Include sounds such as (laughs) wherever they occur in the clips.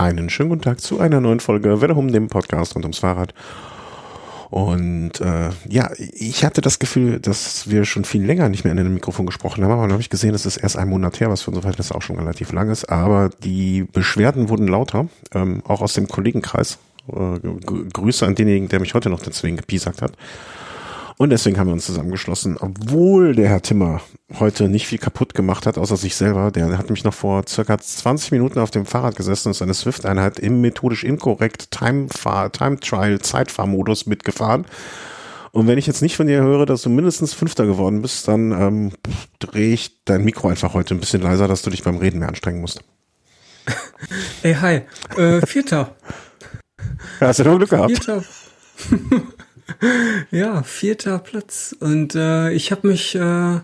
Einen schönen guten Tag zu einer neuen Folge Wetterhum, dem Podcast rund ums Fahrrad. Und äh, ja, ich hatte das Gefühl, dass wir schon viel länger nicht mehr in einem Mikrofon gesprochen haben, aber dann habe ich gesehen, es ist erst ein Monat her, was für unser Verhältnis auch schon relativ lang ist. Aber die Beschwerden wurden lauter, ähm, auch aus dem Kollegenkreis. Äh, Grüße an denjenigen, der mich heute noch deswegen gepiesackt hat. Und deswegen haben wir uns zusammengeschlossen, obwohl der Herr Timmer heute nicht viel kaputt gemacht hat, außer sich selber. Der hat mich noch vor circa 20 Minuten auf dem Fahrrad gesessen und seine Swift-Einheit im methodisch inkorrekt Time-Trial-Zeitfahrmodus mitgefahren. Und wenn ich jetzt nicht von dir höre, dass du mindestens Fünfter geworden bist, dann ähm, drehe ich dein Mikro einfach heute ein bisschen leiser, dass du dich beim Reden mehr anstrengen musst. Ey, hi. Äh, Vierter. Ja, hast du doch Glück gehabt. Vierter. (laughs) ja, vierter Platz. Und äh, ich habe mich, äh,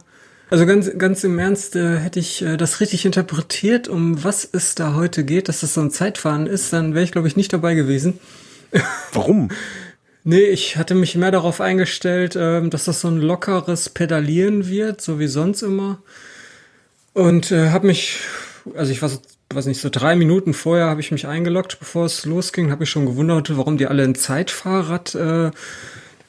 also ganz, ganz im Ernst, äh, hätte ich äh, das richtig interpretiert, um was es da heute geht, dass das so ein Zeitfahren ist, dann wäre ich, glaube ich, nicht dabei gewesen. (laughs) Warum? nee, ich hatte mich mehr darauf eingestellt, äh, dass das so ein lockeres Pedalieren wird, so wie sonst immer. Und äh, habe mich, also ich war so weiß nicht, so drei Minuten vorher habe ich mich eingeloggt, bevor es losging, habe ich schon gewundert, warum die alle ein Zeitfahrrad äh,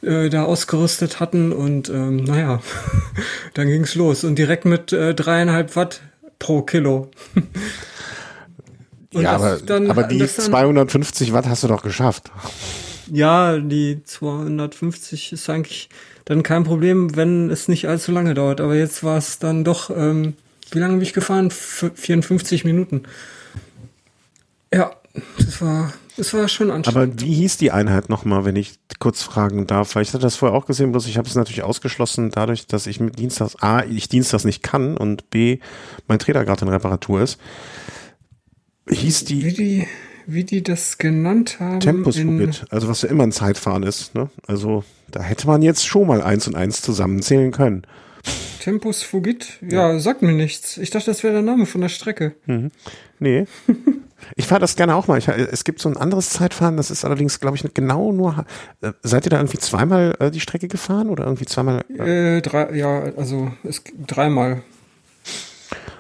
äh, da ausgerüstet hatten und ähm, naja, (laughs) dann ging's los und direkt mit äh, dreieinhalb Watt pro Kilo. (laughs) ja, aber, dann, aber die dann, 250 Watt hast du doch geschafft. Ja, die 250 ist eigentlich dann kein Problem, wenn es nicht allzu lange dauert. Aber jetzt war es dann doch ähm, wie lange bin ich gefahren? 54 Minuten. Ja, das war, das war schon anstrengend. Aber wie hieß die Einheit nochmal, wenn ich kurz fragen darf? Weil ich hatte das vorher auch gesehen, bloß ich habe es natürlich ausgeschlossen, dadurch, dass ich mit Dienstags, A, ich Dienstags nicht kann und B, mein Trainer gerade in Reparatur ist. Hieß die. Wie die, wie die das genannt haben. Tempus Fugit, also was ja immer ein Zeitfahren ist, ne? Also, da hätte man jetzt schon mal eins und eins zusammenzählen können. Tempus Fugit? Ja, ja, sagt mir nichts. Ich dachte, das wäre der Name von der Strecke. Mhm. Nee. (laughs) ich fahre das gerne auch mal. Ich, es gibt so ein anderes Zeitfahren, das ist allerdings, glaube ich, genau nur. Äh, seid ihr da irgendwie zweimal äh, die Strecke gefahren oder irgendwie zweimal? Äh, drei, ja, also es, dreimal.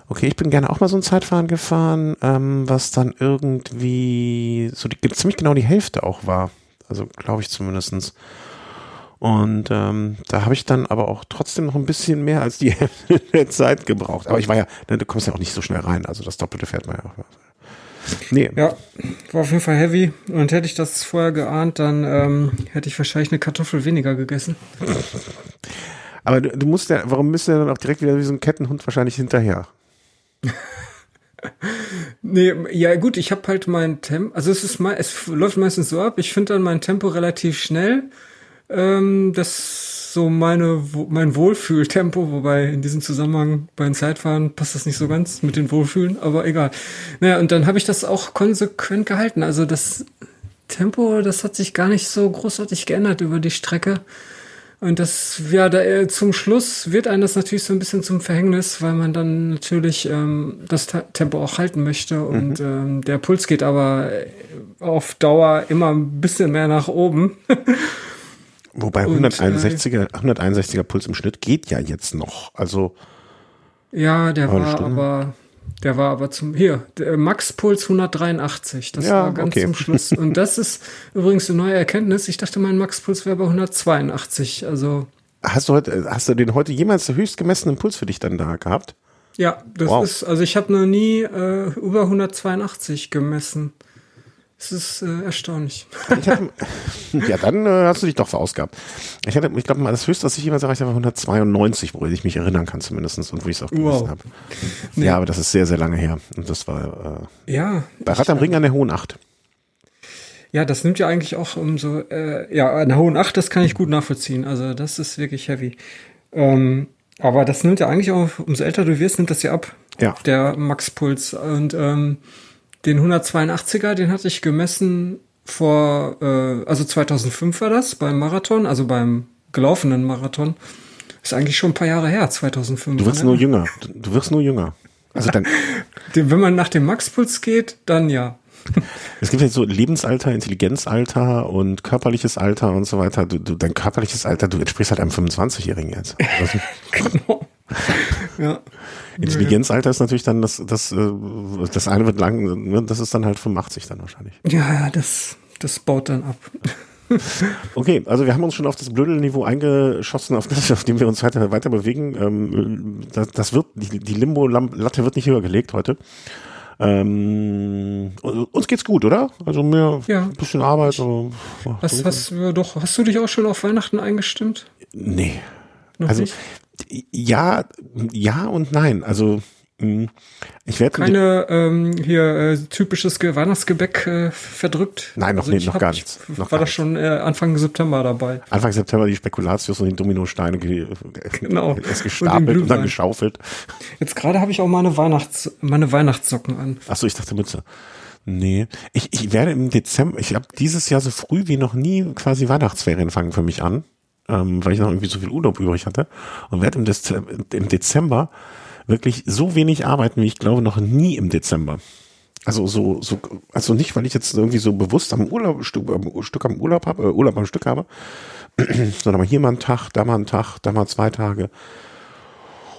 Okay, ich bin gerne auch mal so ein Zeitfahren gefahren, ähm, was dann irgendwie so die, ziemlich genau die Hälfte auch war. Also glaube ich zumindestens. Und ähm, da habe ich dann aber auch trotzdem noch ein bisschen mehr als die (laughs) Hälfte der Zeit gebraucht. Aber ich war ja, ne, du kommst ja auch nicht so schnell rein. Also das Doppelte fährt man ja auch. Nee. Ja, war auf jeden Fall heavy. Und hätte ich das vorher geahnt, dann ähm, hätte ich wahrscheinlich eine Kartoffel weniger gegessen. Aber du, du musst ja, warum du ja dann auch direkt wieder wie so ein Kettenhund wahrscheinlich hinterher? (laughs) nee, ja gut, ich habe halt mein Tempo, also es ist mal, es läuft meistens so ab, ich finde dann mein Tempo relativ schnell ähm, das so meine, mein Wohlfühltempo, wobei in diesem Zusammenhang beim Zeitfahren passt das nicht so ganz mit den Wohlfühlen, aber egal. Naja, und dann habe ich das auch konsequent gehalten. Also das Tempo, das hat sich gar nicht so großartig geändert über die Strecke. Und das, ja, da, äh, zum Schluss wird einem das natürlich so ein bisschen zum Verhängnis, weil man dann natürlich ähm, das Tempo auch halten möchte. Und mhm. ähm, der Puls geht aber auf Dauer immer ein bisschen mehr nach oben. (laughs) Wobei 161er, 161er Puls im Schnitt geht ja jetzt noch. Also. Ja, der war aber, der war aber zum, hier, Max Puls 183. Das ja, war ganz okay. zum Schluss. (laughs) Und das ist übrigens eine neue Erkenntnis. Ich dachte, mein Max Puls wäre bei 182. Also. Hast du heute, hast du den heute jemals der höchst gemessenen Puls für dich dann da gehabt? Ja, das wow. ist, also ich habe noch nie äh, über 182 gemessen. Es ist äh, erstaunlich. Hatte, ja, dann äh, hast du dich doch verausgabt. Ich hatte, ich glaube, das höchste, was ich jemals erreicht habe, war 192, wo ich mich erinnern kann zumindest und wo ich es auch gemessen wow. habe. Nee. Ja, aber das ist sehr, sehr lange her. Und das war äh, ja, bei Rad am Ring an der Hohen Acht. Ja, das nimmt ja eigentlich auch um so, äh, ja, an der Hohen Acht, das kann ich gut nachvollziehen. Also das ist wirklich heavy. Ähm, aber das nimmt ja eigentlich auch, umso älter du wirst, nimmt das ja ab. Ja. Der Max-Puls. Und ähm, den 182er, den hatte ich gemessen vor, äh, also 2005 war das beim Marathon, also beim gelaufenen Marathon. Ist eigentlich schon ein paar Jahre her, 2005. Du wirst ne? nur jünger. Du wirst nur jünger. Also dann. (laughs) Wenn man nach dem Maxpuls geht, dann ja. (laughs) Es gibt ja so Lebensalter, Intelligenzalter und körperliches Alter und so weiter. Du, du, dein körperliches Alter, du entsprichst halt einem 25-Jährigen jetzt. (laughs) Also, genau. (laughs) Ja. Intelligenzalter ist natürlich dann das, das, äh, das eine wird lang, ne, das ist dann halt 85 dann wahrscheinlich. Ja, ja, das, das baut dann ab. (laughs) Okay, also wir haben uns schon auf das Blödelniveau eingeschossen, auf, das, auf dem wir uns weiter, weiter bewegen. Ähm, das, das wird, die, die Limbo-Latte wird nicht höher gelegt heute. Ähm, uns geht's gut, oder? Also mehr Ja. ein bisschen Arbeit. Aber, Hast, hast, du doch, hast du dich auch schon auf Weihnachten eingestimmt? nee. Noch Also nicht? ja, ja und nein. Also mh, ich werde Keine ähm, hier äh, typisches Ge Weihnachtsgebäck äh, verdrückt? Nein, noch Also nee, noch hab- gar ich nichts. Noch war gar das schon äh, Anfang September dabei. Anfang September die Spekulatius und die Dominosteine ge Genau. (laughs) erst Und gestapelt und, dann Glühwein. geschaufelt. Jetzt gerade habe ich auch meine Weihnachts meine Weihnachtssocken an. Achso, ich dachte Mütze. Nee, ich, ich werde im Dezember, ich habe dieses Jahr so früh wie noch nie quasi Weihnachtsferien fangen für mich an, ähm, weil ich noch irgendwie so viel Urlaub übrig hatte und werde im, im Dezember wirklich so wenig arbeiten, wie ich glaube noch nie im Dezember. Also so, so, also nicht, weil ich jetzt irgendwie so bewusst am Urlaub, Stück, am, Stück am Urlaub habe, äh, Urlaub am Stück habe, (clears throat) sondern mal hier mal einen Tag, da mal einen Tag, da mal zwei Tage.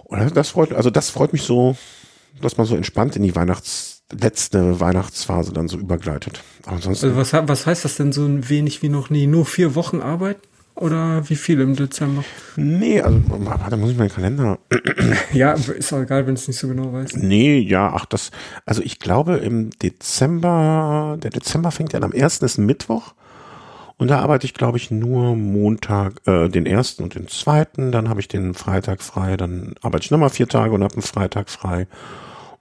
Und das freut, also das freut mich so, dass man so entspannt in die Weihnachts, letzte Weihnachtsphase dann so übergleitet. Aber ansonsten, Also was, was heißt das denn so ein wenig wie noch nie? Nur vier Wochen Arbeit? Oder wie viel im Dezember? nee, also, warte, muss ich meinen Kalender, (clears throat) Ja, ist auch egal, wenn es nicht so genau weiß. nee, ja, ach, das, also ich glaube im Dezember, der Dezember fängt ja am 1. ist Mittwoch. Und da arbeite ich, glaube ich, nur Montag, äh, den ersten und den zweiten. Dann habe ich den Freitag frei. Dann arbeite ich nochmal vier Tage und habe einen Freitag frei.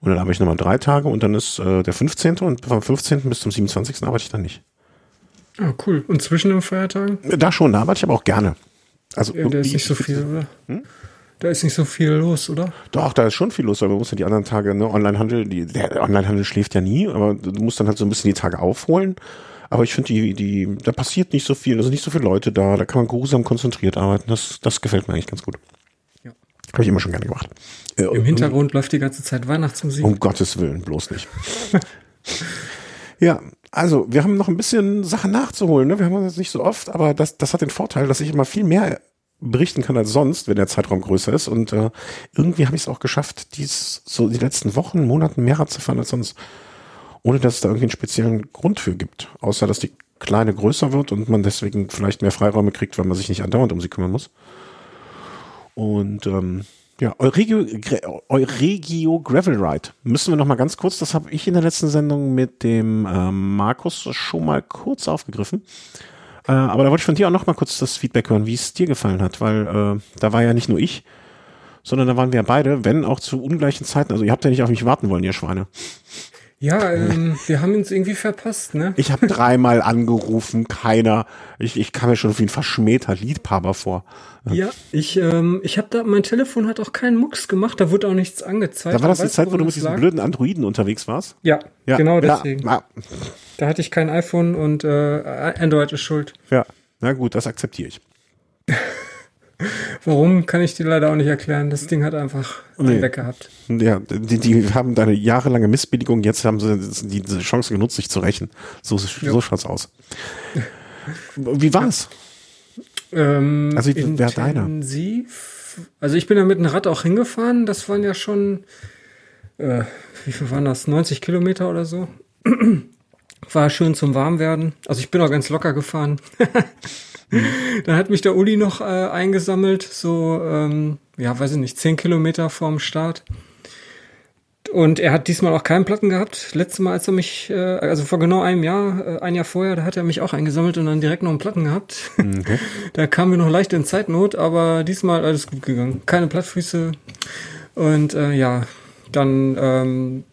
Und dann habe ich nochmal drei Tage und dann ist äh, der 15. und vom 15. bis zum 27. arbeite ich dann nicht. Ah, cool. Und zwischen den Feiertagen? Da schon, da arbeite ich aber auch gerne. Also Ja, da ist nicht so viel, oder? Hm? Da ist nicht so viel los, oder? Doch, da ist schon viel los, weil man muss ja die anderen Tage, ne, Onlinehandel, die, der Onlinehandel schläft ja nie, aber du musst dann halt so ein bisschen die Tage aufholen. Aber ich finde, die, die, da passiert nicht so viel, da sind nicht so viele Leute da, da kann man geruhsam konzentriert arbeiten. Das, das gefällt mir eigentlich ganz gut. Ja. Habe ich immer schon gerne gemacht. Äh, Im Hintergrund läuft die ganze Zeit Weihnachtsmusik. Um Gottes Willen, bloß nicht. (laughs) ja, also wir haben noch ein bisschen Sachen nachzuholen. Ne? Wir haben jetzt nicht so oft, aber das, das hat den Vorteil, dass ich immer viel mehr berichten kann als sonst, wenn der Zeitraum größer ist. Und äh, irgendwie habe ich es auch geschafft, dies so die letzten Wochen, Monaten mehr zu fahren als sonst, ohne dass es da irgendwie einen speziellen Grund für gibt. Außer dass die Kleine größer wird und man deswegen vielleicht mehr Freiräume kriegt, weil man sich nicht andauernd um sie kümmern muss. Und ähm, ja, Euregio, Euregio Gravel Ride. Müssen wir noch mal ganz kurz, das habe ich in der letzten Sendung mit dem ähm, Markus schon mal kurz aufgegriffen. Äh, aber da wollte ich von dir auch noch mal kurz das Feedback hören, wie es dir gefallen hat, weil äh, da war ja nicht nur ich, sondern da waren wir beide, wenn auch zu ungleichen Zeiten. Also ihr habt ja nicht auf mich warten wollen, ihr Schweine. Ja, ähm, wir haben uns irgendwie verpasst, ne? Ich habe dreimal angerufen, keiner. Ich, ich kam mir schon wie ein verschmähter Liebhaber vor. Ja, ich, ähm, ich habe da, mein Telefon hat auch keinen Mucks gemacht, da wurde auch nichts angezeigt. Da war das die Zeit, wo du mit diesen blöden Androiden unterwegs warst? Ja, genau deswegen. Ja, Da hatte ich kein iPhone und äh, Android ist schuld. ja, na gut, das akzeptiere ich. (laughs) Warum, kann ich dir leider auch nicht erklären. Das Ding hat einfach Nee. einen weg gehabt. Ja, die, die haben deine jahrelange Missbilligung, jetzt haben sie die- diese Chance genutzt, sich zu rächen. So, so schaut's aus. Wie war's? Ähm, Also, wer deiner? Also ich bin da mit dem Rad auch hingefahren. Das waren ja schon, äh, wie viel waren das? 90 Kilometer oder so. (clears throat) War schön zum Warmwerden. Also ich bin auch ganz locker gefahren. (laughs) (laughs) Dann hat mich der Uli noch äh, eingesammelt, so, ähm, ja, weiß ich nicht, 10 Kilometer vorm Start. Und er hat diesmal auch keinen Platten gehabt. Letztes Mal, als er mich, äh, also vor genau einem Jahr, äh, ein Jahr vorher, da hat er mich auch eingesammelt und dann direkt noch einen Platten gehabt. (laughs) da kamen wir noch leicht in Zeitnot, aber diesmal alles gut gegangen. Keine Plattfüße. Und äh, ja, dann ähm,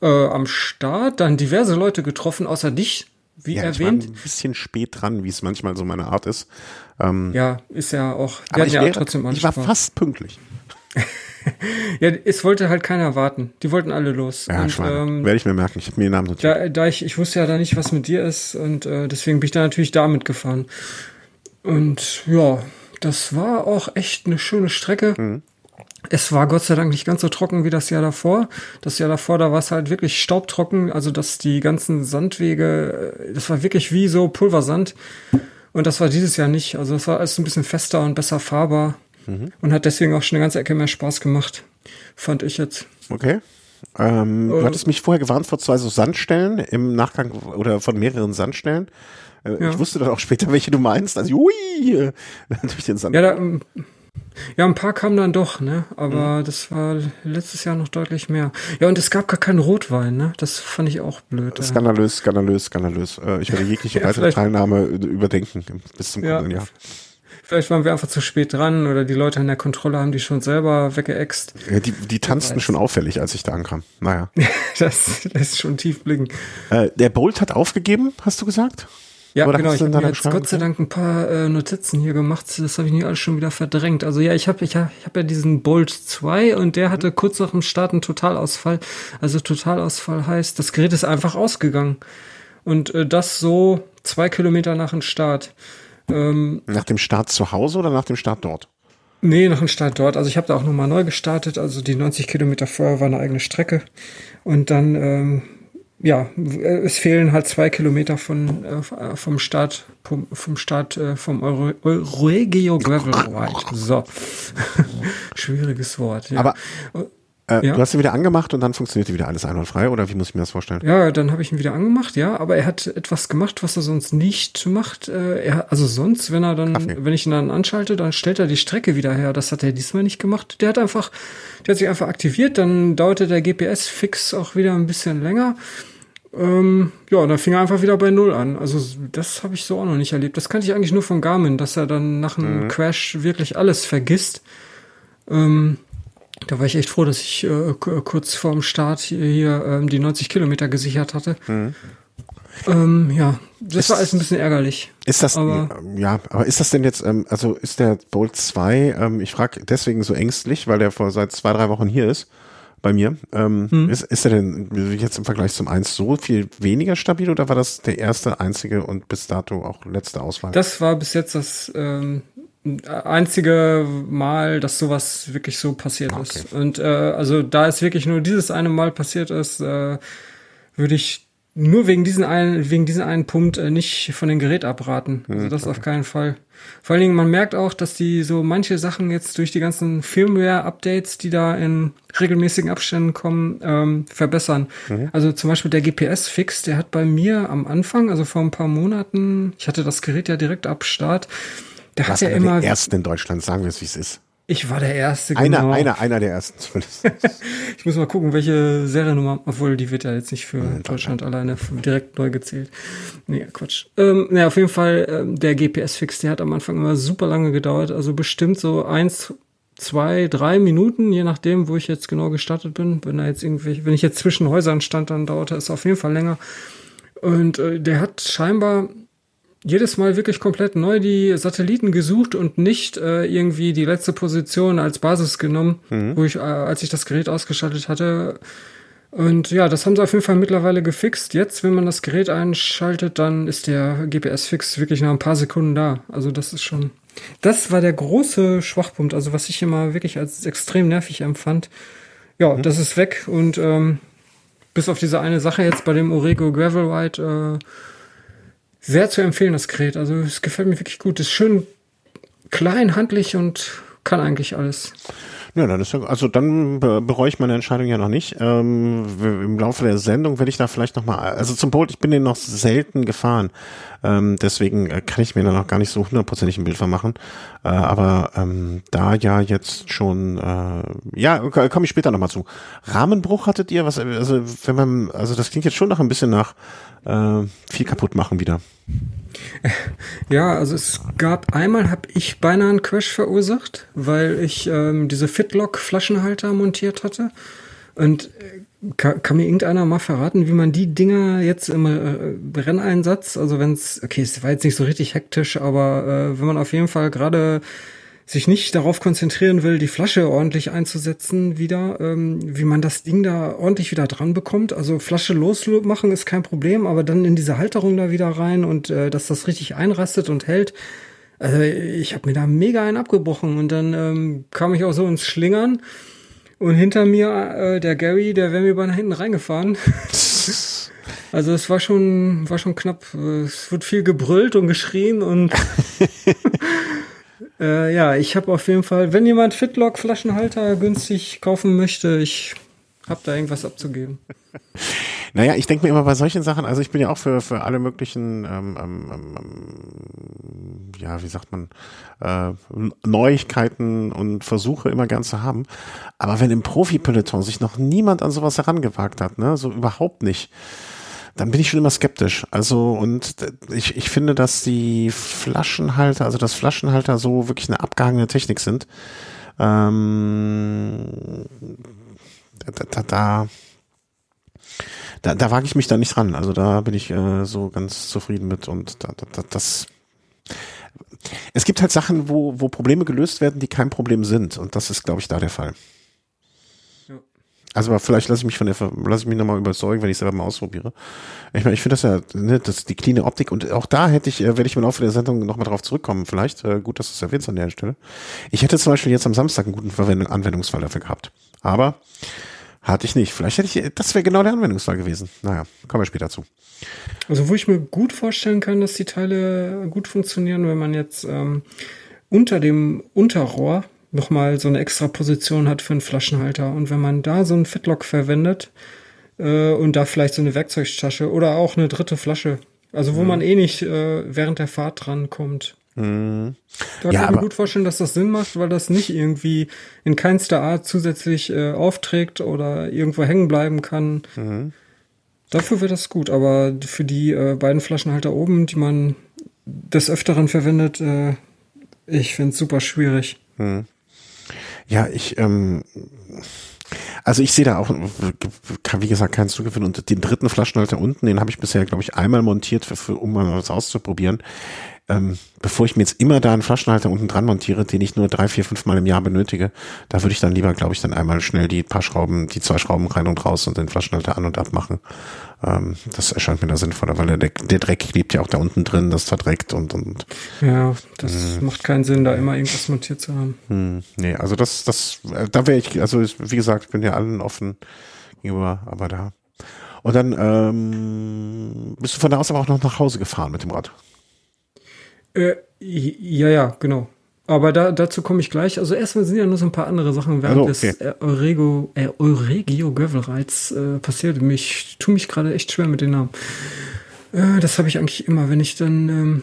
äh, am Start dann diverse Leute getroffen, außer dich, wie Ja, ich war erwähnt. ein bisschen spät dran, wie es manchmal so meine Art ist. Ähm, Ja, ist ja auch. Aber ich, ja wäre, trotzdem ich war fast pünktlich. (laughs) Ja, es wollte halt keiner warten. Die wollten alle los. Ja, und, ähm, Werde ich mir merken. Ich habe mir den Namen notiert. da, da ich, ich wusste ja da nicht, was mit dir ist und äh, deswegen bin ich da natürlich da mitgefahren. Und ja, das war auch echt eine schöne Strecke. Mhm. Es war Gott sei Dank nicht ganz so trocken wie das Jahr davor. Das Jahr davor, da war es halt wirklich staubtrocken, also dass die ganzen Sandwege, äh, das war wirklich wie so Pulversand. Und das war dieses Jahr nicht. Also es war alles ein bisschen fester und besser fahrbar. Mhm. Und hat deswegen auch schon eine ganze Ecke mehr Spaß gemacht. Fand ich jetzt. Okay. Ähm, du hattest mich vorher gewarnt vor zwei so Sandstellen im Nachgang oder von mehreren Sandstellen. Äh, ja. Ich wusste dann auch später, (laughs) welche du meinst. Also, ui, (laughs) durch den Sand. Ja, da, ja, ein paar kamen dann doch, ne? Aber mhm. das war letztes Jahr noch deutlich mehr. Ja, und es gab gar keinen Rotwein, ne? Das fand ich auch blöd. Skandalös, skandalös, skandalös. Äh, ich werde jegliche (laughs) ja, weitere Teilnahme überdenken bis zum kommenden ja. Jahr. Vielleicht waren wir einfach zu spät dran oder die Leute in der Kontrolle haben die schon selber weggeext. Ja, die, die tanzten schon auffällig, als ich da ankam. Naja. (laughs) das lässt schon tief blicken. Äh, der Bolt hat aufgegeben, hast du gesagt? Ja, Oder genau. Ich habe jetzt Gott sei Dank ein paar äh, Notizen hier gemacht. Das habe ich nicht alles schon wieder verdrängt. Also ja, ich habe ich hab, ich hab ja diesen Bolt 2 und der hatte kurz nach dem Start einen Totalausfall. Also Totalausfall heißt, das Gerät ist einfach ausgegangen. Und äh, das so zwei Kilometer nach dem Start. Ähm, nach dem Start zu Hause oder nach dem Start dort? Nee, nach dem Start dort. Also ich habe da auch nochmal neu gestartet. Also die 90 Kilometer vorher war eine eigene Strecke. Und dann, ähm, ja, es fehlen halt zwei Kilometer von, äh, vom Start, vom Start äh, vom Euro, Euregio Gravel Ride. So. (laughs) Schwieriges Wort. Ja. Aber äh, ja. Du hast ihn wieder angemacht und dann funktionierte wieder alles einwandfrei oder wie muss ich mir das vorstellen? Ja, dann habe ich ihn wieder angemacht, ja, aber er hat etwas gemacht, was er sonst nicht macht. Äh, er, also sonst, wenn er dann, Kaffee. wenn ich ihn dann anschalte, dann stellt er die Strecke wieder her. Das hat er diesmal nicht gemacht. Der hat einfach, der hat sich einfach aktiviert, dann dauerte der GPS-Fix auch wieder ein bisschen länger. Ähm, ja, und dann fing er einfach wieder bei Null an. Also das habe ich so auch noch nicht erlebt. Das kannte ich eigentlich nur von Garmin, dass er dann nach einem mhm. Crash wirklich alles vergisst. Ähm, da war ich echt froh, dass ich äh, kurz vorm Start hier, hier ähm, die 90 Kilometer gesichert hatte. Mhm. Ähm, ja, das ist, war alles ein bisschen ärgerlich. Ist das, aber, ja, aber ist das denn jetzt, ähm, also ist der Bolt 2, ähm, ich frage deswegen so ängstlich, weil der vor seit zwei, drei Wochen hier ist, bei mir. Ähm, hm. ist, ist er denn jetzt im Vergleich zum 1 so viel weniger stabil oder war das der erste, einzige und bis dato auch letzte Auswahl? Das war bis jetzt das ähm, einzige Mal, dass sowas wirklich so passiert okay. ist. Und äh, also da es wirklich nur dieses eine Mal passiert ist, äh, würde ich nur wegen diesen einen, wegen diesem einen Punkt äh, nicht von dem Gerät abraten. Also das auf keinen Fall. Vor allen Dingen, man merkt auch, dass die so manche Sachen jetzt durch die ganzen Firmware-Updates, die da in regelmäßigen Abständen kommen, ähm, verbessern. Mhm. Also zum Beispiel der GPS-Fix, der hat bei mir am Anfang, also vor ein paar Monaten, ich hatte das Gerät ja direkt ab Start, der hat ja immer. Ersten in Deutschland, sagen wir es, wie es ist. Ich war der Erste, einer, genau. Einer, einer der Ersten zumindest. (laughs) ich muss mal gucken, welche Seriennummer, obwohl die wird ja jetzt nicht für ja, Deutschland alleine direkt neu gezählt. Nee, Quatsch. Ähm, naja, auf jeden Fall, ähm, der GPS-Fix, der hat am Anfang immer super lange gedauert, also bestimmt so eins, zwei, drei Minuten, je nachdem, wo ich jetzt genau gestartet bin. Wenn da jetzt irgendwie, wenn ich jetzt zwischen Häusern stand, dann dauerte es auf jeden Fall länger. Und äh, der hat scheinbar jedes Mal wirklich komplett neu die Satelliten gesucht und nicht äh, irgendwie die letzte Position als Basis genommen, mhm. wo ich, äh, als ich das Gerät ausgeschaltet hatte. Und ja, das haben sie auf jeden Fall mittlerweile gefixt. Jetzt, wenn man das Gerät einschaltet, dann ist der GPS-Fix wirklich nach ein paar Sekunden da. Also das ist schon. Das war der große Schwachpunkt, also was ich immer wirklich als extrem nervig empfand. Ja, mhm. das ist weg und ähm, bis auf diese eine Sache jetzt bei dem Orego Gravel Ride äh, sehr zu empfehlen, das Gerät. Also es gefällt mir wirklich gut. Es ist schön klein, handlich und kann eigentlich alles. Ja, dann ist ja, also dann bereue ich meine Entscheidung ja noch nicht. Ähm, Im Laufe der Sendung werde ich da vielleicht noch mal, also zum Bolt, ich bin den noch selten gefahren, ähm, deswegen äh, kann ich mir da noch gar nicht so hundertprozentig ein Bild von machen. Äh, aber ähm, da ja jetzt schon, äh, ja, komme ich später noch mal zu. Rahmenbruch hattet ihr, was, also wenn man, also das klingt jetzt schon noch ein bisschen nach äh, viel kaputt machen wieder. Ja, also es gab einmal, habe ich beinahe einen Crash verursacht, weil ich ähm, diese Fitlock-Flaschenhalter montiert hatte. Und äh, kann, kann, mir irgendeiner mal verraten, wie man die Dinger jetzt im äh, Renneinsatz, also wenn es, okay, es war jetzt nicht so richtig hektisch, aber äh, wenn man auf jeden Fall gerade sich nicht darauf konzentrieren will, die Flasche ordentlich einzusetzen wieder, ähm, wie man das Ding da ordentlich wieder dran bekommt. Also Flasche losmachen ist kein Problem, aber dann in diese Halterung da wieder rein und äh, dass das richtig einrastet und hält. Also ich habe mir da mega einen abgebrochen und dann ähm, kam ich auch so ins Schlingern und hinter mir äh, der Gary, der wäre mir bei nach hinten reingefahren. (laughs) Also es war schon, war schon knapp. Es wird viel gebrüllt und geschrien und (laughs) (laughs) Äh, ja, ich habe auf jeden Fall, wenn jemand Fitlock Flaschenhalter günstig kaufen möchte, ich habe da irgendwas abzugeben. (laughs) Naja, ich denke mir immer bei solchen Sachen, also ich bin ja auch für, für alle möglichen, ähm, ähm, ähm, ja, wie sagt man, äh, Neuigkeiten und Versuche immer gern zu haben. Aber wenn im Profi-Peloton sich noch niemand an sowas herangewagt hat, ne, so überhaupt nicht, dann bin ich schon immer skeptisch. Also, und ich, ich finde, dass die Flaschenhalter, also das Flaschenhalter so wirklich eine abgehangene Technik sind. Ähm, da, da, da da, da wage ich mich da nicht ran. Also da bin ich äh, so ganz zufrieden mit und da, da, das es gibt halt Sachen, wo, wo Probleme gelöst werden, die kein Problem sind. Und das ist, glaube ich, da der Fall. Ja. Also aber vielleicht lasse ich mich von der lasse ich mich nochmal überzeugen, wenn ich es selber mal ausprobiere. Ich meine, ich finde das ja, ne, das die cleane Optik und auch da hätte ich, äh, werde ich im Laufe der Sendung nochmal drauf zurückkommen. Vielleicht, äh, gut, dass du es erwähnst an der Stelle. Ich hätte zum Beispiel jetzt am Samstag einen guten Anwendungsfall dafür gehabt. Aber hatte ich nicht. Vielleicht hätte ich, das wäre genau der Anwendungsfall gewesen. Naja, kommen wir später zu. Also wo ich mir gut vorstellen kann, dass die Teile gut funktionieren, wenn man jetzt ähm, unter dem Unterrohr nochmal so eine extra Position hat für einen Flaschenhalter. Und wenn man da so einen Fitlock verwendet äh, und da vielleicht so eine Werkzeugtasche oder auch eine dritte Flasche, also wo mhm. man eh nicht äh, während der Fahrt drankommt, Mhm. Da ja, kann mir gut vorstellen, dass das Sinn macht, weil das nicht irgendwie in keinster Art zusätzlich äh, aufträgt oder irgendwo hängen bleiben kann. Mhm. Dafür wäre das gut, aber für die äh, beiden Flaschenhalter oben, die man des Öfteren verwendet, äh, ich finde es super schwierig. Mhm. Ja, ich, ähm, also ich sehe da auch, wie gesagt, keinen Zugewinn. Und den dritten Flaschenhalter unten, den habe ich bisher, glaube ich, einmal montiert, für, für, um mal was auszuprobieren ähm, bevor ich mir jetzt immer da einen Flaschenhalter unten dran montiere, den ich nur drei, vier, fünf Mal im Jahr benötige, da würde ich dann lieber, glaube ich, dann einmal schnell die paar Schrauben, die zwei Schrauben rein und raus und den Flaschenhalter an und abmachen. Ähm, das erscheint mir da sinnvoller, weil der, der Dreck klebt ja auch da unten drin, das verdreckt und, und Ja, das mh. macht keinen Sinn, da immer irgendwas montiert zu haben. Hm, nee, also das, das, äh, da wäre ich, also wie gesagt, ich bin ja allen offen gegenüber, aber da. Und dann ähm, bist du von da aus aber auch noch nach Hause gefahren mit dem Rad. Äh, ja, ja, genau. Aber da, dazu komme ich gleich. Also erstmal sind ja nur so ein paar andere Sachen während also, okay. des Eurego, äh, Euregio Gravelrides äh, passiert. Mich tue mich gerade echt schwer mit den Namen. Äh, das habe ich eigentlich immer, wenn ich dann ähm,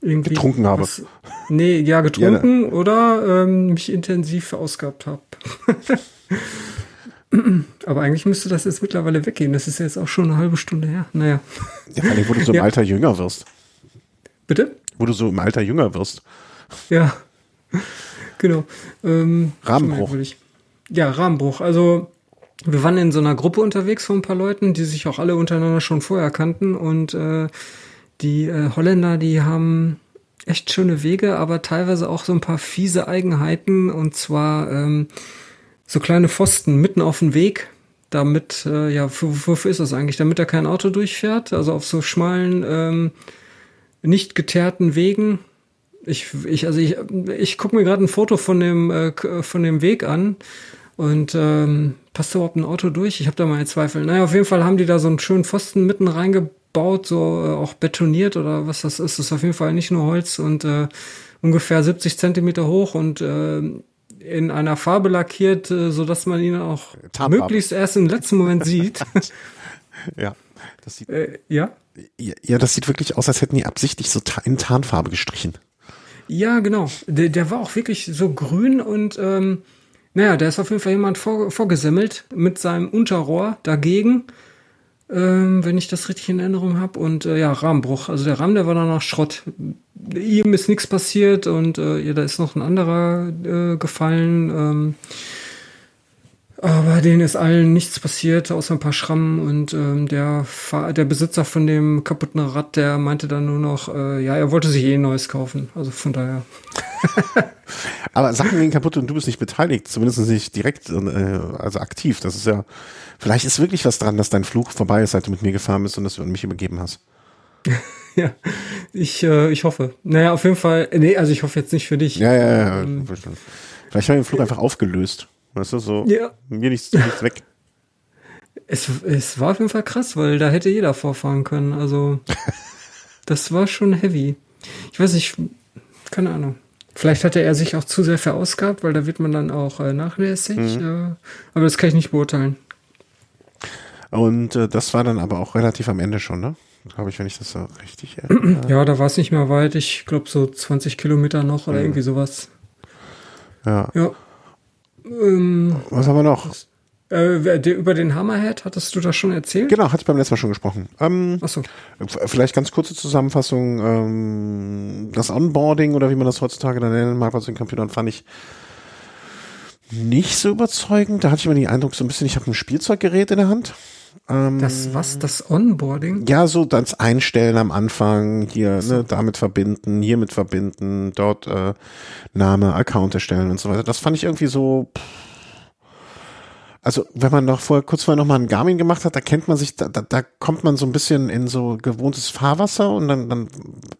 irgendwie getrunken habe. Was, nee, ja, getrunken ja, oder ähm, mich intensiv verausgabt habe. (laughs) Aber eigentlich müsste das jetzt mittlerweile weggehen. Das ist ja jetzt auch schon eine halbe Stunde her. Naja. Ja, vor allem, wo du so im (laughs) ja. Alter jünger wirst. Bitte? Wo du so im Alter jünger wirst. Ja, genau. Ähm, Rahmenbruch. Ja, Rahmenbruch. Also wir waren in so einer Gruppe unterwegs von ein paar Leuten, die sich auch alle untereinander schon vorher kannten und äh, die äh, Holländer, die haben echt schöne Wege, aber teilweise auch so ein paar fiese Eigenheiten und zwar ähm, so kleine Pfosten mitten auf dem Weg, damit, äh, ja, wofür ist das eigentlich? Damit da kein Auto durchfährt, also auf so schmalen ähm, nicht geteerten Wegen. Ich, ich, also ich, ich gucke mir gerade ein Foto von dem, äh, von dem Weg an und ähm, passt da überhaupt ein Auto durch? Ich habe da meine Zweifel. Naja, auf jeden Fall haben die da so einen schönen Pfosten mitten reingebaut, so äh, auch betoniert oder was das ist. Das ist auf jeden Fall nicht nur Holz und äh, ungefähr 70 Zentimeter hoch und äh, in einer Farbe lackiert, äh, so dass man ihn auch Tarnfarbe. möglichst erst im letzten Moment sieht. (laughs) ja, das sieht. Äh, ja. Ja, das sieht wirklich aus, als hätten die absichtlich so in Tarnfarbe gestrichen. Ja, genau. Der, der war auch wirklich so grün und ähm, naja, da ist auf jeden Fall jemand vor, vorgesemmelt mit seinem Unterrohr dagegen, ähm, wenn ich das richtig in Erinnerung habe. Und äh, ja, Rahmenbruch. Also der Rahmen, der war danach Schrott. Ihm ist nichts passiert und äh, ja, da ist noch ein anderer äh, gefallen. Ähm, aber denen ist allen nichts passiert, außer ein paar Schrammen. Und ähm, der, der Besitzer von dem kaputten Rad, der meinte dann nur noch, äh, ja, er wollte sich eh ein neues kaufen. Also von daher. (laughs) Aber Sachen gehen kaputt und du bist nicht beteiligt, zumindest nicht direkt, äh, also aktiv. Das ist ja, vielleicht ist wirklich was dran, dass dein Flug vorbei ist, seit du mit mir gefahren bist und dass du an mich übergeben hast. (laughs) ja, ich, äh, ich hoffe. Naja, auf jeden Fall, nee, also ich hoffe jetzt nicht für dich. Ja, ja, ja. Ähm, vielleicht habe ich den Flug einfach aufgelöst. Weißt du, so, ja. mir nichts, nichts weg. (laughs) Es, es war auf jeden Fall krass, weil da hätte jeder vorfahren können. Also, (laughs) das war schon heavy. Ich weiß nicht, keine Ahnung. Vielleicht hatte er sich auch zu sehr verausgabt, weil da wird man dann auch äh, nachlässig. Mhm. Äh, aber das kann ich nicht beurteilen. Und äh, das war dann aber auch relativ am Ende schon, ne? Glaube ich, wenn ich das so richtig (clears throat) erinnere. Ja, da war es nicht mehr weit. Ich glaube so 20 Kilometer noch oder mhm. irgendwie sowas. Ja. Ja. Ähm, Was haben wir noch? Äh, über den Hammerhead hattest du das schon erzählt? Genau, hatte ich beim letzten Mal schon gesprochen. Ähm, Ach so. Vielleicht ganz kurze Zusammenfassung. Ähm, das Onboarding oder wie man das heutzutage dann nennen mag, was den Computern fand ich nicht so überzeugend. Da hatte ich immer den Eindruck, so ein bisschen, ich habe ein Spielzeuggerät in der Hand. Ähm, das was? Das Onboarding? Ja, so das Einstellen am Anfang, hier so. ne, damit verbinden, hiermit verbinden, dort äh, Name, Account erstellen und so weiter. Das fand ich irgendwie so. Pff, also wenn man noch vorher kurz vorher noch mal einen Garmin gemacht hat, da kennt man sich, da, da, da kommt man so ein bisschen in so gewohntes Fahrwasser und dann, dann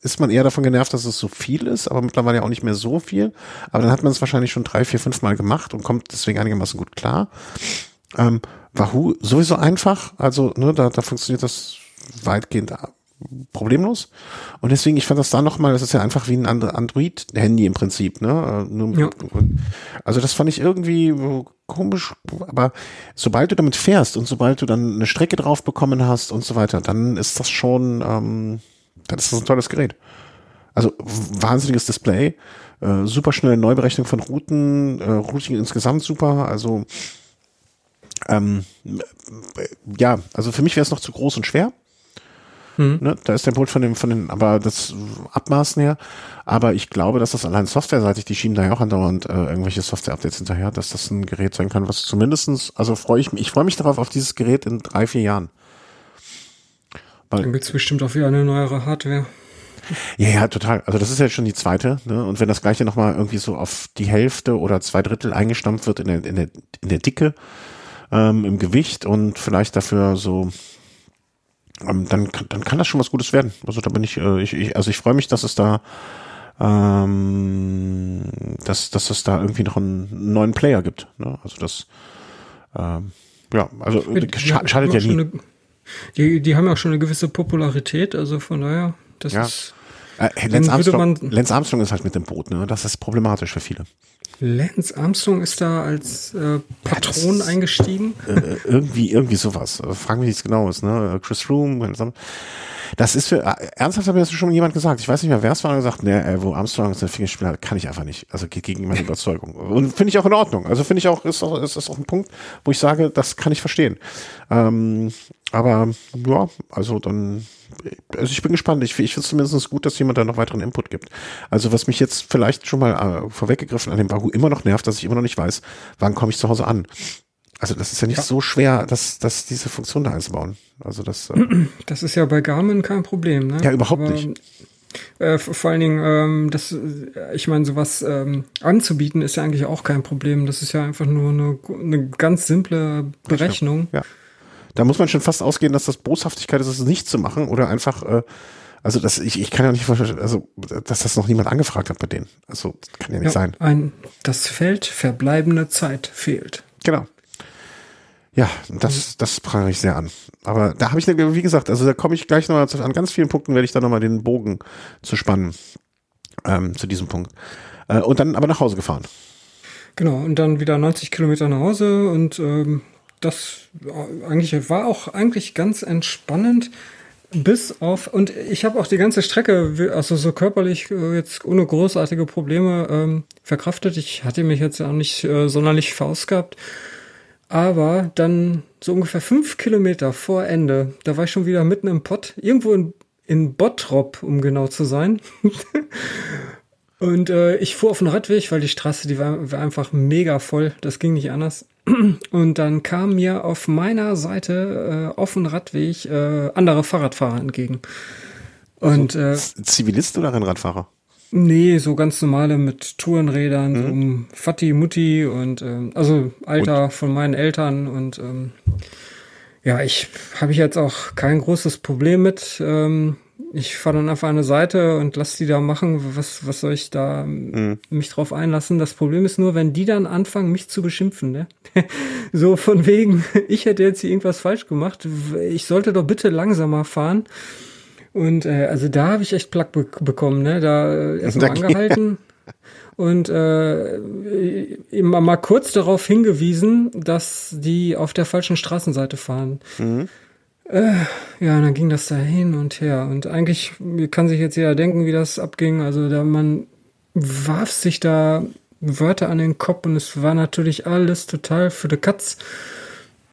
ist man eher davon genervt, dass es so viel ist, aber mittlerweile ja auch nicht mehr so viel. Aber dann hat man es wahrscheinlich schon drei, vier, fünf Mal gemacht und kommt deswegen einigermaßen gut klar. Ähm, Wahoo sowieso einfach, also ne, da, da funktioniert das weitgehend problemlos. Und deswegen, ich fand das da nochmal, das ist ja einfach wie ein Android-Handy im Prinzip, ne? Äh, ja. Also das fand ich irgendwie komisch, aber sobald du damit fährst und sobald du dann eine Strecke drauf bekommen hast und so weiter, dann ist das schon, ähm, dann ist das ein tolles Gerät. Also wahnsinniges Display, äh, super schnelle Neuberechnung von Routen, äh, Routing insgesamt super, also ähm, ja, also für mich wäre es noch zu groß und schwer. Mhm. Ne, da ist der Bolt von dem, von den, aber das Abmaßen her. Aber ich glaube, dass das allein softwareseitig, die schieben da ja auch andauernd äh, irgendwelche Software-Updates hinterher, dass das ein Gerät sein kann, was zumindestens, also freue ich mich, ich freue mich darauf auf dieses Gerät in drei, vier Jahren. Weil, Dann gibt's bestimmt auch wieder eine neuere Hardware. Ja, ja, total. Also das ist ja schon die zweite, ne? Und wenn das gleiche nochmal irgendwie so auf die Hälfte oder zwei Drittel eingestampft wird in der, in der, in der Dicke, ähm, im Gewicht und vielleicht dafür so ähm, dann, dann kann das schon was Gutes werden. Also da bin ich, äh, ich, ich also ich freue mich, dass es da ähm, dass, dass es da irgendwie noch einen neuen Player gibt. Ne? Also das ähm, ja, also die, scha schadet ja nie. Eine, die, die haben ja auch schon eine gewisse Popularität, also von daher, das ja. ist äh, Lance, Armstrong, Lance Armstrong ist halt mit dem Boot, ne? Das ist problematisch für viele. Lance Armstrong ist da als äh, Patron ja, eingestiegen. Äh, irgendwie, irgendwie sowas. Äh, fragen wir, wie es genau ist, ne? Chris Room. Das ist für, äh, ernsthaft hat mir das schon jemand gesagt. Ich weiß nicht mehr, wer es war, gesagt, ne, äh, wo Armstrong ist ein Fingerspieler, kann ich einfach nicht. Also geht gegen meine Überzeugung. Und finde ich auch in Ordnung. Also finde ich auch, ist auch, ist, ist auch ein Punkt, wo ich sage, das kann ich verstehen. Ähm, aber, ja, also dann, also ich bin gespannt. Ich, ich finde es zumindest gut, dass jemand da noch weiteren Input gibt. Also was mich jetzt vielleicht schon mal äh, vorweggegriffen an dem Wahoo immer noch nervt, dass ich immer noch nicht weiß, wann komme ich zu Hause an. Also das ist ja nicht ja. so schwer, dass, dass diese Funktion da einzubauen. Also das. Äh (clears throat) das ist ja bei Garmin kein Problem, ne? Ja, überhaupt Aber, nicht. Äh, vor allen Dingen, ähm, das, äh, ich meine, sowas ähm, anzubieten ist ja eigentlich auch kein Problem. Das ist ja einfach nur eine, eine ganz simple Berechnung. Ja. Da muss man schon fast ausgehen, dass das Boshaftigkeit ist, es nicht zu machen oder einfach, äh, also das, ich, ich kann ja nicht vorstellen, also dass das noch niemand angefragt hat bei denen. Also kann ja nicht ja, sein. Ein, das Feld verbleibende Zeit fehlt. Genau. Ja, das, das prangere ich sehr an. Aber da habe ich, wie gesagt, also da komme ich gleich nochmal an ganz vielen Punkten werde ich da nochmal den Bogen zu spannen ähm, zu diesem Punkt. Äh, und dann aber nach Hause gefahren. Genau, und dann wieder 90 Kilometer nach Hause und ähm, das äh, eigentlich war auch eigentlich ganz entspannend. Bis auf, und ich habe auch die ganze Strecke, also so körperlich äh, jetzt ohne großartige Probleme ähm, verkraftet. Ich hatte mich jetzt auch nicht äh, sonderlich verausgabt. Aber dann so ungefähr fünf Kilometer vor Ende, da war ich schon wieder mitten im Pott, irgendwo in, in Bottrop, um genau zu sein. (laughs) Und äh, ich fuhr auf den Radweg, weil die Straße, die war, war einfach mega voll. Das ging nicht anders. (clears throat) Und dann kamen mir auf meiner Seite äh, auf dem Radweg äh, andere Fahrradfahrer entgegen. Und äh, Zivilist oder Rennradfahrer? Nee, so ganz normale mit Tourenrädern, mhm. um Fatti, Mutti und ähm, also Alter und? von meinen Eltern und ähm, ja, ich habe ich jetzt auch kein großes Problem mit. Ähm, ich fahre dann auf eine Seite und lass die da machen, was, was soll ich da mhm. mich drauf einlassen? Das Problem ist nur, wenn die dann anfangen, mich zu beschimpfen, ne? (laughs) so von wegen, (laughs) ich hätte jetzt hier irgendwas falsch gemacht, ich sollte doch bitte langsamer fahren. Und äh, also da habe ich echt Plack be bekommen, ne? Da äh, erstmal (laughs) angehalten. und äh, immer mal kurz darauf hingewiesen, dass die auf der falschen Straßenseite fahren. Mhm. Äh, ja, dann ging das da hin und her. Und eigentlich kann sich jetzt jeder denken, wie das abging. Also da man warf sich da Wörter an den Kopf und es war natürlich alles total für die Katz.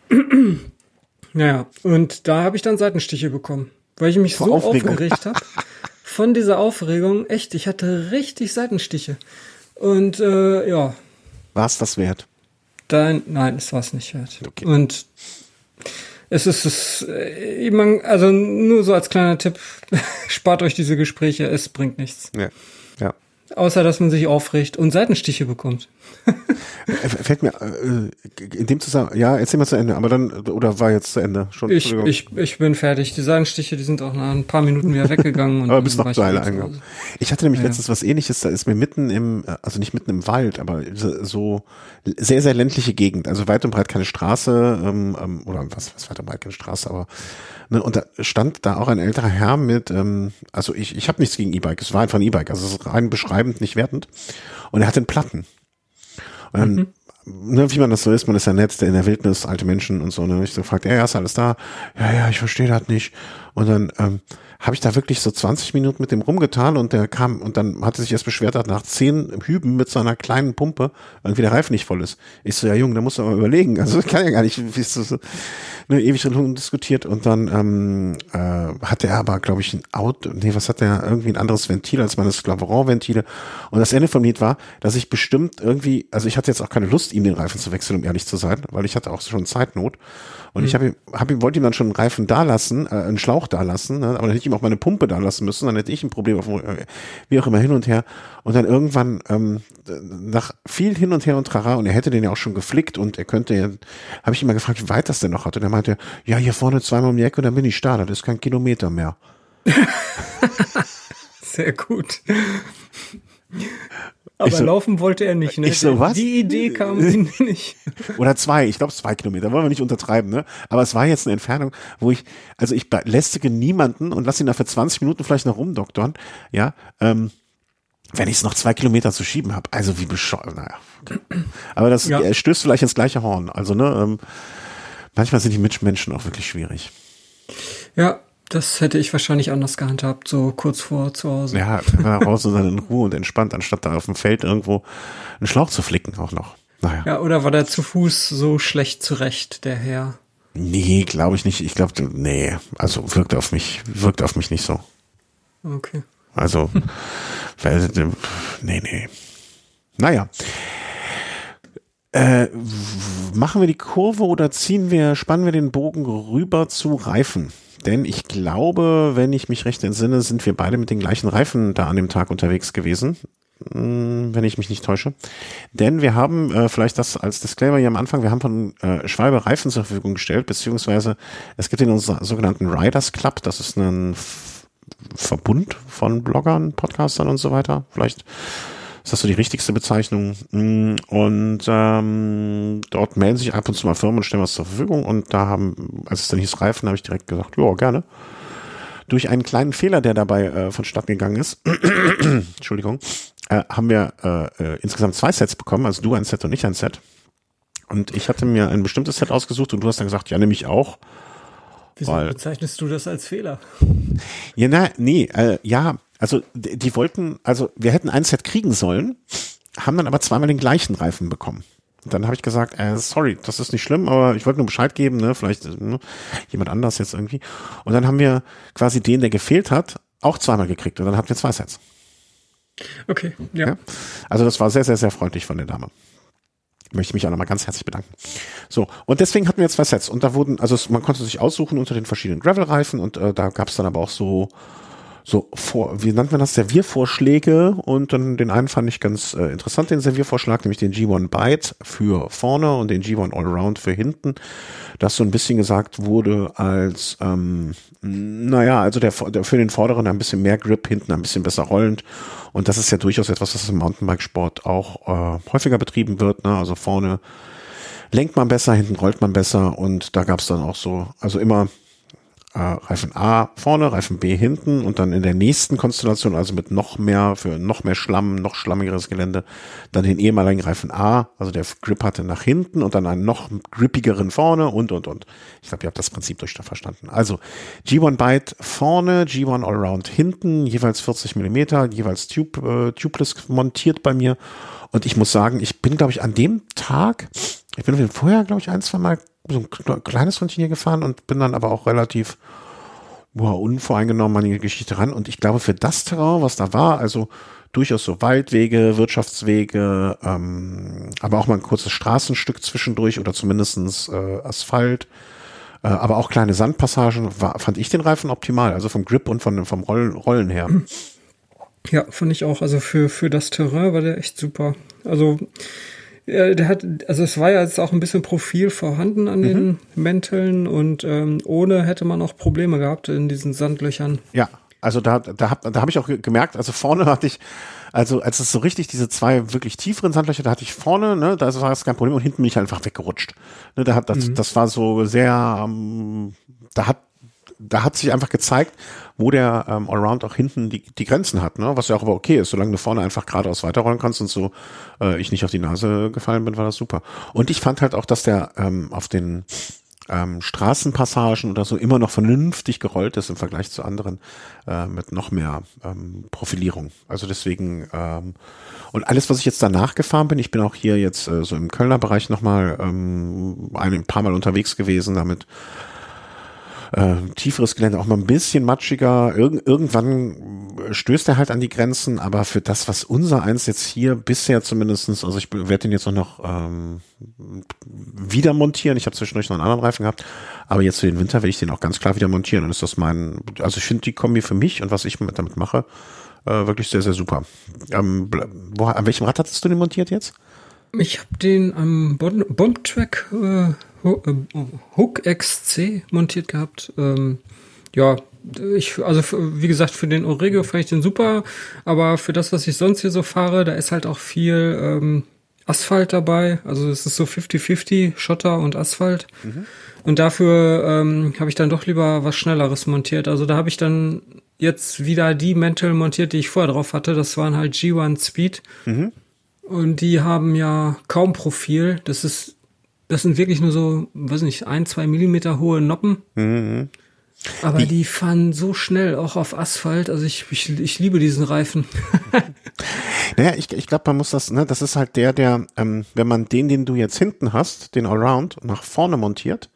(clears throat) naja, und da habe ich dann Seitenstiche bekommen, weil ich mich Vor so Aufregung. aufgeregt habe. (laughs) Von dieser Aufregung, echt, ich hatte richtig Seitenstiche. Und äh, ja. War es das wert? Dann, nein, es war es nicht wert. Okay. Und es ist es, äh, man, also nur so als kleiner Tipp, (laughs) spart euch diese Gespräche, es bringt nichts. Ja. Ja. Außer, dass man sich aufricht und Seitenstiche bekommt. Äh, fällt mir äh, in dem Zusammenhang, ja, erzähl mal zu Ende, aber dann, oder war jetzt zu Ende? Schon, ich, ich, ich bin fertig. Die Seitenstiche, die sind auch nach ein paar Minuten wieder weggegangen. aber bist noch zu Heile eingegangen. Ich hatte nämlich ja. letztens was ähnliches, da ist mir mitten im, also nicht mitten im Wald, aber so sehr, sehr ländliche Gegend, also weit und breit keine Straße, ähm, ähm oder was, was weit und breit keine Straße, aber Ne, und da stand da auch ein älterer Herr mit, ähm, also ich, ich habe nichts gegen E-Bike, es war einfach ein E-Bike, also es ist rein beschreibend, nicht wertend. Und er hatte einen Platten. Und dann, mhm. ne, wie man das so ist, man ist ja nett, in der Wildnis, alte Menschen und so, ne? Ich so fragt, ja, ja, ist alles da? Ja, ja, ich verstehe das nicht. Und dann ähm, habe ich da wirklich so 20 Minuten mit dem rumgetan und der kam und dann hat er sich erst beschwert, dass nach zehn Hüben mit so einer kleinen Pumpe irgendwie der Reifen nicht voll ist. Ich so, ja Junge, da musst du aber überlegen. Also ich kann ja gar nicht, wie ist das so, ne, ewig diskutiert und dann ähm, äh, hat er aber, glaube ich, ein Auto, nee, was hat der, irgendwie ein anderes Ventil als meine Sclaveron-Ventile. Und das Ende vom Lied war, dass ich bestimmt irgendwie, also ich hatte jetzt auch keine Lust, ihm den Reifen zu wechseln, um ehrlich zu sein, weil ich hatte auch schon Zeitnot. Und mhm. ich habe hab ihm, wollte ihm dann schon einen Reifen da lassen, äh, einen Schlauch da lassen, ne? aber ich ihm auch meine Pumpe da lassen müssen, dann hätte ich ein Problem, auf, äh, wie auch immer hin und her. Und dann irgendwann, ähm, nach viel hin und her und trara, und er hätte den ja auch schon geflickt und er könnte, habe ich ihn mal gefragt, wie weit das denn noch hat. Und er meinte, ja, hier vorne zweimal um die Ecke und dann bin ich da, das ist kein Kilometer mehr. (laughs) Sehr gut. Aber so, laufen wollte er nicht, ne? Ich so, was? Die Idee kam ihm (laughs) nicht. Oder zwei, ich glaube zwei Kilometer, wollen wir nicht untertreiben, ne? Aber es war jetzt eine Entfernung, wo ich, also ich lästige niemanden und lass ihn da für 20 Minuten vielleicht noch rumdoktern, ja, ähm, wenn ich es noch zwei Kilometer zu schieben habe. Also wie bescheuert, naja. Aber das ja. stößt vielleicht ins gleiche Horn. Also, ne, ähm, manchmal sind die Mitmenschen auch wirklich schwierig. Ja, das hätte ich wahrscheinlich anders gehandhabt, so kurz vor zu Hause. Ja, raus und dann in Ruhe und entspannt, anstatt da auf dem Feld irgendwo einen Schlauch zu flicken auch noch. Naja. Ja, oder war der zu Fuß so schlecht zurecht, der Herr? Nee, glaube ich nicht. Ich glaube, nee, also wirkt auf mich, wirkt auf mich nicht so. Okay. Also, weil, nee, nee. Naja. Äh, machen wir die Kurve oder ziehen wir, spannen wir den Bogen rüber zu Reifen? Denn ich glaube, wenn ich mich recht entsinne, sind wir beide mit den gleichen Reifen da an dem Tag unterwegs gewesen. Hm, wenn ich mich nicht täusche. Denn wir haben, äh, vielleicht das als Disclaimer hier am Anfang, wir haben von äh, Schwalbe Reifen zur Verfügung gestellt, beziehungsweise es gibt in unserem sogenannten Riders Club, das ist ein Verbund von Bloggern, Podcastern und so weiter. Vielleicht ist das so die richtigste Bezeichnung. Mm, und ähm, dort melden sich ab und zu mal Firmen und stellen was zur Verfügung. Und da haben, als es dann hieß Reifen, habe ich direkt gesagt, ja, gerne. Durch einen kleinen Fehler, der dabei äh, vonstatten gegangen ist, (clears throat) Entschuldigung, äh, haben wir äh, äh, insgesamt zwei Sets bekommen, also du ein Set und ich ein Set. Und ich hatte mir ein bestimmtes Set ausgesucht und du hast dann gesagt, ja, nehme ich auch. Wieso bezeichnest du das als Fehler? Ja, na, nee, äh, ja, also die, wollten, also wir hätten ein Set kriegen sollen, haben dann aber zweimal den gleichen Reifen bekommen. Und dann habe ich gesagt, äh, sorry, das ist nicht schlimm, aber ich wollte nur Bescheid geben, ne, vielleicht ne, jemand anders jetzt irgendwie. Und dann haben wir quasi den, der gefehlt hat, auch zweimal gekriegt und dann hatten wir zwei Sets. Okay, ja. ja. Also das war sehr, sehr, sehr freundlich von der Dame. Möchte mich auch nochmal ganz herzlich bedanken. So, und deswegen hatten wir zwei Sets und da wurden, also man konnte sich aussuchen unter den verschiedenen Gravel-Reifen und äh, da gab es dann aber auch so so vor, wie nennt man das, Serviervorschläge. Und dann den einen fand ich ganz äh, interessant, den Serviervorschlag, nämlich den G1 Byte für vorne und den G1 Allround für hinten, dass so ein bisschen gesagt wurde als, ähm, naja, also der, der für den vorderen ein bisschen mehr Grip, hinten ein bisschen besser rollend. Und das ist ja durchaus etwas, was im Mountainbikesport auch äh, häufiger betrieben wird, ne? also vorne lenkt man besser, hinten rollt man besser. Und da gab es dann auch so, also immer äh, Reifen A vorne, Reifen B hinten und dann in der nächsten Konstellation, also mit noch mehr, für noch mehr Schlamm, noch schlammigeres Gelände, dann den ehemaligen Reifen A, also der Grip hatte nach hinten und dann einen noch grippigeren vorne und, und, und. Ich glaube, ihr habt das Prinzip durch verstanden. Also G1 Byte vorne, G1 Allround hinten, jeweils 40 Millimeter, jeweils Tube, äh, tubeless montiert bei mir. Und ich muss sagen, ich bin, glaube ich, an dem Tag, ich bin vorher, glaube ich, ein, zwei Mal so ein kleines Rundchen hier gefahren und bin dann aber auch relativ boah, unvoreingenommen an die Geschichte ran. Und ich glaube, für das Terrain, was da war, also durchaus so Waldwege, Wirtschaftswege, ähm, aber auch mal ein kurzes Straßenstück zwischendurch oder zumindestens äh, Asphalt, äh, aber auch kleine Sandpassagen, war, fand ich den Reifen optimal, also vom Grip und von, vom Rollen, Rollen her. Ja, fand ich auch. Also für, für das Terrain war der echt super. Also der hat, also es war ja jetzt auch ein bisschen Profil vorhanden an mhm. den Mänteln und ähm, ohne hätte man auch Probleme gehabt in diesen Sandlöchern. Ja, also da, da habe da hab ich auch gemerkt, also vorne hatte ich, also als es so richtig diese zwei wirklich tieferen Sandlöcher, da hatte ich vorne, ne, da war es kein Problem und hinten bin ich einfach weggerutscht. Ne, da hat das, mhm. das war so sehr, ähm, da hat da hat sich einfach gezeigt, wo der ähm, Allround auch hinten die, die Grenzen hat, ne? was ja auch aber okay ist, solange du vorne einfach geradeaus weiterrollen kannst und so äh, ich nicht auf die Nase gefallen bin, war das super. Und ich fand halt auch, dass der ähm, auf den ähm, Straßenpassagen oder so immer noch vernünftig gerollt ist im Vergleich zu anderen äh, mit noch mehr ähm, Profilierung. Also deswegen ähm, und alles, was ich jetzt danach gefahren bin, ich bin auch hier jetzt äh, so im Kölner Bereich nochmal ähm, ein paar Mal unterwegs gewesen damit äh, tieferes Gelände, auch mal ein bisschen matschiger. Irg irgendwann stößt er halt an die Grenzen, aber für das, was unser eins jetzt hier bisher zumindestens, also ich werde den jetzt auch noch ähm, wieder montieren. Ich habe zwischendurch noch einen anderen Reifen gehabt, aber jetzt für den Winter werde ich den auch ganz klar wieder montieren. Dann ist das mein, also ich finde die Kombi für mich und was ich damit mache, äh, wirklich sehr, sehr super. Ähm, wo, an welchem Rad hattest du den montiert jetzt? Ich habe den am Bomb-Track äh, Hook XC montiert gehabt. Ähm, ja, ich, also wie gesagt, für den Orego fand ich den super, aber für das, was ich sonst hier so fahre, da ist halt auch viel ähm, Asphalt dabei. Also es ist so 50-50, Schotter und Asphalt. Mhm. Und dafür ähm, habe ich dann doch lieber was Schnelleres montiert. Also da habe ich dann jetzt wieder die Mental montiert, die ich vorher drauf hatte. Das waren halt G1 Speed. Mhm. Und die haben ja kaum Profil. Das ist, das sind wirklich nur so, weiß nicht, ein, zwei Millimeter hohe Noppen. Mhm. Aber die, die, fahren so schnell auch auf Asphalt. Also ich, ich, ich liebe diesen Reifen. (laughs) naja, ich, ich glaube, man muss das, ne, das ist halt der, der, ähm, wenn man den, den du jetzt hinten hast, den Allround, nach vorne montiert,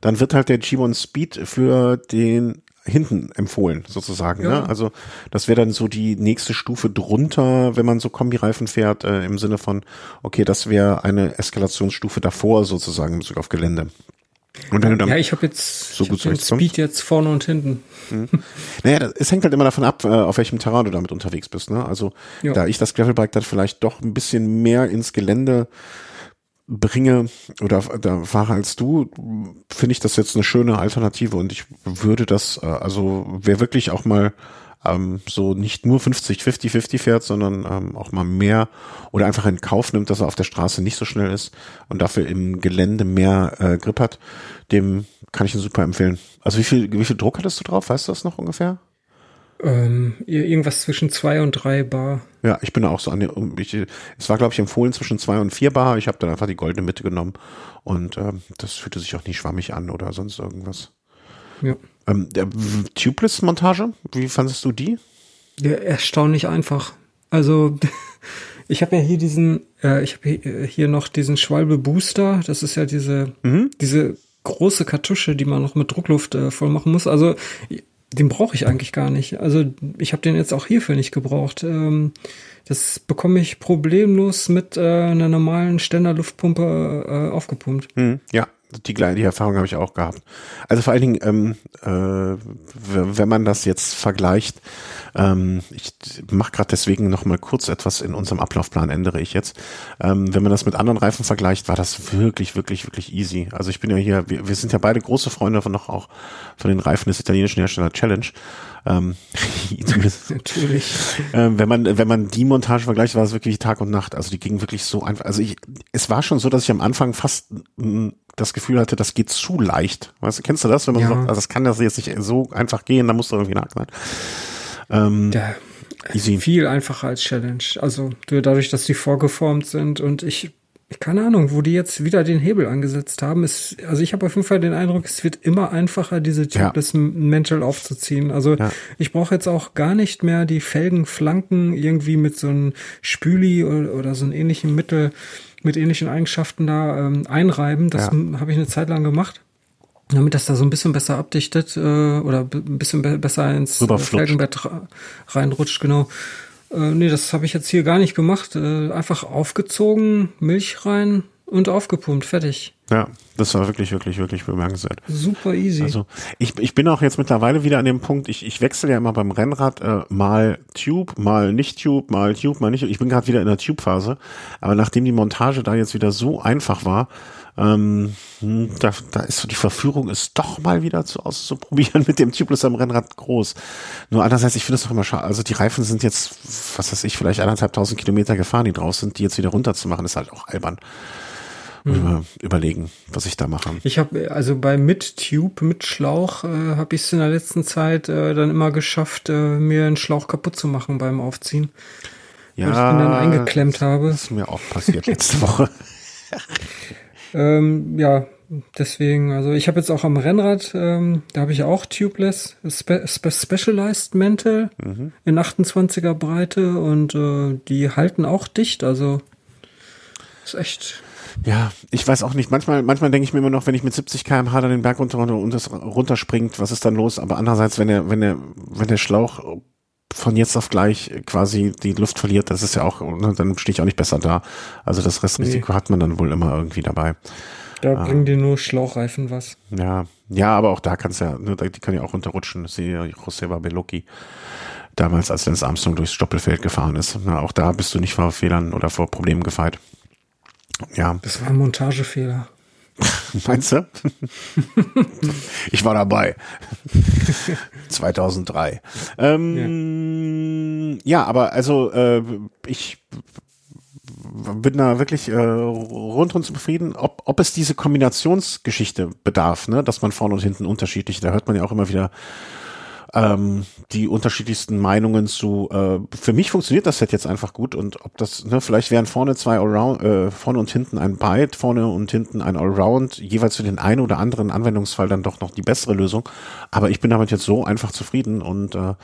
dann wird halt der G1 Speed für den hinten empfohlen, sozusagen. Ne? Ja. Ne? Also das wäre dann so die nächste Stufe drunter, wenn man so Kombireifen fährt, äh, im Sinne von, okay, das wäre eine Eskalationsstufe davor sozusagen in Bezug auf Gelände. Und wenn du dann ja, ich habe jetzt so gut den Speed jetzt vorne und hinten. Mhm. Naja, es hängt halt immer davon ab, äh, auf welchem Terrain du damit unterwegs bist. Ne? Also ja. da ich das Gravelbike dann vielleicht doch ein bisschen mehr ins Gelände bringe oder da fahre als du, finde ich das jetzt eine schöne Alternative und ich würde das, äh, also wer wirklich auch mal ähm, so nicht nur 50, 50, 50 fährt, sondern ähm, auch mal mehr oder einfach in Kauf nimmt, dass er auf der Straße nicht so schnell ist und dafür im Gelände mehr äh, Grip hat, dem kann ich ihn super empfehlen. Also wie viel, wie viel Druck hattest du drauf? Weißt du das noch ungefähr? Ähm, irgendwas zwischen zwei und drei Bar. Ja, ich bin auch so an der, ich, es war glaube ich empfohlen zwischen zwei und vier Bar. Ich habe dann einfach die goldene Mitte genommen und ähm, das fühlte sich auch nicht schwammig an oder sonst irgendwas. Ja. Ähm, der Tubeless-Montage, wie fandest du die? Ja, erstaunlich einfach. Also (laughs) ich habe ja hier diesen, äh, ich habe äh, hier noch diesen Schwalbe Booster. Das ist ja diese, mhm. diese große Kartusche, die man noch mit Druckluft äh, voll machen muss. Also den brauche ich eigentlich gar nicht. Also ich habe den jetzt auch hierfür nicht gebraucht. Ähm, das bekomme ich problemlos mit äh, einer normalen Ständerluftpumpe äh, aufgepumpt. Hm, ja, die, die Erfahrung habe ich auch gehabt. Also vor allen Dingen, ähm, äh, wenn man das jetzt vergleicht, ähm, ich mache gerade deswegen noch mal kurz etwas in unserem Ablaufplan, ändere ich jetzt. Ähm, wenn man das mit anderen Reifen vergleicht, war das wirklich, wirklich, wirklich easy. Also ich bin ja hier, wir, wir sind ja beide große Freunde von noch auch von den Reifen des italienischen Herstellers Challenge. Ähm, (laughs) (laughs) Natürlich. Ähm, wenn man wenn man die Montage vergleicht, war es wirklich Tag und Nacht. Also die ging wirklich so einfach. Also ich, es war schon so, dass ich am Anfang fast mh, das Gefühl hatte, das geht zu leicht. Weißt du, kennst du das? Wenn man Ja. sagt, also das kann das jetzt nicht so einfach gehen, da muss da irgendwie nach sein. Ähm, Ja, easy. viel einfacher als Challenge. Also dadurch, dass die vorgeformt sind und ich, keine Ahnung, wo die jetzt wieder den Hebel angesetzt haben, ist, also ich habe auf jeden Fall den Eindruck, es wird immer einfacher, diese Ja. Tubeless Mental aufzuziehen. Also Ja. ich brauche jetzt auch gar nicht mehr die Felgenflanken irgendwie mit so einem Spüli oder, oder so einem ähnlichen Mittel mit ähnlichen Eigenschaften da ähm, einreiben. Das Ja. habe ich eine Zeit lang gemacht. Damit das da so ein bisschen besser abdichtet äh, oder ein bisschen be besser ins äh. Felgenbett reinrutscht, genau. Äh, nee, das habe ich jetzt hier gar nicht gemacht. Äh, einfach aufgezogen, Milch rein und aufgepumpt, fertig. Ja, das war wirklich, wirklich, wirklich bemerkenswert. Super easy. Also ich, ich bin auch jetzt mittlerweile wieder an dem Punkt, ich, ich wechsle ja immer beim Rennrad äh, mal Tube, mal nicht Tube, mal Tube, mal nicht. Ich bin gerade wieder in der Tube-Phase, aber nachdem die Montage da jetzt wieder so einfach war, ähm, hm, da, da ist so die Verführung, ist doch mal wieder zu auszuprobieren (laughs) mit dem Tubeless am Rennrad groß. Nur andererseits, ich finde es doch immer schade. Also die Reifen sind jetzt, was weiß ich, vielleicht anderthalbtausend Kilometer gefahren, die drauf sind, die jetzt wieder runterzumachen, ist halt auch albern. Mal überlegen, was ich da mache. Ich habe also bei mit Tube, mit Schlauch, äh, habe ich es in der letzten Zeit äh, dann immer geschafft, äh, mir einen Schlauch kaputt zu machen beim Aufziehen. Ja, Weil ich ihn dann eingeklemmt habe. Das ist mir auch passiert letzte Woche. (laughs) Ähm, ja, deswegen, also ich habe jetzt auch am Rennrad, ähm, da habe ich auch Tubeless, Spe Spe Specialized Mental in 28er Breite und äh, die halten auch dicht, also ist echt. Ja, ich weiß auch nicht. Manchmal, manchmal denke ich mir immer noch, wenn ich mit 70 km/h dann den Berg runter und das runterspringt, was ist dann los? Aber andererseits, wenn der, wenn der, wenn der Schlauch von jetzt auf gleich quasi die Luft verliert, das ist ja auch, ne, dann stehe ich auch nicht besser da. Also das Restrisiko hat man dann wohl immer irgendwie dabei. Da bringen die nur Schlauchreifen was. Ja, ja, aber auch da kannst ja, ne, die kann ja auch runterrutschen. Das sehe ja Joseba Bellocchi damals, als Lance Armstrong durchs Stoppelfeld gefahren ist. Na, auch da bist du nicht vor Fehlern oder vor Problemen gefeit. Ja, Das war ein Montagefehler. (laughs) meinst du? ich war dabei. (laughs) 2003. Ähm, ja. aber also äh, ich bin da wirklich äh, rundum zufrieden, ob, ob es diese Kombinationsgeschichte bedarf, ne, dass man vorne und hinten unterschiedlich, da hört man ja auch immer wieder ähm, die unterschiedlichsten Meinungen zu. Äh, für mich funktioniert das Set jetzt einfach gut und ob das, ne, vielleicht wären vorne zwei Allround, äh, vorne und hinten ein Byte, vorne und hinten ein Allround, jeweils für den einen oder anderen Anwendungsfall dann doch noch die bessere Lösung. Aber ich bin damit jetzt so einfach zufrieden und äh,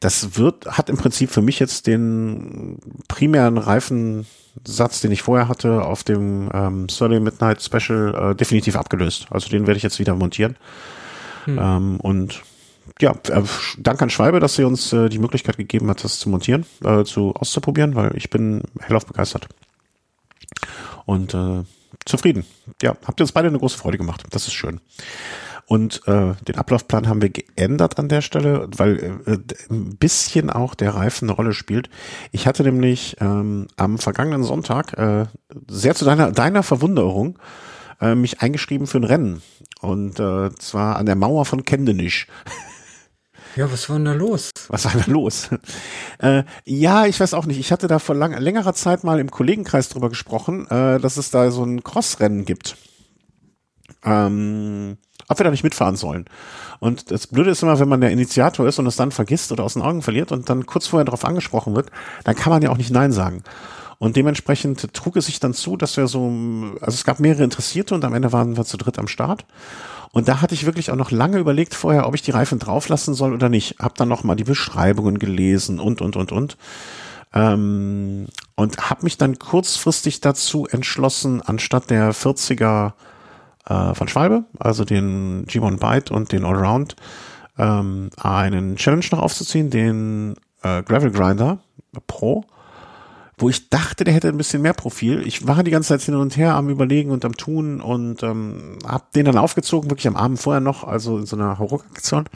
das wird, hat im Prinzip für mich jetzt den primären Reifensatz, den ich vorher hatte, auf dem ähm, Sunday Midnight Special äh, definitiv abgelöst. Also den werde ich jetzt wieder montieren. Ähm, und ja, äh, Dank an Schwalbe, dass sie uns äh, die Möglichkeit gegeben hat, das zu montieren, äh, zu auszuprobieren, weil ich bin hellauf begeistert. Und äh, zufrieden. Ja, habt ihr uns beide eine große Freude gemacht. Das ist schön. Und äh, den Ablaufplan haben wir geändert an der Stelle, weil äh, ein bisschen auch der Reifen eine Rolle spielt. Ich hatte nämlich ähm, am vergangenen Sonntag äh, sehr zu deiner, deiner Verwunderung äh, mich eingeschrieben für ein Rennen. Und äh, zwar an der Mauer von Kendenich. (laughs) Ja, was war denn da los? Was war da los? (laughs) äh, ja, ich weiß auch nicht. Ich hatte da vor lang, längerer Zeit mal im Kollegenkreis drüber gesprochen, äh, dass es da so ein Crossrennen gibt. Ähm, ob wir da nicht mitfahren sollen. Und das Blöde ist immer, wenn man der Initiator ist und es dann vergisst oder aus den Augen verliert und dann kurz vorher darauf angesprochen wird, dann kann man ja auch nicht Nein sagen. Und dementsprechend trug es sich dann zu, dass wir so, also es gab mehrere Interessierte und am Ende waren wir zu dritt am Start. Und da hatte ich wirklich auch noch lange überlegt vorher, ob ich die Reifen drauflassen soll oder nicht. Hab dann noch mal die Beschreibungen gelesen und, und, und, und. Ähm, und habe mich dann kurzfristig dazu entschlossen, anstatt der 40er äh, von Schwalbe, also den G1 Byte und den Allround, ähm, einen Challenge noch aufzuziehen, den äh, Gravel Grinder Pro, wo ich dachte, der hätte ein bisschen mehr Profil. Ich war die ganze Zeit hin und her am Überlegen und am Tun und ähm, habe den dann aufgezogen, wirklich am Abend vorher noch, also in so einer Horroraktion.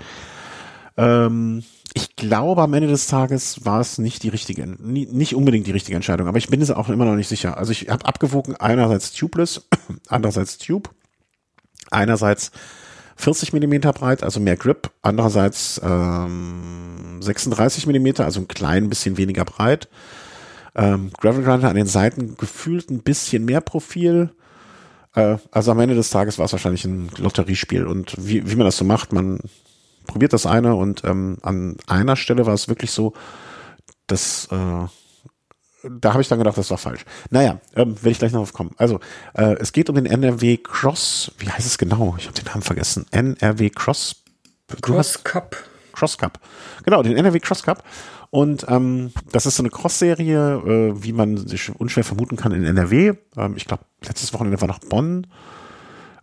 Ähm, ich glaube, am Ende des Tages war es nicht die richtige, nicht unbedingt die richtige Entscheidung, aber ich bin es auch immer noch nicht sicher. Also ich habe abgewogen, einerseits tubeless, (clears throat) andererseits tube, einerseits 40 Millimeter breit, also mehr Grip. Andererseits ähm, 36 Millimeter, also ein klein bisschen weniger breit. Ähm, Gravel Grinder an den Seiten gefühlt ein bisschen mehr Profil. Äh, also am Ende des Tages war es wahrscheinlich ein Lotteriespiel. Und wie, wie man das so macht, man probiert das eine und ähm, an einer Stelle war es wirklich so, dass äh, da habe ich dann gedacht, das war falsch. Naja, ähm, werde ich gleich noch drauf kommen. Also, äh, es geht um den NRW Cross, wie heißt es genau? Ich habe den Namen vergessen. NRW Cross. Cross Cup. Cross Cup. Genau, den NRW Cross Cup. Und ähm, das ist so eine Cross-Serie, äh, wie man sich unschwer vermuten kann in NRW. Ähm, ich glaube, letztes Wochenende war noch Bonn.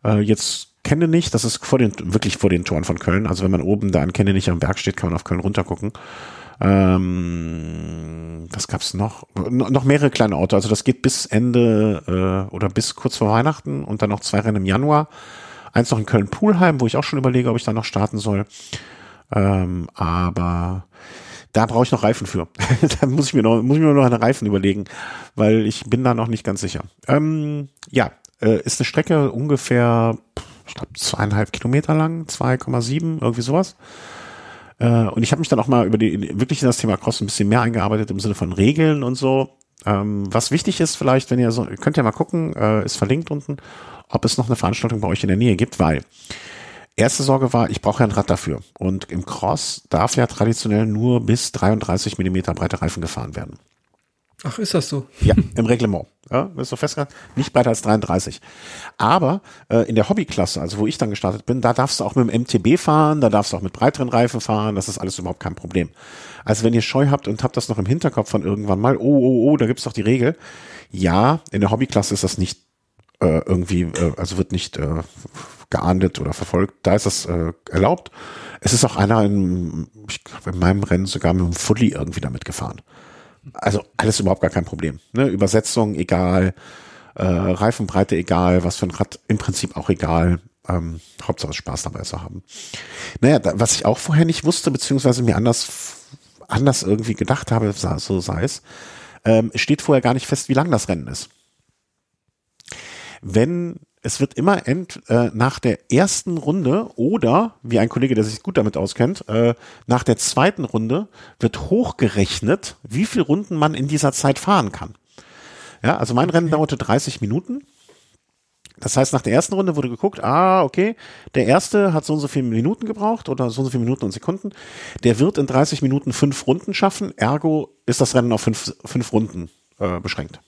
Äh, jetzt Kenne nicht, das ist vor den, wirklich vor den Toren von Köln. Also wenn man oben da an Kenne nicht am Berg steht, kann man auf Köln runtergucken. Ähm, was gab's noch? No, noch mehrere kleine Orte. Also das geht bis Ende äh, oder bis kurz vor Weihnachten und dann noch zwei Rennen im Januar. Eins noch in Köln-Pulheim, wo ich auch schon überlege, ob ich da noch starten soll. Ähm, aber da brauche ich noch Reifen für. (laughs) da muss ich mir noch, muss ich mir noch eine Reifen überlegen, weil ich bin da noch nicht ganz sicher. Ähm, ja, äh, ist eine Strecke ungefähr, ich glaube, zweieinhalb Kilometer lang, 2,7, irgendwie sowas. Äh, und ich habe mich dann auch mal über die, wirklich in das Thema Cross ein bisschen mehr eingearbeitet im Sinne von Regeln und so. Ähm, was wichtig ist vielleicht, wenn ihr so, könnt ihr mal gucken, äh, ist verlinkt unten, ob es noch eine Veranstaltung bei euch in der Nähe gibt, weil erste Sorge war, ich brauche ja ein Rad dafür. Und im Cross darf ja traditionell nur bis 33 Millimeter breite Reifen gefahren werden. Ach, ist das so? Ja, im Reglement. Ja, ist so festgehalten. Nicht breiter als 33. Aber äh, in der Hobbyklasse, also wo ich dann gestartet bin, da darfst du auch mit dem MTB fahren, da darfst du auch mit breiteren Reifen fahren, das ist alles überhaupt kein Problem. Also wenn ihr Scheu habt und habt das noch im Hinterkopf von irgendwann mal, oh, oh, oh, da gibt's doch die Regel. Ja, in der Hobbyklasse ist das nicht äh, irgendwie, äh, also wird nicht äh, geahndet oder verfolgt. Da ist das äh, erlaubt. Es ist auch einer in, ich glaube, in meinem Rennen sogar mit einem Fully irgendwie damit gefahren. Also alles überhaupt gar kein Problem. Ne? Übersetzung egal, äh, Reifenbreite egal, was für ein Rad im Prinzip auch egal. Ähm, Hauptsache Spaß dabei zu haben. Naja, da, was ich auch vorher nicht wusste, beziehungsweise mir anders, anders irgendwie gedacht habe, so sei es, ähm, steht vorher gar nicht fest, wie lang das Rennen ist. Wenn es wird immer end, äh, nach der ersten Runde oder, wie ein Kollege, der sich gut damit auskennt, äh, nach der zweiten Runde wird hochgerechnet, wie viel Runden man in dieser Zeit fahren kann. Ja, also mein. Rennen dauerte 30 Minuten. Das heißt, nach der ersten Runde wurde geguckt, ah, okay, der erste hat so und so viele Minuten gebraucht oder so und so viele Minuten und Sekunden. Der wird in 30 Minuten fünf Runden schaffen, ergo ist das Rennen auf fünf, fünf Runden äh, beschränkt.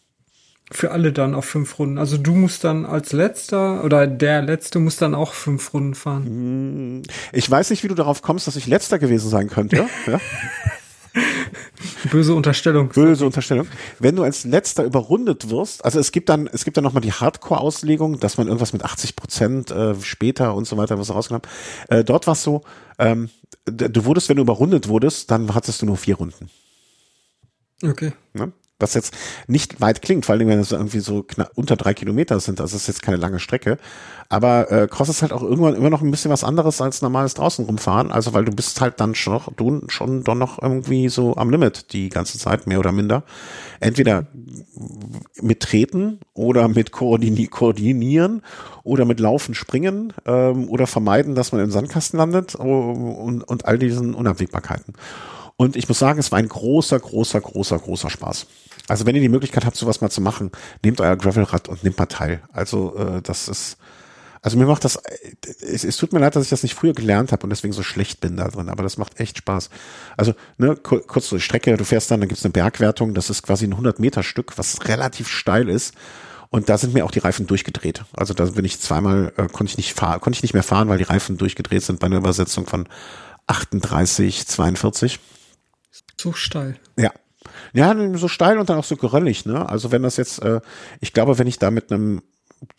Für alle dann auf fünf Runden. Also du musst dann als letzter oder der letzte muss dann auch fünf Runden fahren. Hm, ich weiß nicht, wie du darauf kommst, dass ich letzter gewesen sein könnte. ja? (laughs) Böse Unterstellung. Böse Unterstellung. Wenn du als letzter überrundet wirst, also es gibt dann, es gibt dann nochmal die Hardcore-Auslegung, dass man irgendwas mit 80 Prozent äh, später und so weiter was rausgenommen. Äh, dort war es so, ähm, du wurdest, wenn du überrundet wurdest, dann hattest du nur vier Runden. Okay. Ne? Was jetzt nicht weit klingt, vor allem wenn es irgendwie so knapp unter drei Kilometer sind, also ist jetzt keine lange Strecke. Aber äh, Cross ist halt auch irgendwann immer noch ein bisschen was anderes als normales draußen rumfahren. Also weil du bist halt dann schon, du schon doch noch irgendwie so am Limit die ganze Zeit, mehr oder minder. Entweder mit Treten oder mit Koordini Koordinieren oder mit Laufen, Springen ähm, oder vermeiden, dass man im Sandkasten landet und, und all diesen Unabwägbarkeiten. Und ich muss sagen, es war ein großer, großer, großer, großer Spaß. Also wenn ihr die Möglichkeit habt, sowas mal zu machen, nehmt euer Gravelrad und nehmt mal teil. Also äh, das ist, also mir macht das, es, es tut mir leid, dass ich das nicht früher gelernt habe und deswegen so schlecht bin da drin, aber das macht echt Spaß. Also ne, kurz so die Strecke, du fährst dann, dann gibt's eine Bergwertung, das ist quasi ein 100 Meter Stück, was relativ steil ist. Und da sind mir auch die Reifen durchgedreht. Also da bin ich zweimal, äh, konnte ich nicht fahren, konnte ich nicht mehr fahren, weil die Reifen durchgedreht sind bei einer Übersetzung von 38, 42. So steil. Ja, ja, so steil und dann auch so geröllig, ne? Also wenn das jetzt, äh, ich glaube, wenn ich da mit einem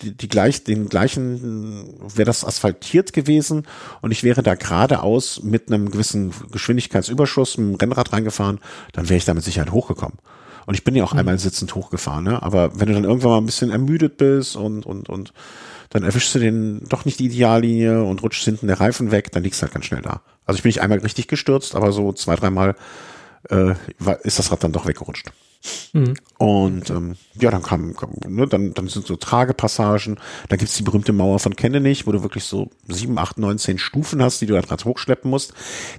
die, die gleich, den gleichen, wäre das asphaltiert gewesen und ich wäre da geradeaus mit einem gewissen Geschwindigkeitsüberschuss mit dem Rennrad reingefahren, dann wäre ich da mit Sicherheit hochgekommen. Und ich bin ja auch mhm. einmal sitzend hochgefahren, ne? Aber wenn du dann irgendwann mal ein bisschen ermüdet bist und, und, und dann erwischst du den doch nicht die Ideallinie und rutschst hinten der Reifen weg, dann liegst du halt ganz schnell da. Also ich bin nicht einmal richtig gestürzt, aber so zwei, dreimal äh, ist das Rad dann doch weggerutscht. Mhm. Und ähm, ja, dann kam, kam ne, dann, dann sind so Tragepassagen, da gibt's die berühmte Mauer von Kendenich, wo du wirklich so sieben, acht, neun, zehn Stufen hast, die du dann gerade hochschleppen musst.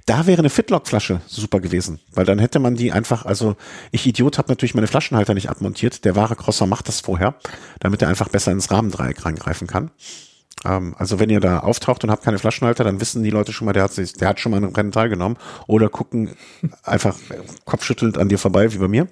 Da wäre eine Fitlock-Flasche super gewesen, weil dann hätte man die einfach, also ich Idiot habe natürlich meine Flaschenhalter nicht abmontiert, der wahre Crosser macht das vorher, damit er einfach besser ins Rahmendreieck reingreifen kann. Ähm, also wenn ihr da auftaucht und habt keine Flaschenhalter, dann wissen die Leute schon mal, der hat, sich, der hat schon mal ein Rennen teilgenommen oder gucken einfach kopfschüttelnd an dir vorbei, wie bei mir.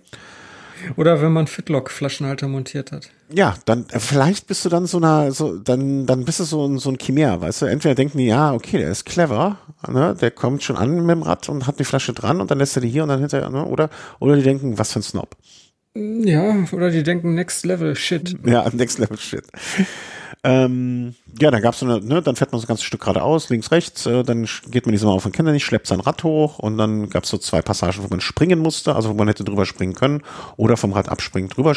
Oder wenn man Fitlock-Flaschenhalter montiert hat. Ja, dann äh, vielleicht bist du dann so einer, so dann dann bist du so ein so ein Chimär, weißt du? Entweder denken die, ja, okay, der ist clever, ne? Der kommt schon an mit dem Rad und hat die Flasche dran und dann lässt er die hier und dann hinterher, ne? Oder oder die denken, was für ein Snob. Ja, oder die denken Next Level Shit. Ja, (laughs) Next Level Shit. Ähm, ja, dann gab's so eine, ne, dann fährt man so ein ganzes Stück geradeaus, links, rechts, äh, dann geht man diesmal auf den Kinder nicht, schleppt sein Rad hoch und dann gab's so zwei Passagen, wo man springen musste, also wo man hätte drüber springen können oder vom Rad abspringen, drüber,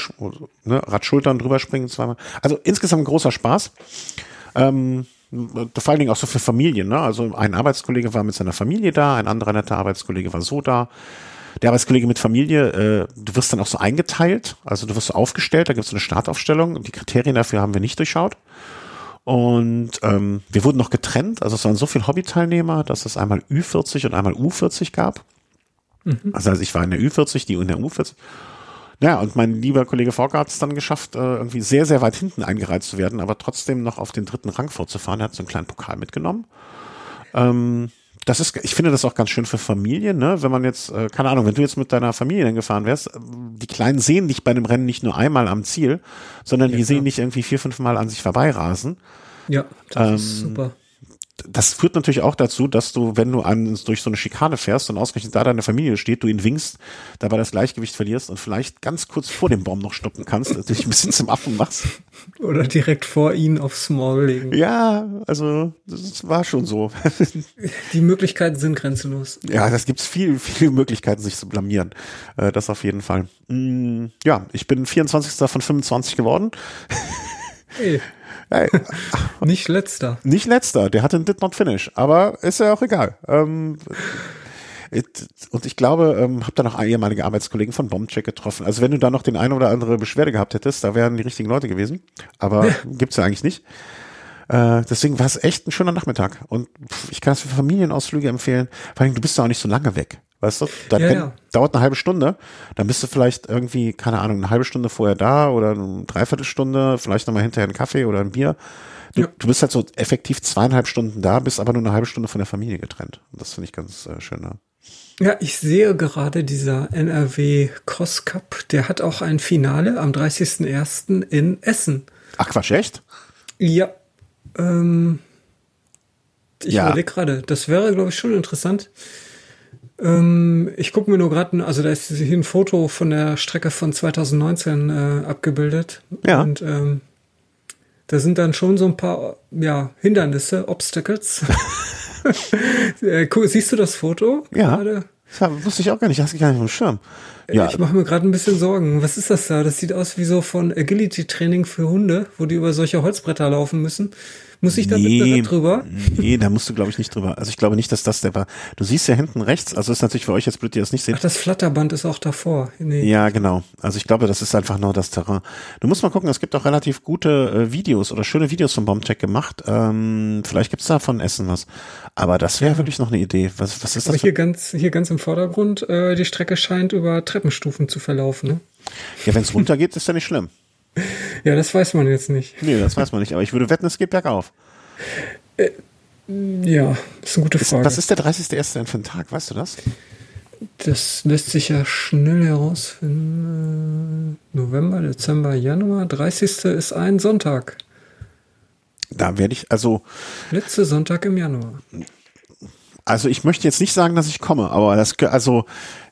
ne, Radschultern drüber springen zweimal. Also insgesamt ein großer Spaß. Ähm, vor allen Dingen auch so für Familien, ne? Also ein Arbeitskollege war mit seiner Familie da, ein anderer netter Arbeitskollege war so da der Arbeitskollege mit Familie, äh, du wirst dann auch so eingeteilt, also du wirst so aufgestellt, da gibt es eine Startaufstellung und die Kriterien dafür haben wir nicht durchschaut. Und ähm, wir wurden noch getrennt, also es waren so viele Hobbyteilnehmer, dass es einmal Ü40 und einmal U40 gab. Mhm. Also, also ich war in der Ü40, die in der U40. Ja, und mein lieber Kollege Forker hat es dann geschafft, äh, irgendwie sehr, sehr weit hinten eingereizt zu werden, aber trotzdem noch auf den dritten Rang vorzufahren. Er hat so einen kleinen Pokal mitgenommen. Ähm, das ist, ich finde das auch ganz schön für Familien, ne? Wenn man jetzt, äh, keine Ahnung, wenn du jetzt mit deiner Familie dann gefahren wärst, äh, die Kleinen sehen dich bei einem Rennen nicht nur einmal am Ziel, sondern ja, die sehen dich irgendwie vier, fünf Mal an sich vorbeirasen. Ja, das ähm, ist super das führt natürlich auch dazu, dass du, wenn du an, durch so eine Schikane fährst und ausgerechnet da deine Familie steht, du ihn winkst, dabei das Gleichgewicht verlierst und vielleicht ganz kurz vor dem Baum noch stoppen kannst, dass du dich ein bisschen zum Affen machst. Oder direkt vor ihn aufs Maul legen. Ja, also das war schon so. Die Möglichkeiten sind grenzenlos. Ja, das gibt's viel, viele Möglichkeiten, sich zu blamieren. Äh, das auf jeden Fall. Mm, ja, ich bin 24. von 25 geworden. Hey. Hey. (laughs) nicht letzter. Nicht letzter, der hatte einen Did Not Finish, aber ist ja auch egal. Ähm, und ich glaube, ähm, habe da noch ehemalige Arbeitskollegen von Bombcheck getroffen. Also wenn du da noch den einen oder andere Beschwerde gehabt hättest, da wären die richtigen Leute gewesen. Aber gibt's ja eigentlich nicht. Äh, deswegen war es echt ein schöner Nachmittag. Und ich kann es für Familienausflüge empfehlen. Vor allem, du bist ja auch nicht so lange weg. Weißt du? Das ja, ja. dauert eine halbe Stunde. Dann bist du vielleicht irgendwie, keine Ahnung, eine halbe Stunde vorher da oder eine Dreiviertelstunde, vielleicht nochmal hinterher einen Kaffee oder ein Bier. Du, ja. du bist halt so effektiv zweieinhalb Stunden da, bist aber nur eine halbe Stunde von der Familie getrennt. Und das finde ich ganz äh, schön. Ne? Ja, ich sehe gerade dieser NRW Cross Cup, der hat auch ein Finale am 30.01. in Essen. Ach Quatsch, echt? Ja. Ähm, ich ja. überlege gerade, das wäre, glaube ich, schon interessant. Ähm, ich gucke mir nur gerade, also da ist hier ein Foto von der Strecke von 2019 äh, abgebildet. Ja. Und ähm, da sind dann schon so ein paar ja, Hindernisse, Obstacles. (laughs) äh, siehst du das Foto? Ja. Gerade? Das wusste ich auch gar nicht, hast du gar nicht auf dem Schirm. Äh, ja. Ich mache mir gerade ein bisschen Sorgen. Was ist das da? Das sieht aus wie so von Agility-Training für Hunde, wo die über solche Holzbretter laufen müssen. Muss ich da nee, drüber? Nee, da musst du, glaube ich, nicht drüber. Also ich glaube nicht, dass das der war. Du siehst ja hinten rechts, also ist natürlich für euch jetzt blöd, die das nicht sehen. Ach, das Flatterband ist auch davor. Nee. Ja, genau. Also ich glaube, das ist einfach nur das Terrain. Du musst mal gucken, es gibt auch relativ gute äh, Videos oder schöne Videos von Bombcheck gemacht. Ähm, vielleicht gibt's da von Essen was. Aber das wäre ja. wirklich noch eine Idee. Was, was ist Aber das? hier ganz, hier ganz im Vordergrund, äh, die Strecke scheint über Treppenstufen zu verlaufen. Ne? Ja, wenn es runtergeht, ist ja nicht schlimm. Ja, das weiß man jetzt nicht. Nee, das weiß man nicht. Aber ich würde wetten, es geht bergauf. Äh, ja, ist eine gute Frage. Was ist der 30.01. denn für ein Tag? Weißt du das? Das lässt sich ja schnell herausfinden. November, Dezember, Januar. 30. ist ein Sonntag. Da werde ich, also. Letzte Sonntag im Januar. Also ich möchte jetzt nicht sagen, dass ich komme, aber das, also,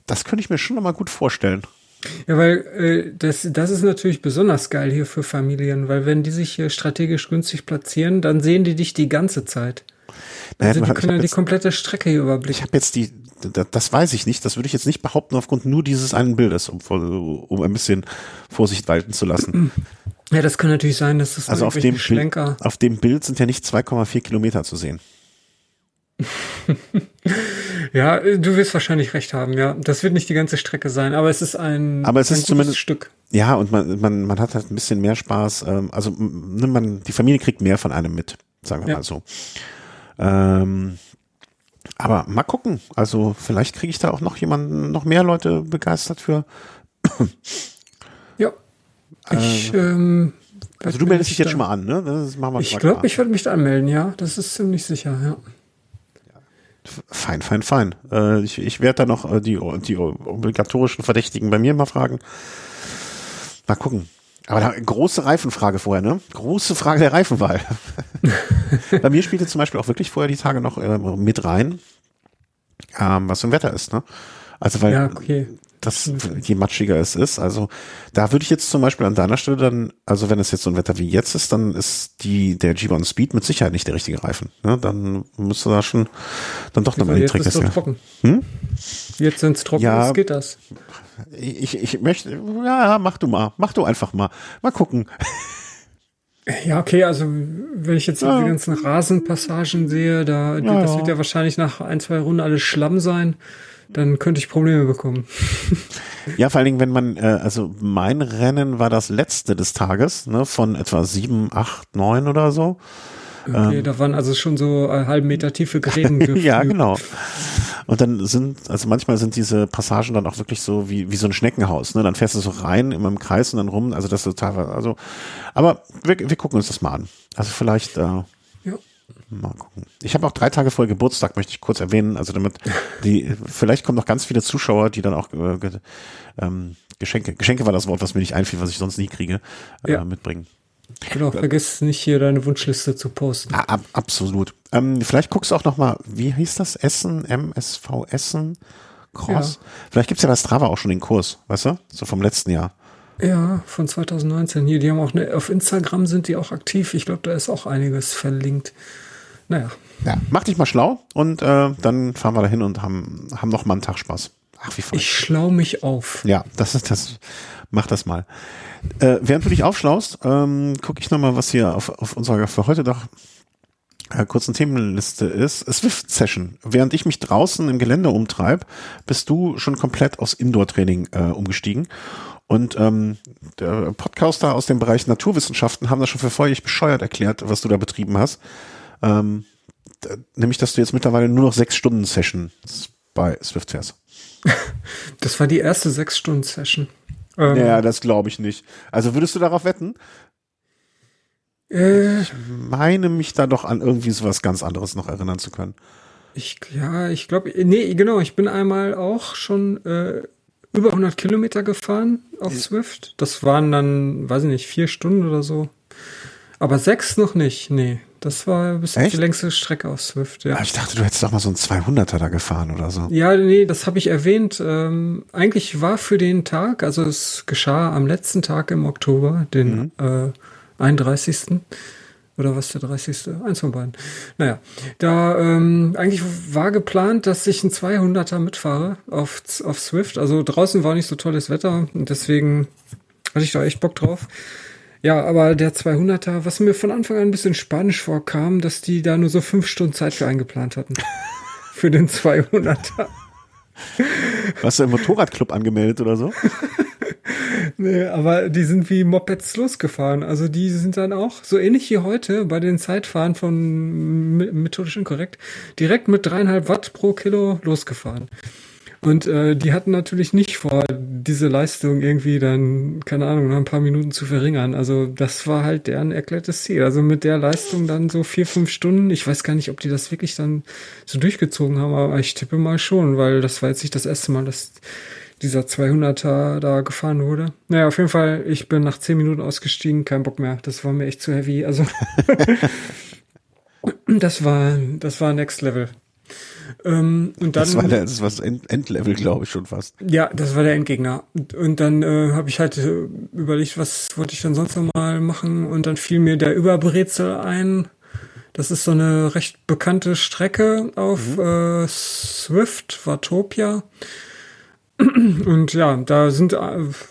das könnte ich mir schon nochmal gut vorstellen. Ja, weil äh, das, das ist natürlich besonders geil hier für Familien, weil wenn die sich hier strategisch günstig platzieren, dann sehen die dich die ganze Zeit. Naja, also die können ja die komplette Strecke hier überblicken. Ich habe jetzt die, das weiß ich nicht, das würde ich jetzt nicht behaupten aufgrund nur dieses einen Bildes, um, um ein bisschen Vorsicht walten zu lassen. Ja, das kann natürlich sein, dass das also auf dem Schlenker. Bild, auf dem Bild sind ja nicht 2,4 Kilometer zu sehen. (laughs) Ja, du wirst wahrscheinlich recht haben, ja. Das wird nicht die ganze Strecke sein, aber es ist ein, aber es ein ist zumindest Stück. Ja, und man, man, man hat halt ein bisschen mehr Spaß. Ähm, also ne, man, die Familie kriegt mehr von einem mit, sagen wir Ja. mal so. Ähm, aber mal gucken. Also vielleicht kriege ich da auch noch jemanden, noch mehr Leute begeistert für. Ja. Ich, ähm, Also du meldest dich jetzt schon mal an, ne? Das machen wir Ich glaube, ich werde mich da anmelden, ja. Das ist ziemlich sicher, ja. Fein, fein, fein. Äh, ich ich werde da noch äh, die, die obligatorischen Verdächtigen bei mir mal fragen. Mal gucken. Aber da, große Reifenfrage vorher, ne? Große Frage der Reifenwahl. (laughs) bei mir spielte zum Beispiel auch wirklich vorher die Tage noch äh, mit rein, ähm, was für ein Wetter ist, ne? Also weil Ja, okay. Das, je matschiger es ist. Also da würde ich jetzt zum Beispiel an deiner Stelle dann, also wenn es jetzt so ein Wetter wie jetzt ist, dann ist die der G1 Speed mit Sicherheit nicht der richtige Reifen. Ne? Dann müsste da schon dann doch nochmal die jetzt ist doch trocken. Hm? Jetzt, wenn es trocken Ja. ist, geht das. Ich, ich möchte, ja, ja, mach du mal, mach du einfach mal. Mal gucken. Ja, okay, also wenn ich jetzt Ja. die ganzen Rasenpassagen sehe, da Ja, das ja. wird ja wahrscheinlich nach ein, zwei Runden alles Schlamm sein, dann könnte ich Probleme bekommen. Ja, vor allen Dingen, wenn man, äh, also mein Rennen war das letzte des Tages, ne, von etwa sieben, acht, neun oder so. Okay, da waren also schon so einen halben Meter tiefe (laughs) Gräben. Ähm. ja, genau. Und dann sind, also manchmal sind diese Passagen dann auch wirklich so wie, wie so ein Schneckenhaus, ne? Dann fährst du so rein immer im Kreis und dann rum, also das ist total, also, aber wir, wir gucken uns das mal an. Also vielleicht, äh. Mal gucken. Ich habe auch drei Tage vor Geburtstag, möchte ich kurz erwähnen. Also damit die, (laughs) vielleicht kommen noch ganz viele Zuschauer, die dann auch äh, ge, ähm, Geschenke, Geschenke war das Wort, was mir nicht einfiel, was ich sonst nie kriege, äh, Ja. mitbringen. Genau, vergiss nicht hier deine Wunschliste zu posten. Ah, ab, absolut. Ähm, vielleicht guckst du auch noch mal, wie hieß das? Essen, MSV Essen, Cross. Vielleicht gibt's ja bei Strava auch schon den Kurs, weißt du? So vom letzten Jahr. Ja, von 2019 hier. Die haben auch eine, auf Instagram sind die auch aktiv. Ich glaube, da ist auch einiges verlinkt. Naja, Ja, mach dich mal schlau und äh, dann fahren wir dahin und haben, haben noch mal einen Tag Spaß. Ach, wie fein. ich schlau mich auf. Ja, das ist das. Mach das mal. Äh, während du dich aufschlaust, ähm, gucke ich nochmal, was hier auf, auf unserer für heute doch äh, kurzen Themenliste ist. Swift Session. Während ich mich draußen im Gelände umtreib, bist du schon komplett aufs Indoor-Training äh, umgestiegen. Und ähm, der Podcaster aus dem Bereich Naturwissenschaften haben das schon für völlig bescheuert erklärt, was du da betrieben hast. Ähm, nämlich, dass du jetzt mittlerweile nur noch sechs Stunden Sessions bei Swift fährst. (laughs) Das war die erste Sechs-Stunden-Session. Ähm, Ja, das glaube ich nicht. Also würdest du darauf wetten? äh, meine mich da doch an irgendwie sowas ganz anderes noch erinnern zu können. ich, ja, ich glaube, nee, genau. Ich bin einmal auch schon äh, über 100 Kilometer gefahren auf Swift. Das waren dann, weiß ich nicht, vier Stunden oder so. Aber sechs noch nicht. Nee, das war bis jetzt die längste Strecke auf Swift. Ja. Aber ich dachte, du hättest doch mal so einen 200er da gefahren oder so. Ja, nee, das habe ich erwähnt. Ähm, eigentlich war für den Tag, also es geschah am letzten Tag im Oktober, den äh, 31. Oder was der 30. Eins von beiden. Naja, da ähm, eigentlich war geplant, dass ich einen 200er mitfahre auf, auf Swift. Also draußen war nicht so tolles Wetter und deswegen hatte ich da echt Bock drauf. Ja, aber der 200er, was mir von Anfang an ein bisschen spanisch vorkam, dass die da nur so fünf Stunden Zeit für eingeplant hatten. (laughs) für den 200er. Warst du im Motorradclub angemeldet oder so? (laughs) Nee, aber die sind wie Mopeds losgefahren. Also die sind dann auch so ähnlich wie heute bei den Zeitfahren von me- methodisch inkorrekt direkt mit dreieinhalb Watt pro Kilo losgefahren. Und äh, die hatten natürlich nicht vor, diese Leistung irgendwie dann, keine Ahnung, nach ein paar Minuten zu verringern. Also das war halt deren erklärtes Ziel. Also mit der Leistung dann so vier, fünf Stunden. Ich weiß gar nicht, ob die das wirklich dann so durchgezogen haben, aber ich tippe mal schon, weil das war jetzt nicht das erste Mal, dass dieser 200er da gefahren wurde. Naja, auf jeden Fall, ich bin nach 10 Minuten ausgestiegen, kein Bock mehr. Das war mir echt zu heavy. Also, (laughs) das war, das war Next Level. Ähm, und dann, Das war der, das war das End Endlevel, glaube ich, schon fast. ja, das war der Endgegner. Und, und dann äh, habe ich halt äh, überlegt, was wollte ich dann sonst noch mal machen. Und dann fiel mir der Überbrezel ein. Das ist so eine recht bekannte Strecke auf äh, Swift, Watopia. (clears throat) Und ja, da sind, äh,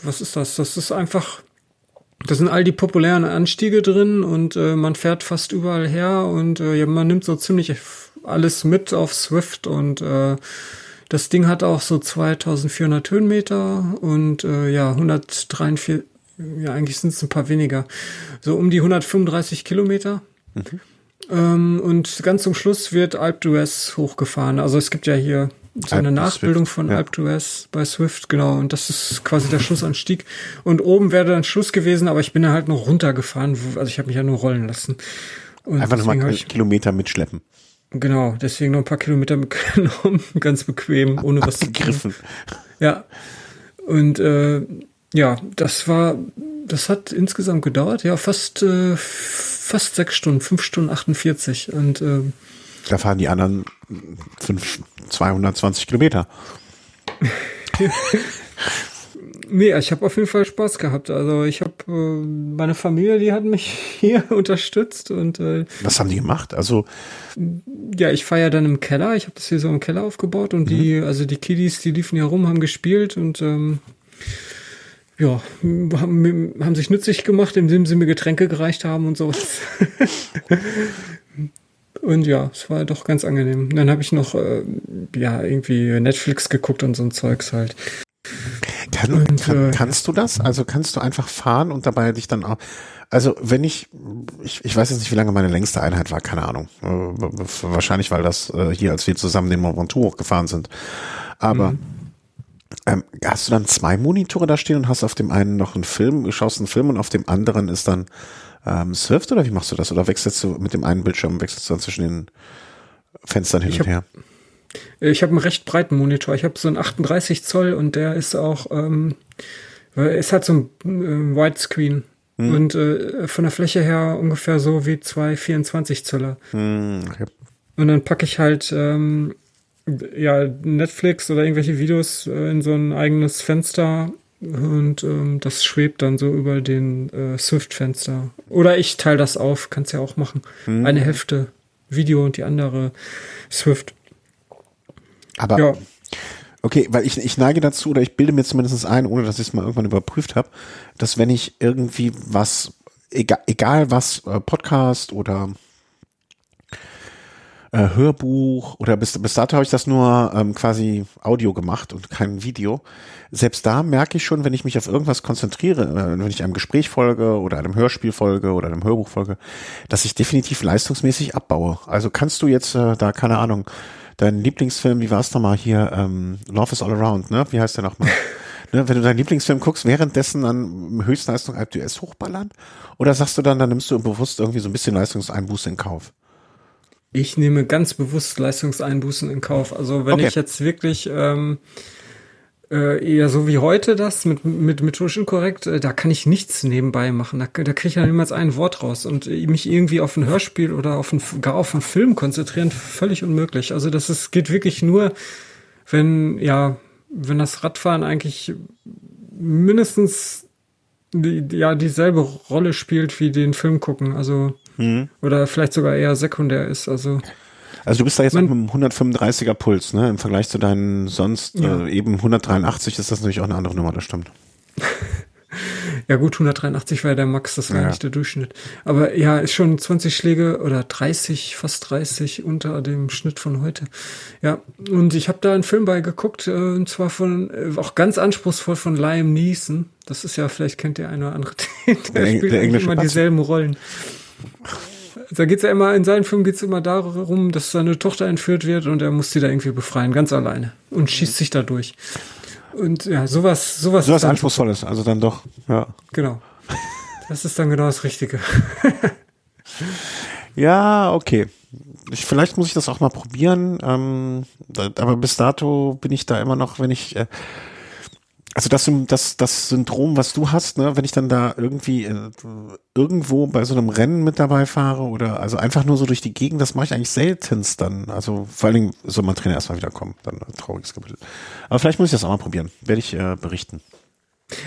was ist das? Das ist einfach, da sind all die populären Anstiege drin und äh, man fährt fast überall her und äh, man nimmt so ziemlich alles mit auf Swift und äh, das Ding hat auch so 2400 Höhenmeter und äh, ja, 143, ja, eigentlich sind es ein paar weniger. So um die 135 Kilometer. Mhm. Ähm, und ganz zum Schluss wird Alp d'Huez hochgefahren. Also es gibt ja hier so eine Nachbildung Swift, von ja. Alp d'Huez bei Swift, genau. Und das ist quasi der Schlussanstieg. Und oben wäre dann Schluss gewesen, aber ich bin da halt noch runtergefahren. Also ich habe mich ja nur rollen lassen. Und Einfach nochmal Kilometer mitschleppen. Genau, deswegen noch ein paar Kilometer mitgenommen, (laughs) ganz bequem, ohne was zu tun. Ja. Und äh, ja, das war, das hat insgesamt gedauert, ja, fast, äh, fast sechs Stunden, fünf Stunden 48. Und äh, da fahren die anderen fünf, 220 Kilometer. (laughs) Nee, ich habe auf jeden Fall Spaß gehabt. Also ich habe äh, meine Familie, die hat mich (laughs) hier unterstützt und äh, was haben die gemacht? Also ja, ich feiere dann im Keller. Ich habe das hier so im Keller aufgebaut und mhm. die, also die Kiddies, die liefen hier rum, haben gespielt und ähm, ja, haben, haben sich nützlich gemacht, indem sie mir Getränke gereicht haben und sowas. (laughs) und ja, es war doch ganz angenehm. Dann habe ich noch äh, ja irgendwie Netflix geguckt und so ein Zeugs halt. Kann, und, kann, kannst du das? Also kannst du einfach fahren und dabei dich dann auch. Also wenn ich, ich, ich weiß jetzt nicht, wie lange meine längste Einheit war, keine Ahnung. Äh, wahrscheinlich, weil das äh, hier, als wir zusammen den Mont Ventoux hochgefahren sind. Aber mhm. ähm, hast du dann zwei Monitore da stehen und hast auf dem einen noch einen Film, schaust einen Film und auf dem anderen ist dann ähm, Swift oder wie machst du das? Oder wechselst du mit dem einen Bildschirm, wechselst du dann zwischen den Fenstern hin ich und her? Ich habe einen recht breiten Monitor. Ich habe so einen 38 Zoll und der ist auch, ähm, ist halt so ein äh, Widescreen. Hm. Und äh, von der Fläche her ungefähr so wie zwei 24 Zöller. Hm, okay. Und dann packe ich halt ähm, ja Netflix oder irgendwelche Videos äh, in so ein eigenes Fenster und ähm, das schwebt dann so über den äh, Swift-Fenster. Oder ich teile das auf, kannst ja auch machen. Hm. Eine Hälfte Video und die andere Swift. Aber ja. okay, weil ich, ich neige dazu, oder ich bilde mir zumindest ein, ohne dass ich es mal irgendwann überprüft habe, dass wenn ich irgendwie was, egal, egal was, äh, Podcast oder äh, Hörbuch oder bis, bis dato habe ich das nur ähm, quasi Audio gemacht und kein Video. Selbst da merke ich schon, wenn ich mich auf irgendwas konzentriere, äh, wenn ich einem Gespräch folge oder einem Hörspiel folge oder einem Hörbuch folge, dass ich definitiv leistungsmäßig abbaue. Also kannst du jetzt äh, da, keine Ahnung, dein Lieblingsfilm, wie war es nochmal hier, ähm, Love is All Around, ne? Wie heißt der nochmal? (laughs) ne, wenn du deinen Lieblingsfilm guckst, währenddessen an Höchstleistung AlpDS hochballern? Oder sagst du dann, dann nimmst du bewusst irgendwie so ein bisschen Leistungseinbuße in Kauf? Ich nehme ganz bewusst Leistungseinbußen in Kauf. Also wenn okay. ich jetzt wirklich ähm, äh, eher so wie heute das mit, mit methodisch korrekt, äh, da kann ich nichts nebenbei machen. Da, da kriege ich ja niemals ein Wort raus. Und äh, mich irgendwie auf ein Hörspiel oder auf ein, gar auf einen Film konzentrieren, völlig unmöglich. Also das ist, geht wirklich nur, wenn, ja, wenn das Radfahren eigentlich mindestens die, ja, dieselbe Rolle spielt wie den Film gucken. Also, mhm. oder vielleicht sogar eher sekundär ist. Also, also du bist da jetzt mit einem 135er Puls, ne? Im Vergleich zu deinen sonst ja. äh, eben 183 ist das natürlich auch eine andere Nummer, das stimmt. (laughs) ja gut, 183 war ja der Max, das war ja. nicht der Durchschnitt. Aber ja, ist schon 20 Schläge oder 30, fast 30 unter dem Schnitt von heute. Ja, und ich habe da einen Film bei geguckt, äh, und zwar von, äh, auch ganz anspruchsvoll von Liam Neeson. Das ist ja, vielleicht kennt ihr eine oder andere, (laughs) der, der spielt der immer dieselben Rollen da geht's ja immer, in seinen Filmen geht's immer darum, dass seine Tochter entführt wird und er muss sie da irgendwie befreien, ganz alleine. Und schießt sich da durch. Und ja, sowas, sowas. Sowas Anspruchsvolles, also dann doch, ja. Genau. Das ist dann genau das Richtige. (laughs) ja, okay. Ich, vielleicht muss ich das auch mal probieren, ähm, aber bis dato bin ich da immer noch, wenn ich, äh, also das, das, das Syndrom, was du hast, ne, wenn ich dann da irgendwie äh, irgendwo bei so einem Rennen mit dabei fahre oder also einfach nur so durch die Gegend, das mache ich eigentlich seltenst dann. Also vor allen Dingen soll mein Trainer erstmal wiederkommen, dann ein trauriges Kapitel. Aber vielleicht muss ich das auch mal probieren, werde ich äh, berichten.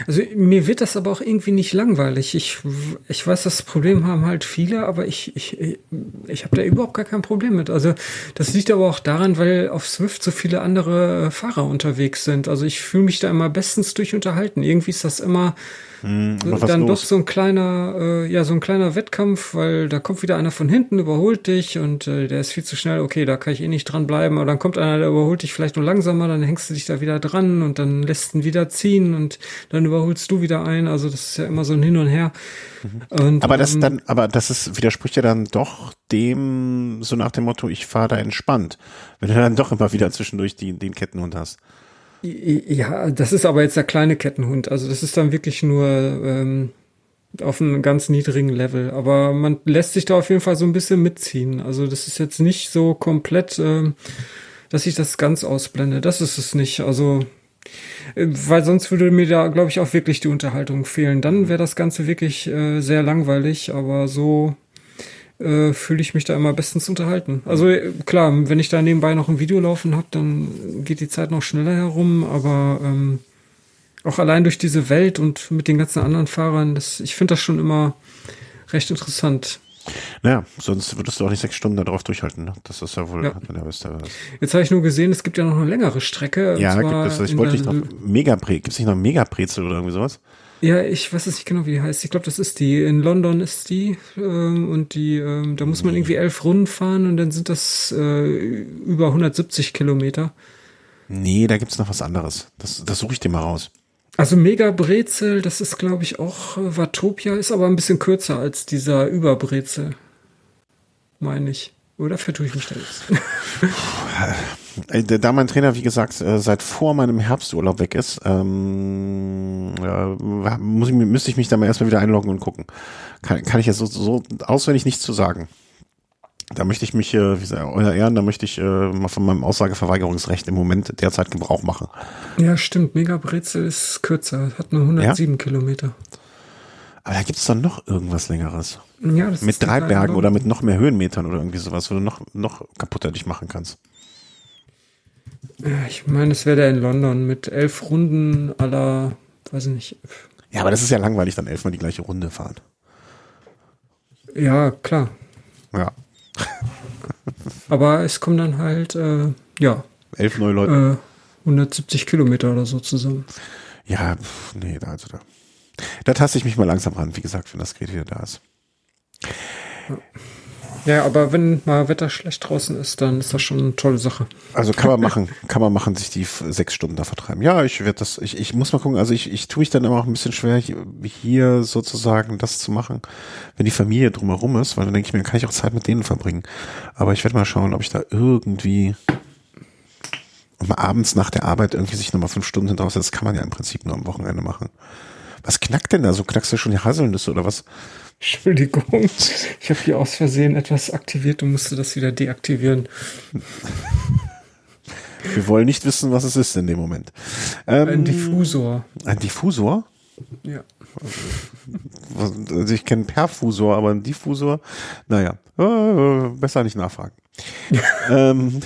Also mir wird das aber auch irgendwie nicht langweilig. Ich, ich weiß, das Problem haben halt viele, aber ich, ich, ich habe da überhaupt gar kein Problem mit. Also das liegt aber auch daran, weil auf Swift so viele andere Fahrer unterwegs sind. Also ich fühle mich da immer bestens durch unterhalten. Irgendwie ist das immer Hm, dann doch so ein kleiner, äh, ja, so ein kleiner Wettkampf, weil da kommt wieder einer von hinten, überholt dich und äh, der ist viel zu schnell, okay, da kann ich eh nicht dran bleiben, aber dann kommt einer, der überholt dich vielleicht nur langsamer, dann hängst du dich da wieder dran und dann lässt ihn wieder ziehen und dann überholst du wieder ein. Also das ist ja immer so ein Hin und Her. Mhm. Und, aber das ähm, dann, aber das ist, widerspricht ja dann doch dem, so nach dem Motto, ich fahre da entspannt, wenn du dann doch immer wieder zwischendurch die, den Kettenhund hast. Ja, das ist aber jetzt der kleine Kettenhund. Also das ist dann wirklich nur ähm, auf einem ganz niedrigen Level. Aber man lässt sich da auf jeden Fall so ein bisschen mitziehen. Also das ist jetzt nicht so komplett, ähm, dass ich das ganz ausblende. Das ist es nicht. Also äh, weil sonst würde mir da, glaube ich, auch wirklich die Unterhaltung fehlen. Dann wäre das Ganze wirklich äh, sehr langweilig, aber so äh, fühle ich mich da immer bestens unterhalten. Also äh, klar, wenn ich da nebenbei noch ein Video laufen habe, dann geht die Zeit noch schneller herum, aber ähm, auch allein durch diese Welt und mit den ganzen anderen Fahrern, das, ich finde das schon immer recht interessant. Naja, sonst würdest du auch nicht sechs Stunden darauf durchhalten. Ne? Das ist ja wohl ja. der Beste. Jetzt habe ich nur gesehen, es gibt ja noch eine längere Strecke. Ja, gibt es. Ich wollte dich noch Megapre, gibt es nicht noch Megaprezel oder irgendwie sowas? Ja, ich weiß es nicht genau, wie die heißt. Ich glaube, das ist die. In London ist die. Ähm, und die, ähm, da muss man irgendwie elf Runden fahren und dann sind das äh, über 170 Kilometer. Nee, da gibt's noch was anderes. Das, das suche ich dir mal raus. Also Mega Brezel, das ist, glaube ich, auch äh, Watopia, ist aber ein bisschen kürzer als dieser Überbrezel. Meine ich. Oder vertue ich mich da jetzt? (laughs) (laughs) Äh, da mein Trainer, wie gesagt, äh, seit vor meinem Herbsturlaub weg ist, ähm, ja, muss ich, müsste ich mich da mal erstmal wieder einloggen und gucken. Kann, kann ich jetzt so, so auswendig nichts zu sagen. Da möchte ich mich, äh, wie gesagt, euer Ehren, da möchte ich äh, mal von meinem Aussageverweigerungsrecht im Moment derzeit Gebrauch machen. Ja, stimmt. Mega Brezel ist kürzer, hat nur 107 ja? Kilometer. Aber da gibt's doch noch irgendwas längeres. Ja, das mit drei Bergen oder mit noch mehr Höhenmetern oder irgendwie sowas, wo du noch, noch kaputter dich machen kannst. Ich meine, es wäre der in London mit elf Runden aller, weiß ich nicht. Ja, aber das ist ja langweilig, dann elfmal die gleiche Runde fahren. Ja, klar. Ja. (laughs) aber es kommen dann halt, äh, ja. Elf neue Leute. Äh, 170 Kilometer oder so zusammen. Ja, pff, nee, also da. Da taste ich mich mal langsam ran, wie gesagt, wenn das Gerät wieder da ist. Ja. Ja, aber wenn mal Wetter schlecht draußen ist, dann ist das schon eine tolle Sache. Also kann man machen, kann man machen, sich die sechs Stunden da vertreiben. Ja, ich werde das, ich, ich muss mal gucken, also ich, ich tue mich dann immer auch ein bisschen schwer, hier sozusagen das zu machen, wenn die Familie drumherum ist, weil dann denke ich mir, kann ich auch Zeit mit denen verbringen. Aber ich werde mal schauen, ob ich da irgendwie und mal abends nach der Arbeit irgendwie sich nochmal fünf Stunden hinterher das kann man ja im Prinzip nur am Wochenende machen. Was knackt denn da? So knackst du schon die Haselnüsse oder was? Entschuldigung, ich habe hier aus Versehen etwas aktiviert und musste das wieder deaktivieren. Wir wollen nicht wissen, was es ist in dem Moment. Ähm, ein Diffusor. Ein Diffusor? Ja. Also ich kenne Perfusor, aber ein Diffusor, naja, äh, besser nicht nachfragen. (laughs) ähm,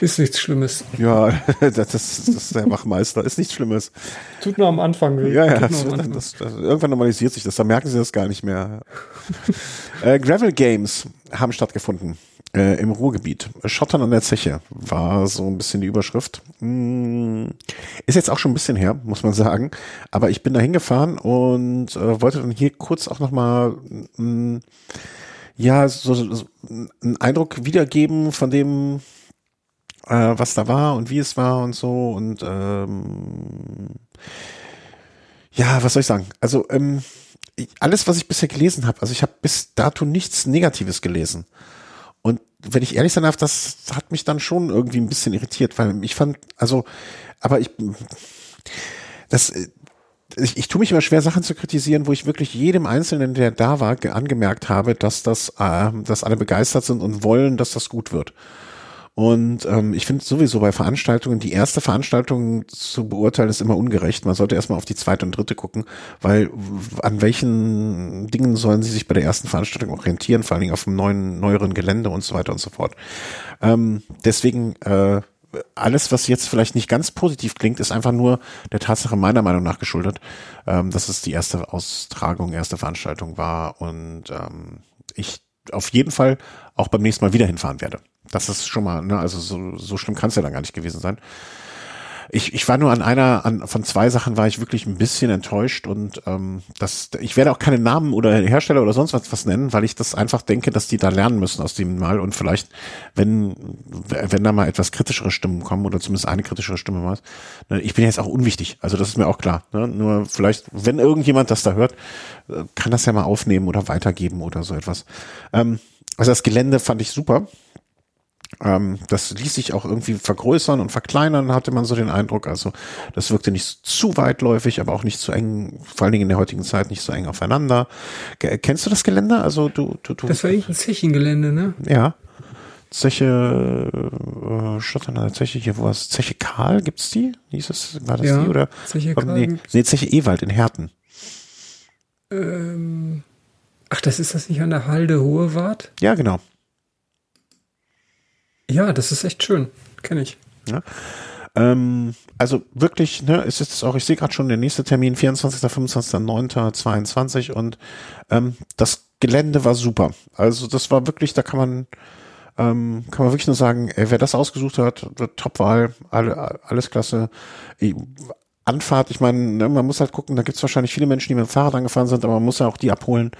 ist nichts Schlimmes. Ja, (laughs) das, das, das ist der Wachmeister. Ist nichts Schlimmes. Tut nur am Anfang weh. Ja, ja. Das, das, das, irgendwann normalisiert sich das. Da merken sie das gar nicht mehr. (laughs) äh, Gravel Games haben stattgefunden äh, im Ruhrgebiet. Schottern an der Zeche war so ein bisschen die Überschrift. Hm, ist jetzt auch schon ein bisschen her, muss man sagen. Aber ich bin da hingefahren und äh, wollte dann hier kurz auch nochmal hm, ja, so, so einen Eindruck wiedergeben von dem, äh, was da war und wie es war und so und ähm, ja, was soll ich sagen? Also ähm, alles, was ich bisher gelesen habe, also ich habe bis dato nichts Negatives gelesen. Und wenn ich ehrlich sein darf, das hat mich dann schon irgendwie ein bisschen irritiert, weil ich fand, also, aber ich, das, ich, ich tue mich immer schwer, Sachen zu kritisieren, wo ich wirklich jedem Einzelnen, der da war, angemerkt habe, dass das, äh, dass alle begeistert sind und wollen, dass das gut wird. Und ähm, ich finde sowieso bei Veranstaltungen, die erste Veranstaltung zu beurteilen, ist immer ungerecht. Man sollte erstmal auf die zweite und dritte gucken, weil an welchen Dingen sollen sie sich bei der ersten Veranstaltung orientieren, vor allen Dingen auf dem neuen, neueren Gelände und so weiter und so fort. Ähm, deswegen äh, alles, was jetzt vielleicht nicht ganz positiv klingt, ist einfach nur der Tatsache meiner Meinung nach geschuldet, ähm, dass es die erste Austragung, erste Veranstaltung war und ähm, ich auf jeden Fall auch beim nächsten Mal wieder hinfahren werde. Das ist schon mal, ne, also so, so schlimm kann es ja dann gar nicht gewesen sein. Ich, ich war nur an einer, an, von zwei Sachen war ich wirklich ein bisschen enttäuscht und ähm, das, ich werde auch keine Namen oder Hersteller oder sonst was, was nennen, weil ich das einfach denke, dass die da lernen müssen aus dem Mal und vielleicht, wenn, wenn da mal etwas kritischere Stimmen kommen oder zumindest eine kritischere Stimme mal, ne, ich bin jetzt auch unwichtig, also das ist mir auch klar. Ne? Nur vielleicht, wenn irgendjemand das da hört, äh, kann das ja mal aufnehmen oder weitergeben oder so etwas. Ähm, also das Gelände fand ich super. Ähm, das ließ sich auch irgendwie vergrößern und verkleinern, hatte man so den Eindruck. Also das wirkte nicht zu weitläufig, aber auch nicht zu eng, vor allen Dingen in der heutigen Zeit nicht so eng aufeinander. Ge kennst du das Gelände? Also du, du, du. Das war irgendein Zechengelände, ne? Ja. Zeche, äh, statt an der Zeche hier, wo was? Zeche Karl, gibt's die? Hieß es, war das Ja, die? Oder? Zeche Karl nee, nee, Zeche Ewald in Herten. Ähm, ach, das ist das nicht an der Halde Hohewart? Ja, genau. Ja, das ist echt schön. Kenne ich. Ähm, also wirklich, ne, es ist auch, ich sehe gerade schon der nächste Termin, 24., 25., 9., 22 und ähm, das Gelände war super. Also das war wirklich, da kann man, ähm, kann man wirklich nur sagen, ey, wer das ausgesucht hat, Top-Wahl, alle, alles klasse. Ich, Anfahrt, ich meine, ne, man muss halt gucken, da gibt's wahrscheinlich viele Menschen, die mit dem Fahrrad angefahren sind, aber man muss ja auch die abholen,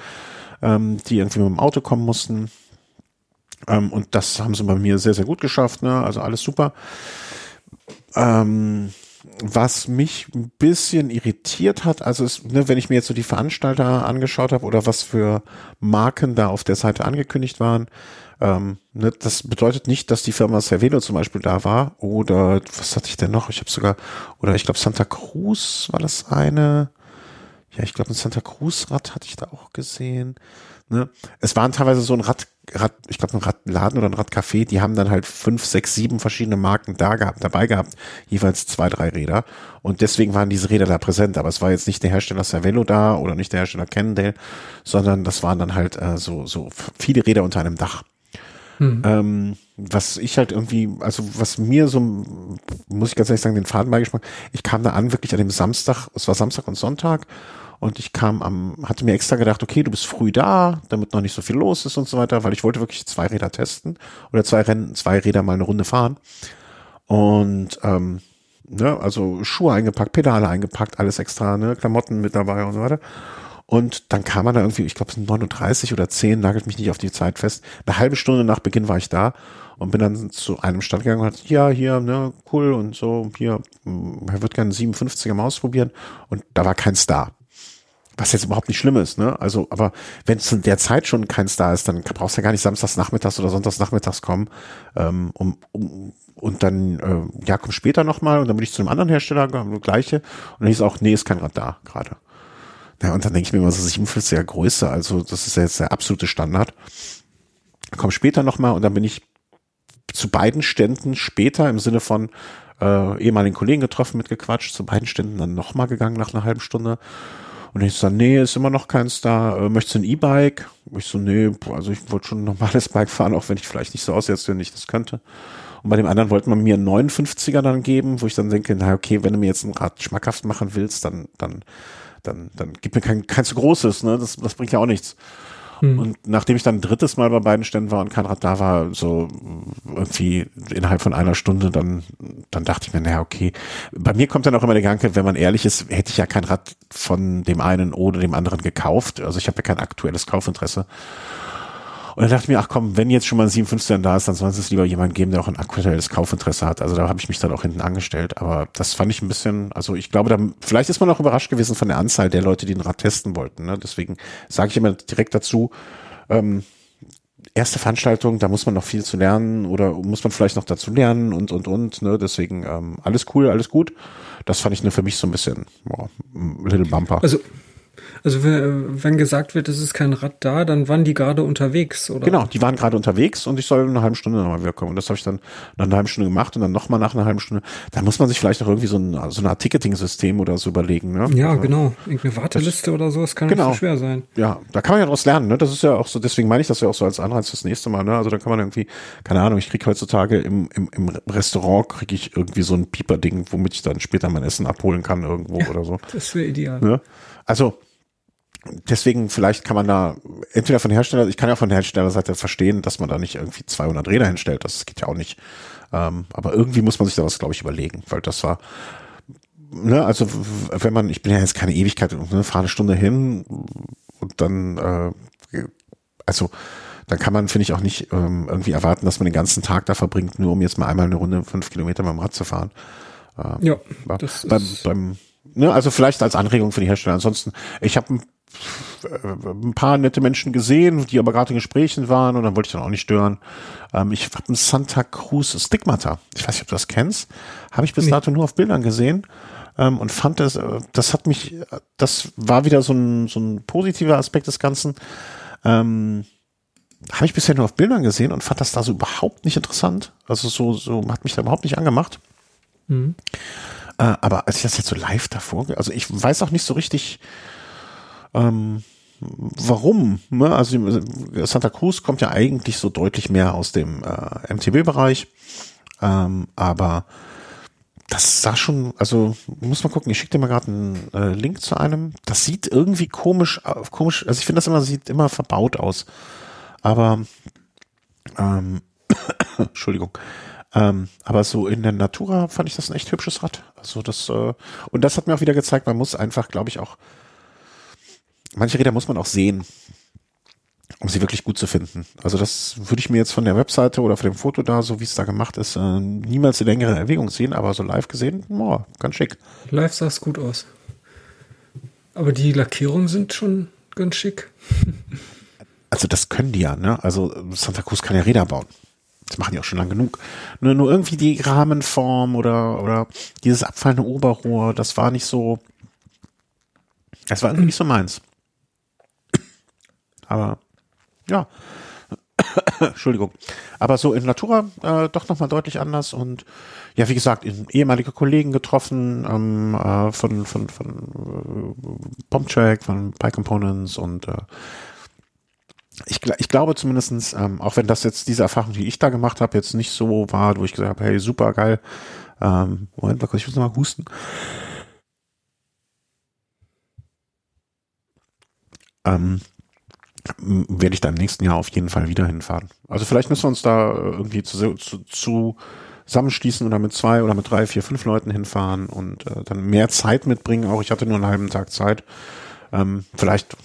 ähm, die irgendwie mit dem Auto kommen mussten. Ähm, und das haben sie bei mir sehr, sehr gut geschafft, ne? Also alles super. Ähm, was mich ein bisschen irritiert hat, also es, ne, wenn ich mir jetzt so die Veranstalter angeschaut habe oder was für Marken da auf der Seite angekündigt waren, ähm, ne, das bedeutet nicht, dass die Firma Cervelo zum Beispiel da war oder was hatte ich denn noch? Ich habe sogar oder ich glaube Santa Cruz war das eine. Ja, ich glaube ein Santa Cruz Rad hatte ich da auch gesehen. Ne? Es waren teilweise so ein Rad, Rad ich glaube ein Radladen oder ein Radcafé, die haben dann halt fünf, sechs, sieben verschiedene Marken da gehabt, dabei gehabt, jeweils zwei, drei Räder. Und deswegen waren diese Räder da präsent. Aber es war jetzt nicht der Hersteller Cervelo da oder nicht der Hersteller Cannondale, sondern das waren dann halt äh, so, so viele Räder unter einem Dach. Ähm, was ich halt irgendwie, also was mir so, muss ich ganz ehrlich sagen, den Faden beigesprochen, ich kam da an wirklich an dem Samstag, es war Samstag und Sonntag und ich kam am, hatte mir extra gedacht, okay, du bist früh da, damit noch nicht so viel los ist und so weiter, weil ich wollte wirklich zwei Räder testen oder zwei Rennen, zwei Räder mal eine Runde fahren und ähm, ne, also Schuhe eingepackt, Pedale eingepackt, alles extra, ne, Klamotten mit dabei und so weiter. Und dann kam man da irgendwie, ich glaube, es sind 39 oder 10, nagelt mich nicht auf die Zeit fest. Eine halbe Stunde nach Beginn war ich da und bin dann zu einem Stand gegangen und hat, ja, hier, ne, cool und so, hier, mh, er wird gerne einen 57er mal ausprobieren. Und da war kein Star. Was jetzt überhaupt nicht schlimm ist, ne? Also, aber wenn es in der Zeit schon kein Star ist, dann brauchst du ja gar nicht samstags nachmittags oder sonntags nachmittags kommen, ähm, um, um und dann, äh, ja, komm später nochmal und dann bin ich zu einem anderen Hersteller, gleiche, und dann hieß auch, nee, ist kein Rad da gerade. Ja, und dann denke ich mir immer so 47er Größe, also das ist ja jetzt der absolute Standard. Komm später nochmal und dann bin ich zu beiden Ständen später im Sinne von äh, ehemaligen Kollegen getroffen, mitgequatscht, zu beiden Ständen dann nochmal gegangen nach einer halben Stunde. Und ich so, nee, ist immer noch keins da. Äh, möchtest du ein E-Bike? Ich so, nee, also ich wollte schon ein normales (laughs) Bike fahren, auch wenn ich vielleicht nicht so aussetze, wenn ich das könnte. Und bei dem anderen wollte man mir einen 59er dann geben, wo ich dann denke, na okay, wenn du mir jetzt ein Rad schmackhaft machen willst, dann, dann, dann, dann gib mir kein, kein zu großes, ne? Das, das bringt ja auch nichts. Und nachdem ich dann ein drittes Mal bei beiden Ständen war und kein Rad da war, so irgendwie innerhalb von einer Stunde, dann, dann dachte ich mir, naja, okay. Bei mir kommt dann auch immer der Gedanke, wenn man ehrlich ist, hätte ich ja kein Rad von dem einen oder dem anderen gekauft. Also ich habe ja kein aktuelles Kaufinteresse. Und dann dachte ich mir, ach komm, wenn jetzt schon mal ein 57 da ist, dann soll es lieber jemand geben, der auch ein aktuelles Kaufinteresse hat. Also da habe ich mich dann auch hinten angestellt. Aber das fand ich ein bisschen, also ich glaube, da, vielleicht ist man auch überrascht gewesen von der Anzahl der Leute, die ein Rad testen wollten. Ne? Deswegen sage ich immer direkt dazu, ähm, erste Veranstaltung, da muss man noch viel zu lernen oder muss man vielleicht noch dazu lernen und und und. Ne? Deswegen ähm, alles cool, alles gut. Das fand ich nur für mich so ein bisschen boah, Little Bumper. Also, also wenn gesagt wird, es ist kein Rad da, dann waren die gerade unterwegs, oder? Genau, die waren gerade unterwegs und ich soll in einer halben Stunde nochmal wiederkommen. Und das habe ich dann nach einer halben Stunde gemacht und dann nochmal nach einer halben Stunde. Da muss man sich vielleicht auch irgendwie so ein, so eine Art Ticketing-System oder so überlegen. Ne? Ja, also, genau. Irgendeine Warteliste oder so, das kann Genau. nicht so schwer sein. Ja, da kann man ja daraus lernen. Ne? Das ist ja auch so, deswegen meine ich das ja auch so als Anreiz fürs nächste Mal. Ne? Also da kann man irgendwie, keine Ahnung, ich krieg heutzutage im, im, im Restaurant, kriege ich irgendwie so ein Pieper-Ding, womit ich dann später mein Essen abholen kann irgendwo oder so. Das wäre ideal. Ne? Also deswegen vielleicht kann man da entweder von Hersteller, ich kann ja von Herstellerseite verstehen, dass man da nicht irgendwie 200 Räder hinstellt, das geht ja auch nicht. Ähm, aber irgendwie muss man sich da was, glaube ich, überlegen, weil das war, ne, also wenn man, ich bin ja jetzt keine Ewigkeit, ne, fahre eine Stunde hin und dann, äh, also dann kann man, finde ich, auch nicht ähm, irgendwie erwarten, dass man den ganzen Tag da verbringt, nur um jetzt mal einmal eine Runde fünf Kilometer mit dem Rad zu fahren. Ähm, ja, das beim, beim, ne, also vielleicht als Anregung für die Hersteller. Ansonsten, ich habe ein, ein paar nette Menschen gesehen, die aber gerade in Gesprächen waren und dann wollte ich dann auch nicht stören. Ähm, ich habe ein Santa Cruz Stigmata. Ich weiß nicht, ob du das kennst. Habe ich bis nee. dato nur auf Bildern gesehen ähm, und fand das, äh, das hat mich, das war wieder so ein, so ein positiver Aspekt des Ganzen. Ähm, habe ich bisher nur auf Bildern gesehen und fand das da so überhaupt nicht interessant. Also so, so hat mich da überhaupt nicht angemacht. Mhm. Äh, aber als ich das jetzt so live davor, also ich weiß auch nicht so richtig, ähm, warum. Ne? Also Santa Cruz kommt ja eigentlich so deutlich mehr aus dem äh, MTB-Bereich, ähm, aber das sah schon, also muss man gucken, ich schicke dir mal gerade einen äh, Link zu einem. Das sieht irgendwie komisch, äh, komisch, also ich finde das immer, sieht immer verbaut aus. Aber ähm, (coughs) Entschuldigung. Ähm, aber so in der Natura fand ich das ein echt hübsches Rad. Also das, äh, und das hat mir auch wieder gezeigt, man muss einfach, glaube ich, auch, manche Räder muss man auch sehen, um sie wirklich gut zu finden. Also das würde ich mir jetzt von der Webseite oder von dem Foto da, so wie es da gemacht ist, äh, niemals in längere Erwägung sehen, aber so live gesehen, oh, ganz schick. Live sah es gut aus. Aber die Lackierungen sind schon ganz schick. (laughs) also das können die ja, ne? Also Santa Cruz kann ja Räder bauen. Das machen die auch schon lang genug. Nur, nur irgendwie die Rahmenform oder, oder dieses abfallende Oberrohr, das war nicht so, das war irgendwie nicht so meins. Aber, ja. (coughs) Entschuldigung. Aber so in Natura äh, doch nochmal deutlich anders und ja, wie gesagt, ehemalige Kollegen getroffen ähm, äh, von, von, von äh, Bombtrack, von Pie Components und äh, ich, ich glaube zumindestens, ähm, auch wenn das jetzt diese Erfahrung, die ich da gemacht habe, jetzt nicht so war, wo ich gesagt habe, hey, super geil. Ähm, Moment, ich muss noch mal husten. Ähm, werde ich da im nächsten Jahr auf jeden Fall wieder hinfahren. Also vielleicht müssen wir uns da irgendwie zu, zu, zu zusammenschließen oder mit zwei oder mit drei, vier, fünf Leuten hinfahren und äh, dann mehr Zeit mitbringen. Auch ich hatte nur einen halben Tag Zeit ähm, vielleicht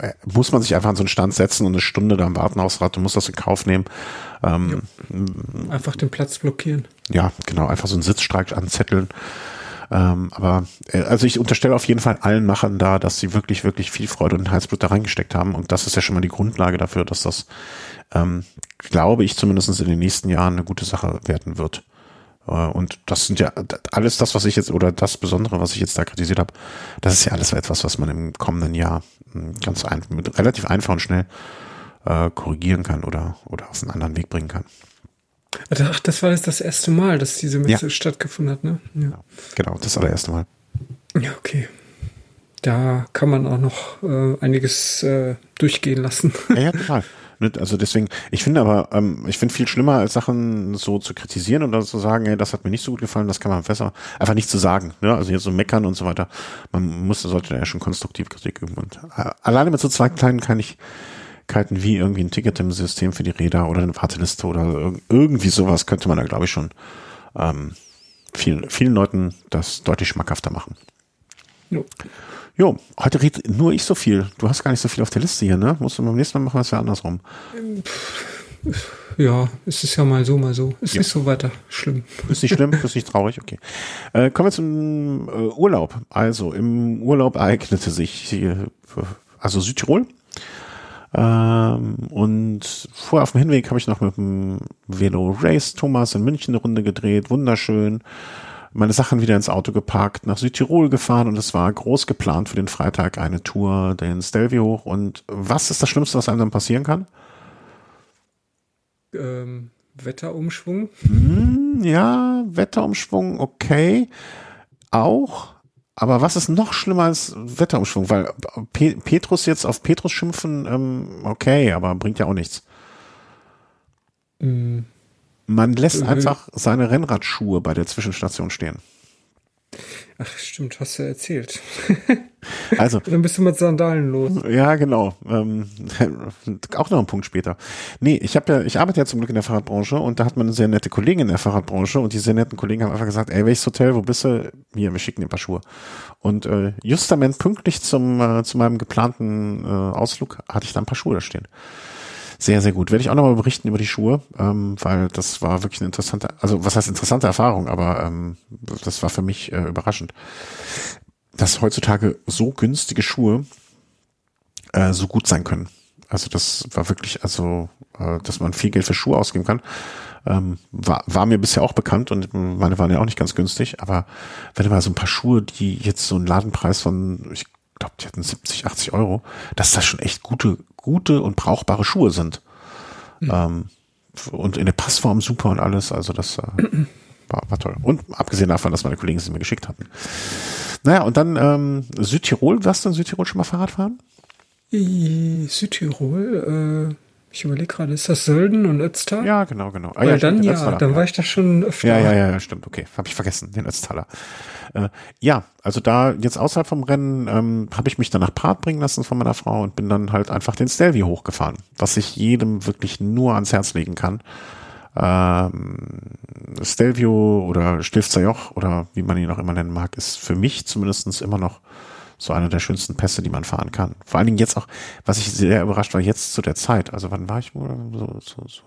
äh, muss man sich einfach an so einen Stand setzen und eine Stunde da im Wartenhausrad, du musst das in Kauf nehmen. Ähm, ja. Einfach den Platz blockieren. Ja, genau, einfach so einen Sitzstreik anzetteln. Ähm, aber äh, also ich unterstelle auf jeden Fall allen Machern da, dass sie wirklich, wirklich viel Freude und Herzblut da reingesteckt haben. Und das ist ja schon mal die Grundlage dafür, dass das, ähm, glaube ich, zumindest in den nächsten Jahren eine gute Sache werden wird. Äh, und das sind ja alles das, was ich jetzt, oder das Besondere, was ich jetzt da kritisiert habe, das ist ja alles etwas, was man im kommenden Jahr hm, ganz ein, relativ einfach und schnell äh, korrigieren kann oder, oder auf einen anderen Weg bringen kann. Ach, das war jetzt das erste Mal, dass diese Messe ja. stattgefunden hat, ne? Ja. Genau, das allererste Mal. Ja, okay. Da kann man auch noch äh, einiges äh, durchgehen lassen. Ja, ja, (laughs) total. Also deswegen, ich finde aber, ähm, ich finde viel schlimmer, als Sachen so zu kritisieren und dann zu sagen, ey, das hat mir nicht so gut gefallen, das kann man besser, einfach nicht zu sagen. Ne? Also jetzt so meckern und so weiter. Man muss, sollte ja schon konstruktiv Kritik üben. Und äh, alleine mit so zwei kleinen Kleinigkeiten wie irgendwie ein Ticket im System für die Räder oder eine Warteliste oder irgendwie sowas könnte man da, glaube ich, schon ähm, vielen, vielen Leuten das deutlich schmackhafter machen. Jo. Jo, heute redet nur ich so viel. Du hast gar nicht so viel auf der Liste hier, ne? Musst du beim nächsten Mal machen wir es ja andersrum. Ja, es ist ja mal so, mal so. Ist ja. nicht so weiter schlimm. Ist nicht schlimm, (laughs) ist nicht traurig, okay. Äh, kommen wir zum äh, Urlaub. Also, im Urlaub ereignete sich hier, also Südtirol. Ähm, und vorher auf dem Hinweg habe ich noch mit dem Velo Race Thomas in München eine Runde gedreht. Wunderschön meine Sachen wieder ins Auto geparkt, nach Südtirol gefahren und es war groß geplant für den Freitag eine Tour den Stelvio hoch. Und was ist das Schlimmste, was einem dann passieren kann? Ähm, Wetterumschwung. Hm, ja, Wetterumschwung, okay. Auch. Aber was ist noch schlimmer als Wetterumschwung? Weil Pe Petrus jetzt auf Petrus schimpfen, ähm, okay, aber bringt ja auch nichts. Mhm. Man lässt mhm. einfach seine Rennradschuhe bei der Zwischenstation stehen. Ach, stimmt, hast du ja erzählt. (laughs) Also. (laughs) Dann bist du mit Sandalen los. Ja, genau. Ähm, (laughs) auch noch ein Punkt später. Nee, ich habe ja, ich arbeite ja zum Glück in der Fahrradbranche und da hat man eine sehr nette Kollegin in der Fahrradbranche und die sehr netten Kollegen haben einfach gesagt, ey, welches Hotel, wo bist du? Hier, wir schicken dir ein paar Schuhe. Und äh, justament pünktlich zum, äh, zu meinem geplanten äh, Ausflug hatte ich da ein paar Schuhe da stehen. Sehr, sehr gut. Werde ich auch nochmal berichten über die Schuhe, ähm, weil das war wirklich eine interessante, also was heißt interessante Erfahrung, aber ähm, das war für mich äh, überraschend dass heutzutage so günstige Schuhe äh, so gut sein können. Also das war wirklich, also äh, dass man viel Geld für Schuhe ausgeben kann, ähm, war, war mir bisher auch bekannt und meine waren ja auch nicht ganz günstig, aber wenn du mal so ein paar Schuhe, die jetzt so einen Ladenpreis von, ich glaube, die hatten 70, 80 Euro, dass das schon echt gute, gute und brauchbare Schuhe sind. Mhm. Ähm, und in der Passform super und alles, also das äh, war, war toll. Und abgesehen davon, dass meine Kollegen sie mir geschickt hatten. Naja, und dann ähm, Südtirol. Warst du in Südtirol schon mal Fahrrad fahren? Südtirol, äh, ich überlege gerade, ist das Sölden und Ötztal? Ja, genau, genau. Ah, ja, dann ja, Ötztaler, dann war ich da schon öfter. Ja, ja, ja, stimmt, okay. Habe ich vergessen, den Ötztaler. Äh, ja, also da jetzt außerhalb vom Rennen ähm, habe ich mich dann nach Part bringen lassen von meiner Frau und bin dann halt einfach den Stelvio hochgefahren, was ich jedem wirklich nur ans Herz legen kann ähm, Stelvio oder Stilfzer Joch oder wie man ihn auch immer nennen mag, ist für mich zumindest immer noch so einer der schönsten Pässe, die man fahren kann. Vor allen Dingen jetzt auch, was ich sehr überrascht war, jetzt zu der Zeit. Also wann war ich wohl? So, so, so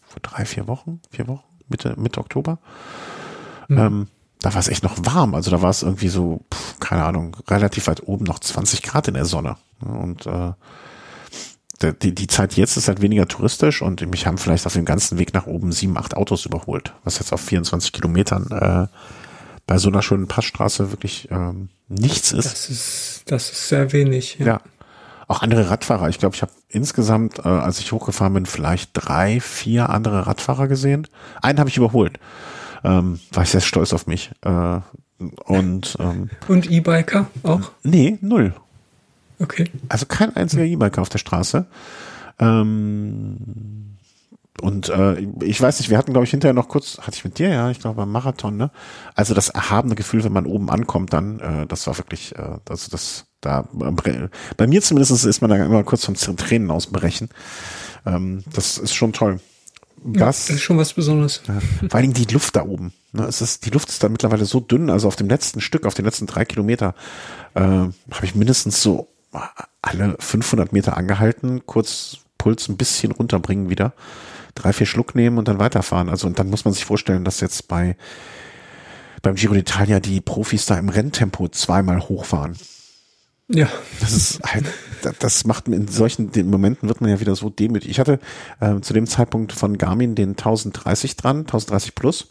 vor drei, vier Wochen, vier Wochen, Mitte, Mitte Oktober. Mhm. Ähm, da war es echt noch warm. Also da war es irgendwie so, pff, keine Ahnung, relativ weit oben noch 20 Grad in der Sonne. Und äh, die, die Zeit jetzt ist halt weniger touristisch und mich haben vielleicht auf dem ganzen Weg nach oben sieben, acht Autos überholt, was jetzt auf 24 Kilometern äh, bei so einer schönen Passstraße wirklich ähm, nichts ist. Das ist, das ist sehr wenig. Ja. ja. Auch andere Radfahrer. Ich glaube, ich habe insgesamt, äh, als ich hochgefahren bin, vielleicht drei, vier andere Radfahrer gesehen. Einen habe ich überholt. Ähm, war ich sehr stolz auf mich. Äh, und ähm, und E-Biker auch? Nee, null. Okay. Also kein einziger E-Biker auf der Straße. Ähm, und äh, ich weiß nicht, wir hatten, glaube ich, hinterher noch kurz, hatte ich mit dir, ja, ich glaube beim Marathon, ne? Also das erhabene Gefühl, wenn man oben ankommt, dann, äh, das war wirklich, äh, also das, da, bei mir zumindest ist man da immer kurz vom Tränen ausbrechen. Ähm, das ist schon toll. Was? Ja, das ist schon was Besonderes. Ja, vor allen Dingen die Luft da oben. Ne, es ist, die Luft ist da mittlerweile so dünn, also auf dem letzten Stück, auf den letzten drei Kilometer, äh, habe ich mindestens so alle 500 Meter angehalten, kurz Puls ein bisschen runterbringen wieder, drei, vier Schluck nehmen und dann weiterfahren. Also und dann muss man sich vorstellen, dass jetzt bei beim Giro d'Italia die Profis da im Renntempo zweimal hochfahren. Ja. Das ist halt, das macht in solchen Momenten wird man ja wieder so demütig. Ich hatte äh, zu dem Zeitpunkt von Garmin den 1030 dran, 1030 plus.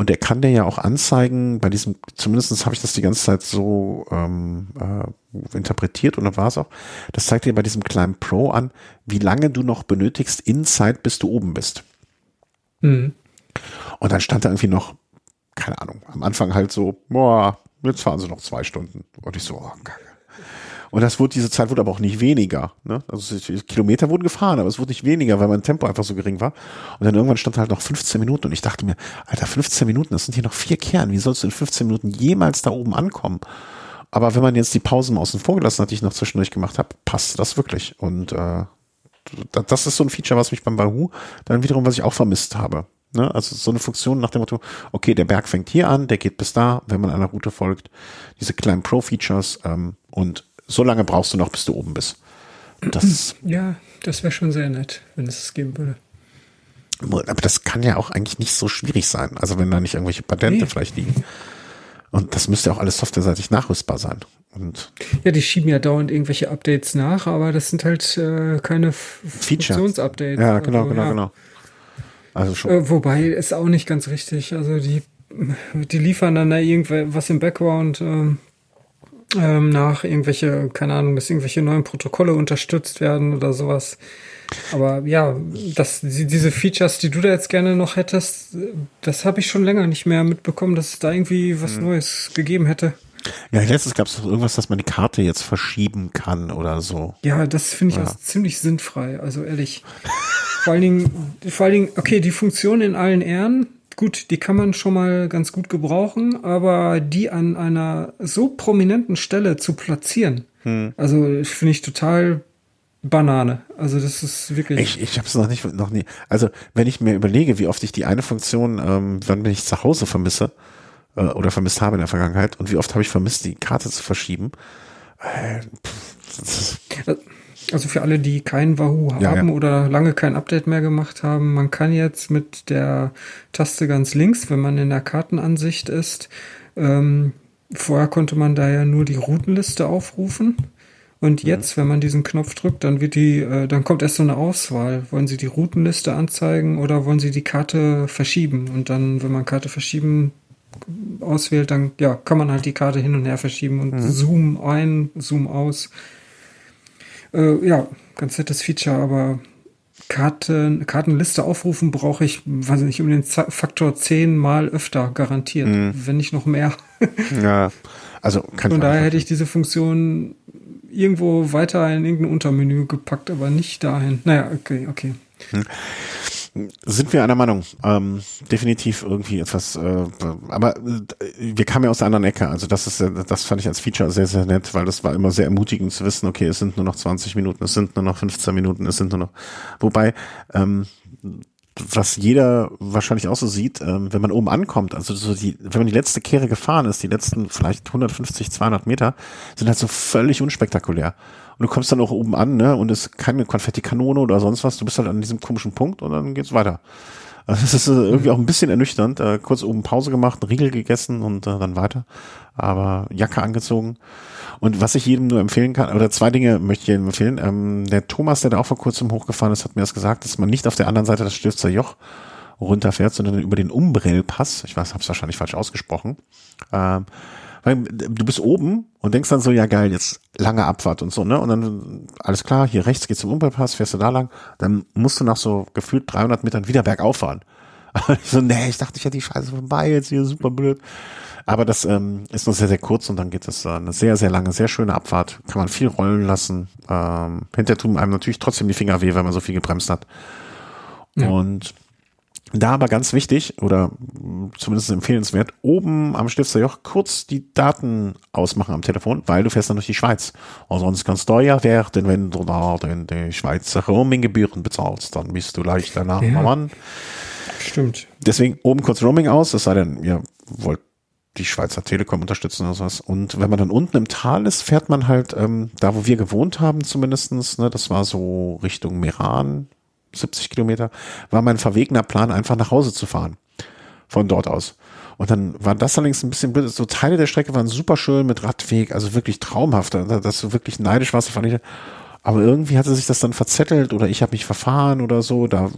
Und der kann dir ja auch anzeigen, bei diesem, zumindestens habe ich das die ganze Zeit so ähm, äh, interpretiert und dann war es auch, das zeigt dir bei diesem kleinen Pro an, wie lange du noch benötigst in Zeit, bis du oben bist. Mhm. Und dann stand da irgendwie noch, keine Ahnung, am Anfang halt so, boah, jetzt fahren sie noch zwei Stunden. Und ich so, oh, geil. Und das wurde, diese Zeit wurde aber auch nicht weniger. Ne? Also Kilometer wurden gefahren, aber es wurde nicht weniger, weil mein Tempo einfach so gering war. Und dann irgendwann stand halt noch 15 Minuten und ich dachte mir, Alter, 15 Minuten, das sind hier noch vier Kern. Wie sollst du in 15 Minuten jemals da oben ankommen? Aber wenn man jetzt die Pausen außen vor gelassen hat, die ich noch zwischendurch gemacht habe, passt das wirklich. Und äh, das ist so ein Feature, was mich beim Bahoo dann wiederum, was ich auch vermisst habe. Ne? Also so eine Funktion nach dem Motto, okay, der Berg fängt hier an, der geht bis da, wenn man einer Route folgt. Diese kleinen Pro-Features ähm, und so lange brauchst du noch, bis du oben bist. Das, ja, das wäre schon sehr nett, wenn es es geben würde. Aber das kann ja auch eigentlich nicht so schwierig sein. Also wenn da nicht irgendwelche Patente nee. vielleicht liegen. Und das müsste auch alles softwareseitig nachrüstbar sein. Und ja, die schieben ja dauernd irgendwelche Updates nach, aber das sind halt äh, keine Funktionsupdates. Ja, genau, also, genau, ja. genau. Also schon. Äh, wobei ist auch nicht ganz richtig. Also die, die liefern dann da irgendwas im Background, ähm, ähm, nach irgendwelche, keine Ahnung, dass irgendwelche neuen Protokolle unterstützt werden oder sowas. Aber ja, das, diese Features, die du da jetzt gerne noch hättest, das habe ich schon länger nicht mehr mitbekommen, dass es da irgendwie was hm. Neues gegeben hätte. Ja, letztens gab es irgendwas, dass man die Karte jetzt verschieben kann oder so. Ja, das finde ich ja. auch ziemlich sinnfrei, also ehrlich. vor allen Dingen, vor allen Dingen, okay, die Funktion in allen Ehren, gut, die kann man schon mal ganz gut gebrauchen, aber die an einer so prominenten Stelle zu platzieren, hm. also finde ich total Banane. Also das ist wirklich. Ich, ich habe es noch nicht, noch nie. Also wenn ich mir überlege, wie oft ich die eine Funktion, ähm, wann bin ich zu Hause vermisse äh, oder vermisst habe in der Vergangenheit und wie oft habe ich vermisst, die Karte zu verschieben. Äh, pff, also für alle, die kein Wahoo haben ja, ja. oder lange kein Update mehr gemacht haben, man kann jetzt mit der Taste ganz links, wenn man in der Kartenansicht ist, ähm, vorher konnte man da ja nur die Routenliste aufrufen. Und jetzt, wenn man diesen Knopf drückt, dann wird die, äh, dann kommt erst so eine Auswahl. Wollen Sie die Routenliste anzeigen oder wollen Sie die Karte verschieben? Und dann, wenn man Karte verschieben auswählt, dann ja, kann man halt die Karte hin und her verschieben und mhm. Zoom ein, Zoom aus. Äh, ja, ganz nettes Feature, aber Karten, Kartenliste aufrufen brauche ich, weiß nicht, um den Faktor 10 mal öfter garantiert, mhm. wenn nicht noch mehr. (laughs) ja, also kann Von daher hätte ich diese Funktion irgendwo weiter in irgendein Untermenü gepackt, aber nicht dahin. Naja, okay, okay. Hm sind wir einer Meinung. Ähm, definitiv irgendwie etwas, äh, aber äh, wir kamen ja aus der anderen Ecke. Also das ist, äh, das fand ich als Feature sehr, sehr nett, weil das war immer sehr ermutigend zu wissen, okay, es sind nur noch 20 Minuten, es sind nur noch 15 Minuten, es sind nur noch, wobei, ähm, was jeder wahrscheinlich auch so sieht, ähm, wenn man oben ankommt, also so die, wenn man die letzte Kehre gefahren ist, die letzten vielleicht 150, 200 Meter, sind halt so völlig unspektakulär. Und du kommst dann auch oben an, ne? Und es ist keine Konfettikanone oder sonst was. Du bist halt an diesem komischen Punkt und dann geht's weiter. (laughs) Also das ist äh, irgendwie auch ein bisschen ernüchternd. Äh, kurz oben Pause gemacht, einen Riegel gegessen und äh, dann weiter. Aber Jacke angezogen. Und was ich jedem nur empfehlen kann, oder zwei Dinge möchte ich jedem empfehlen. Ähm, der Thomas, der da auch vor kurzem hochgefahren ist, hat mir das gesagt, dass man nicht auf der anderen Seite des Stifter Joch runterfährt, sondern über den Umbrellpass. Ich weiß, habe es wahrscheinlich falsch ausgesprochen. Ähm, weil du bist oben und denkst dann so, ja geil, jetzt lange Abfahrt und so, ne? Und dann, alles klar, hier rechts geht's zum Umbrellpass, fährst du da lang, dann musst du nach so gefühlt 300 Metern wieder bergauf fahren. (laughs) ich so, nee, ich dachte, ich hätte die Scheiße vorbei, jetzt hier super blöd. Aber das ähm, ist nur sehr, sehr kurz und dann geht es äh, eine sehr, sehr lange, sehr schöne Abfahrt. Kann man viel rollen lassen. Ähm, hinterher tun einem natürlich trotzdem die Finger weh, weil man so viel gebremst hat. Ja. Und da aber ganz wichtig oder zumindest empfehlenswert, oben am Stifterjoch kurz die Daten ausmachen am Telefon, weil du fährst dann durch die Schweiz. Und sonst kannst du ja werden, wenn du da den, die Schweizer Roaming-Gebühren bezahlst, dann bist du leicht danach ja. Mann. Stimmt. Deswegen oben kurz Roaming aus, es sei denn, ihr wollt die Schweizer Telekom unterstützen oder sowas. Und wenn man dann unten im Tal ist, fährt man halt, ähm, da wo wir gewohnt haben zumindestens, ne, das war so Richtung Meran, 70 Kilometer, war mein verwegener Plan, einfach nach Hause zu fahren. Von dort aus. Und dann war das allerdings ein bisschen blöd. So Teile der Strecke waren super schön mit Radweg, also wirklich traumhaft. Dass du wirklich neidisch warst, fand ich. Aber irgendwie hatte sich das dann verzettelt oder ich habe mich verfahren oder so. Da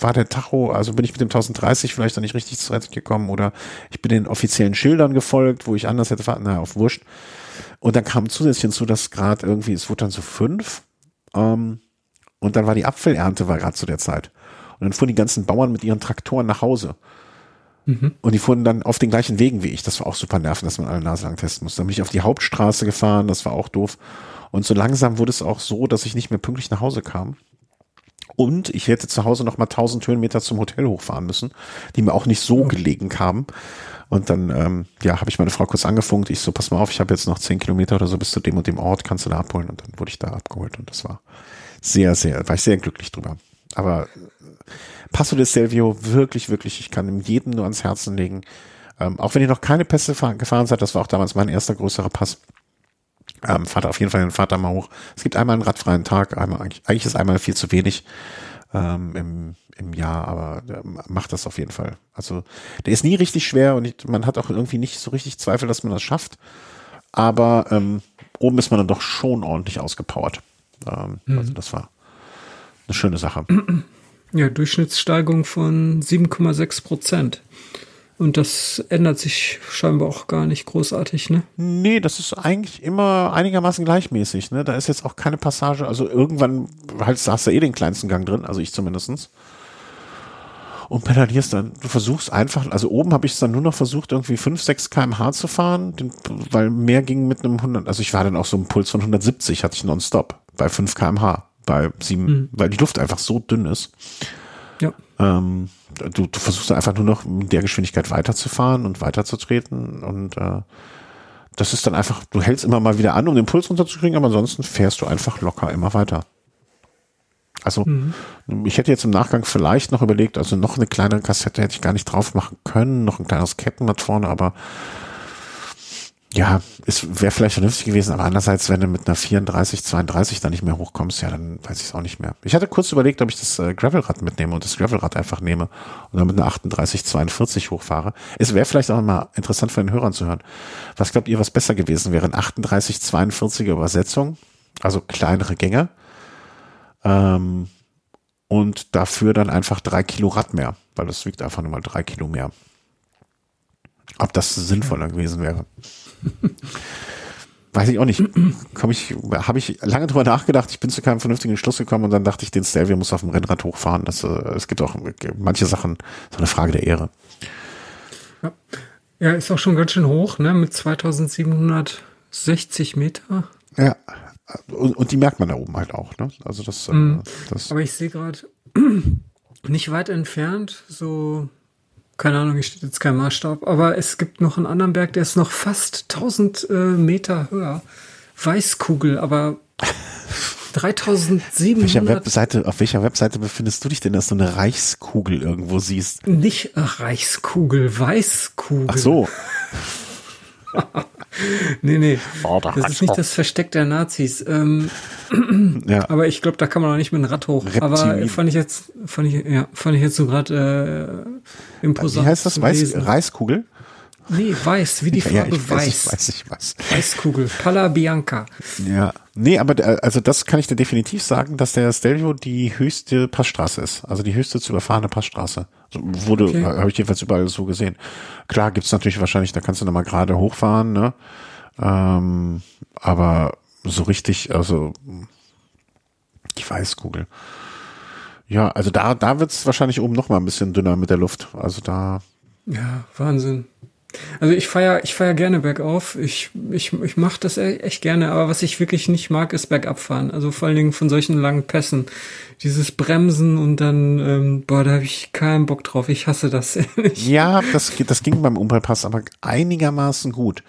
war der Tacho, also bin ich mit dem 1030 vielleicht dann nicht richtig zurechtgekommen oder ich bin den offiziellen Schildern gefolgt, wo ich anders hätte fahren, naja, auf Wurscht. Und dann kam zusätzlich hinzu, dass gerade irgendwie, es wurde dann so fünf. Ähm, und dann war die Apfelernte war gerade zu der Zeit. Und dann fuhren die ganzen Bauern mit ihren Traktoren nach Hause. Mhm. Und die fuhren dann auf den gleichen Wegen wie ich. Das war auch super nervend, dass man alle Nase lang testen musste. Dann bin ich auf die Hauptstraße gefahren, das war auch doof. Und so langsam wurde es auch so, dass ich nicht mehr pünktlich nach Hause kam. Und ich hätte zu Hause noch mal 1000 Höhenmeter zum Hotel hochfahren müssen, die mir auch nicht so gelegen kamen. Und dann, ähm, ja, habe ich meine Frau kurz angefunkt. Ich so, pass mal auf, ich habe jetzt noch 10 Kilometer oder so bis zu dem und dem Ort, kannst du da abholen? Und dann wurde ich da abgeholt und das war sehr, sehr, war ich sehr glücklich drüber. Aber Passo de Silvio, wirklich, wirklich, ich kann ihm jedem nur ans Herzen legen. Ähm, auch wenn ihr noch keine Pässe gefahren seid, das war auch damals mein erster größerer Pass. Ähm, fahrt auf jeden Fall den Vater mal hoch. Es gibt einmal einen radfreien Tag, einmal, eigentlich, eigentlich ist einmal viel zu wenig ähm, im, im Jahr, aber äh, macht das auf jeden Fall. Also der ist nie richtig schwer und ich, man hat auch irgendwie nicht so richtig Zweifel, dass man das schafft. Aber ähm, oben ist man dann doch schon ordentlich ausgepowert. Ähm, mhm. Also das war eine schöne Sache. (clears throat) Ja, Durchschnittssteigung von 7,6 Prozent. Und das ändert sich scheinbar auch gar nicht großartig, ne? Nee, das ist eigentlich immer einigermaßen gleichmäßig, ne? Da ist jetzt auch keine Passage, also irgendwann halt hast du eh den kleinsten Gang drin, also ich zumindestens und pedalierst dann. Du versuchst einfach, also oben habe ich es dann nur noch versucht, irgendwie 5, 6 kmh zu fahren, weil mehr ging mit einem 100, also ich war dann auch so ein Puls von 170, hatte ich nonstop bei 5 kmh, bei 7, mhm. weil die Luft einfach so dünn ist. Ja. Ähm, du, du versuchst einfach nur noch mit der Geschwindigkeit weiterzufahren und weiterzutreten und äh, das ist dann einfach, du hältst immer mal wieder an, um den Puls runterzukriegen, aber ansonsten fährst du einfach locker immer weiter. Also mhm. ich hätte jetzt im Nachgang vielleicht noch überlegt, also noch eine kleinere Kassette hätte ich gar nicht drauf machen können, noch ein kleines Kettenblatt vorne, aber ja, es wäre vielleicht vernünftig gewesen, aber andererseits, wenn du mit einer 34, 32 da nicht mehr hochkommst, ja, dann weiß ich es auch nicht mehr. Ich hatte kurz überlegt, ob ich das äh, Gravelrad mitnehme und das Gravelrad einfach nehme und dann mit einer 38, 42 hochfahre. Es wäre vielleicht auch mal interessant für den Hörern zu hören. Was glaubt ihr, was besser gewesen wäre? Ein 38, 42er Übersetzung, also kleinere Gänge, ähm, und dafür dann einfach drei Kilo Rad mehr, weil das wiegt einfach nur mal drei Kilo mehr. Ob das sinnvoller gewesen wäre. Weiß ich auch nicht. Komm ich, habe ich lange drüber nachgedacht. Ich bin zu keinem vernünftigen Schluss gekommen und dann dachte ich, den Stelvio muss auf dem Rennrad hochfahren. Das, äh, es gibt auch manche Sachen, so eine Frage der Ehre. Ja. ja, ist auch schon ganz schön hoch, ne? Mit 2760 Meter. Ja. Und, und die merkt man da oben halt auch, ne? Also das, mm. das Aber ich sehe gerade nicht weit entfernt, so keine Ahnung, ich steht jetzt kein Maßstab, aber es gibt noch einen anderen Berg, der ist noch fast 1000 äh, Meter höher. Weißkugel, aber 3700. Welcher auf welcher Webseite befindest du dich denn, dass du eine Reichskugel irgendwo siehst? Nicht Reichskugel, Weißkugel. Ach so. (laughs) (laughs) nee, nee. Oh, das ist nicht das Versteck der Nazis. Ähm, (clears throat) ja. Aber ich glaube, da kann man auch nicht mit dem Rad hoch. Reptilien. Aber fand ich jetzt, fand ich, ja, fand ich jetzt so gerade äh, imposant. Wie heißt das? Weiß, Reiskugel? Nee, weiß, wie die (laughs) Farbe ja, ich weiß. weiß. Ich weiß, ich weiß. Weißkugel, Palla Bianca. Ja, nee, aber äh, also das kann ich dir definitiv sagen, dass der Stelvio die höchste Passstraße ist, also die höchste zu überfahrene Passstraße. Also wurde, okay. habe ich jedenfalls überall so gesehen. Klar gibt's natürlich wahrscheinlich, da kannst du nochmal gerade hochfahren, ne? Ähm, aber so richtig, also die Weißkugel. Ja, also da, da wird's wahrscheinlich oben noch mal ein bisschen dünner mit der Luft. Also da. Ja, Wahnsinn. Also ich feier, ich feier gerne bergauf. Ich, ich, ich mache das e-, echt gerne, aber was ich wirklich nicht mag, ist bergab fahren. Also vor allen Dingen von solchen langen Pässen. Dieses Bremsen und dann, ähm, boah, da habe ich keinen Bock drauf. Ich hasse das. (laughs) ja, das, das ging beim Umprallpass aber einigermaßen gut.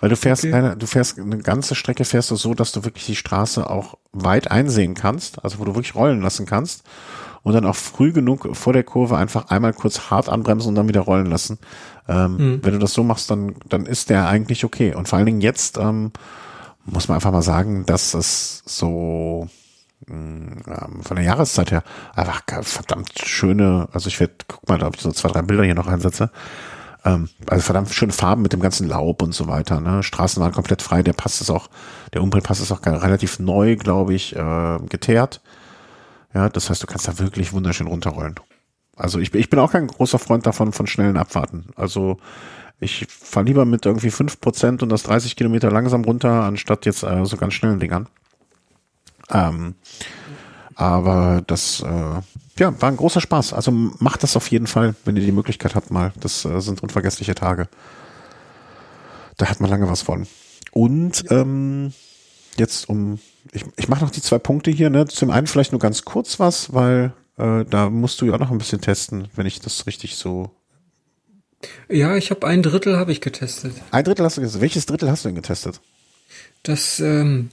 Weil du fährst okay. eine, du fährst eine ganze Strecke fährst du so, dass du wirklich die Straße auch weit einsehen kannst, also wo du wirklich rollen lassen kannst und dann auch früh genug vor der Kurve einfach einmal kurz hart anbremsen und dann wieder rollen lassen. Ähm, mhm. Wenn du das so machst, dann, dann ist der eigentlich okay. Und vor allen Dingen jetzt ähm, muss man einfach mal sagen, dass es so mm, ähm, von der Jahreszeit her einfach verdammt schöne, also ich werde, guck mal, ob ich so zwei, drei Bilder hier noch einsetze. Ähm, also verdammt schöne Farben mit dem ganzen Laub und so weiter. Ne? Straßen waren komplett frei, der Pass ist auch, der Umbrillpass ist auch relativ neu, glaube ich, äh, geteert. Ja, das heißt, du kannst da wirklich wunderschön runterrollen. Also ich, ich bin auch kein großer Freund davon, von schnellen Abfahrten. Also ich fahre lieber mit irgendwie fünf Prozent und das 30 Kilometer langsam runter, anstatt jetzt äh, so ganz schnellen Dingern. Ähm, aber das äh, ja, war ein großer Spaß. Also macht das auf jeden Fall, wenn ihr die Möglichkeit habt mal. Das äh, sind unvergessliche Tage. Da hat man lange was von. Und ähm, jetzt um, ich, ich mache noch die zwei Punkte hier. Ne? Zum einen vielleicht nur ganz kurz was, weil äh, da musst du ja auch noch ein bisschen testen, wenn ich das richtig so. Ja, ich habe ein Drittel habe ich getestet. Ein Drittel hast du getestet. Welches Drittel hast du denn getestet? Das ähm,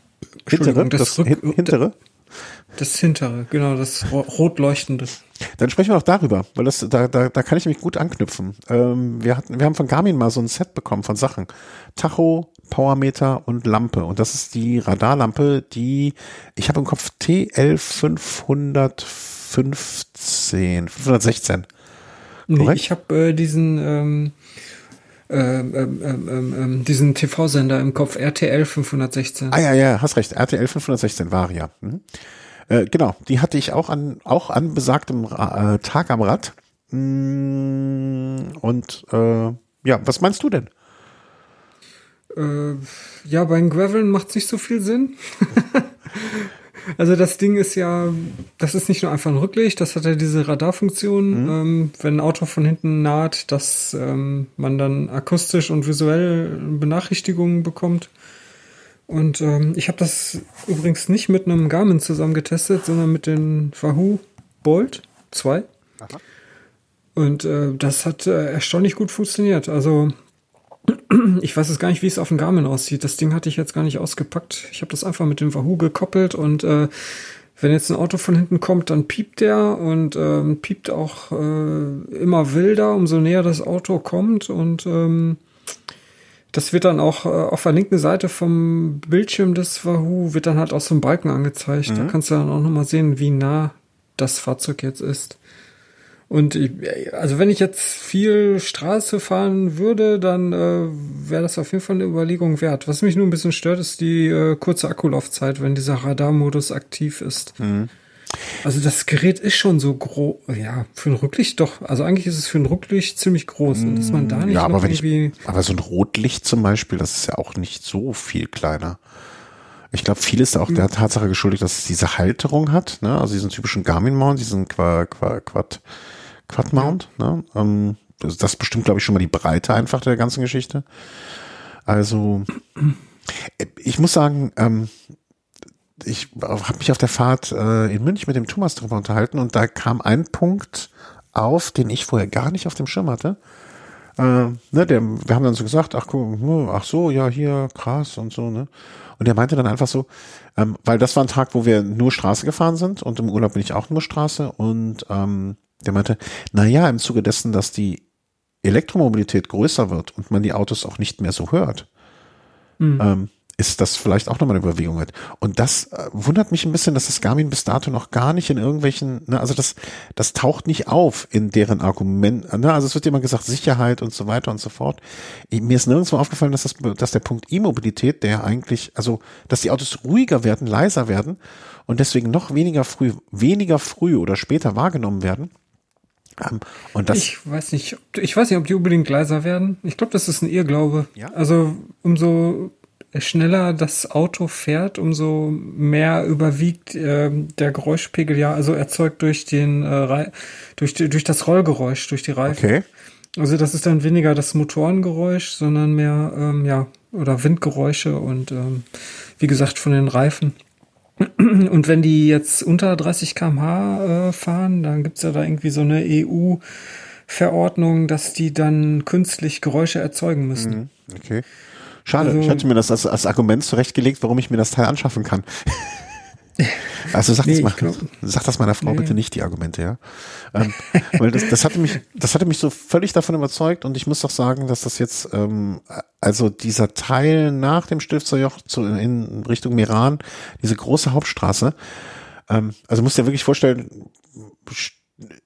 hintere, das, das Rück hintere. Das hintere, genau, das rot leuchtende. Dann sprechen wir doch darüber, weil das, da, da, da kann ich mich gut anknüpfen. Ähm, wir hatten, wir haben von Garmin mal so ein Set bekommen von Sachen. Tacho, Powermeter und Lampe. Und das ist die Radarlampe, die, ich habe im Kopf TL 515, 516. Nee, ich habe äh, diesen, ähm, ähm, ähm, ähm, diesen TV-Sender im Kopf, RTL 516. Ah ja, ja, hast recht, RTL 516 war ja. Mhm. Äh, genau, die hatte ich auch an, auch an besagtem äh, Tag am Rad. Mm, und äh, ja, was meinst du denn? Äh, ja, beim Graveln macht es nicht so viel Sinn. (laughs) also das Ding ist ja, das ist nicht nur einfach ein Rücklicht, das hat ja diese Radarfunktion, mhm. ähm, wenn ein Auto von hinten naht, dass ähm, man dann akustisch und visuell Benachrichtigungen bekommt. Und ähm, ich habe das übrigens nicht mit einem Garmin zusammen getestet, sondern mit den Wahoo Bolt 2. Aha. Und äh, das hat äh, erstaunlich gut funktioniert. Also ich weiß jetzt gar nicht, wie es auf dem Garmin aussieht. Das Ding hatte ich jetzt gar nicht ausgepackt. Ich habe das einfach mit dem Wahoo gekoppelt und äh, wenn jetzt ein Auto von hinten kommt, dann piept der und ähm, piept auch äh, immer wilder, umso näher das Auto kommt und ähm, das wird dann auch äh, auf der linken Seite vom Bildschirm des Wahoo wird dann halt auch so ein Balken angezeigt. Mhm. Da kannst du dann auch nochmal sehen, wie nah das Fahrzeug jetzt ist. Und ich, also wenn ich jetzt viel Straße fahren würde, dann äh, wäre das auf jeden Fall eine Überlegung wert. Was mich nur ein bisschen stört, ist die äh, kurze Akkulaufzeit, wenn dieser Radarmodus aktiv ist. Mhm. Also das Gerät ist schon so groß, ja, für ein Rücklicht doch. Also eigentlich ist es für ein Rücklicht ziemlich groß, und dass man da nicht ja, aber wenn irgendwie. Ich, aber so ein Rotlicht zum Beispiel, das ist ja auch nicht so viel kleiner. Ich glaube, viel ist auch der Tatsache geschuldigt, dass es diese Halterung hat, ne? also diesen typischen Garmin-Mount, diesen Quad, Quad, Quad, Quad Mount. Ne? Ähm, das, das bestimmt, glaube ich, schon mal die Breite einfach der ganzen Geschichte. Also, äh, ich muss sagen, ähm, ich habe mich auf der Fahrt äh, in München mit dem Thomas darüber unterhalten und da kam ein Punkt auf, den ich vorher gar nicht auf dem Schirm hatte. Äh, ne, der, wir haben dann so gesagt, ach, guck, hm, ach so, ja, hier, krass und so, ne? Und er meinte dann einfach so, ähm, weil das war ein Tag, wo wir nur Straße gefahren sind und im Urlaub bin ich auch nur Straße und ähm, der meinte, na ja, im Zuge dessen, dass die Elektromobilität größer wird und man die Autos auch nicht mehr so hört, mhm. ähm, ist das vielleicht auch nochmal eine Überlegung wird. Und das äh, wundert mich ein bisschen, dass das Garmin bis dato noch gar nicht in irgendwelchen, ne, also das, das taucht nicht auf in deren Argumenten. Ne, also es wird immer gesagt, Sicherheit und so weiter und so fort. Ich, mir ist nirgendwo aufgefallen, dass, das, dass der Punkt E-Mobilität, der eigentlich, also dass die Autos ruhiger werden, leiser werden und deswegen noch weniger früh, weniger früh oder später wahrgenommen werden. Und das ich weiß nicht, ich weiß nicht, ob die unbedingt leiser werden. Ich glaube, das ist ein Irrglaube. Ja? Also umso schneller das Auto fährt, umso mehr überwiegt äh, der Geräuschpegel ja, also erzeugt durch den äh, durch durch das Rollgeräusch durch die Reifen. Okay. Also das ist dann weniger das Motorengeräusch, sondern mehr ähm, ja oder Windgeräusche und ähm, wie gesagt von den Reifen. Und wenn die jetzt unter 30 km/h äh, fahren, dann gibt's ja da irgendwie so eine EU-Verordnung, dass die dann künstlich Geräusche erzeugen müssen. Mhm. Okay. Schade, also, ich hatte mir das als, als Argument zurechtgelegt, warum ich mir das Teil anschaffen kann. (laughs) Also sag, nee, das mal, glaub, sag das meiner Frau nee. bitte nicht, die Argumente, ja. Ähm, weil das, das hatte mich, das hatte mich so völlig davon überzeugt und ich muss doch sagen, dass das jetzt, ähm, also dieser Teil nach dem Stifterjoch zu, in Richtung Meran, diese große Hauptstraße, ähm, also musst dir wirklich vorstellen,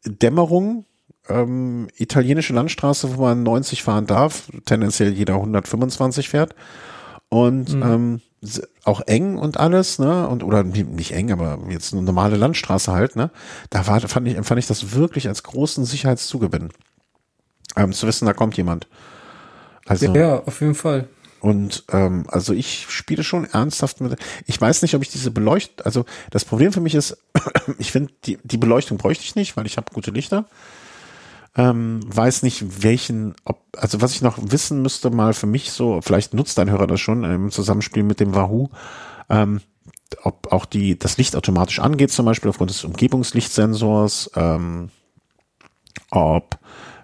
Dämmerung, ähm, italienische Landstraße, wo man 90 fahren darf, tendenziell jeder 125 fährt. Und mhm. ähm, auch eng und alles, ne? Und oder nicht eng, aber jetzt eine normale Landstraße halt, ne? Da war, fand ich, empfand ich das wirklich als großen Sicherheitszugewinn. Ähm, zu wissen, da kommt jemand. Also, ja, auf jeden Fall. Und ähm, also ich spiele schon ernsthaft mit. Ich weiß nicht, ob ich diese Beleuchtung, also das Problem für mich ist, (clears throat) ich finde, die, die Beleuchtung bräuchte ich nicht, weil ich habe gute Lichter. Ähm, weiß nicht, welchen, ob, also was ich noch wissen müsste, mal für mich so, vielleicht nutzt dein Hörer das schon im Zusammenspiel mit dem Wahoo, ähm, ob auch die, das Licht automatisch angeht, zum Beispiel aufgrund des Umgebungslichtsensors, ähm, ob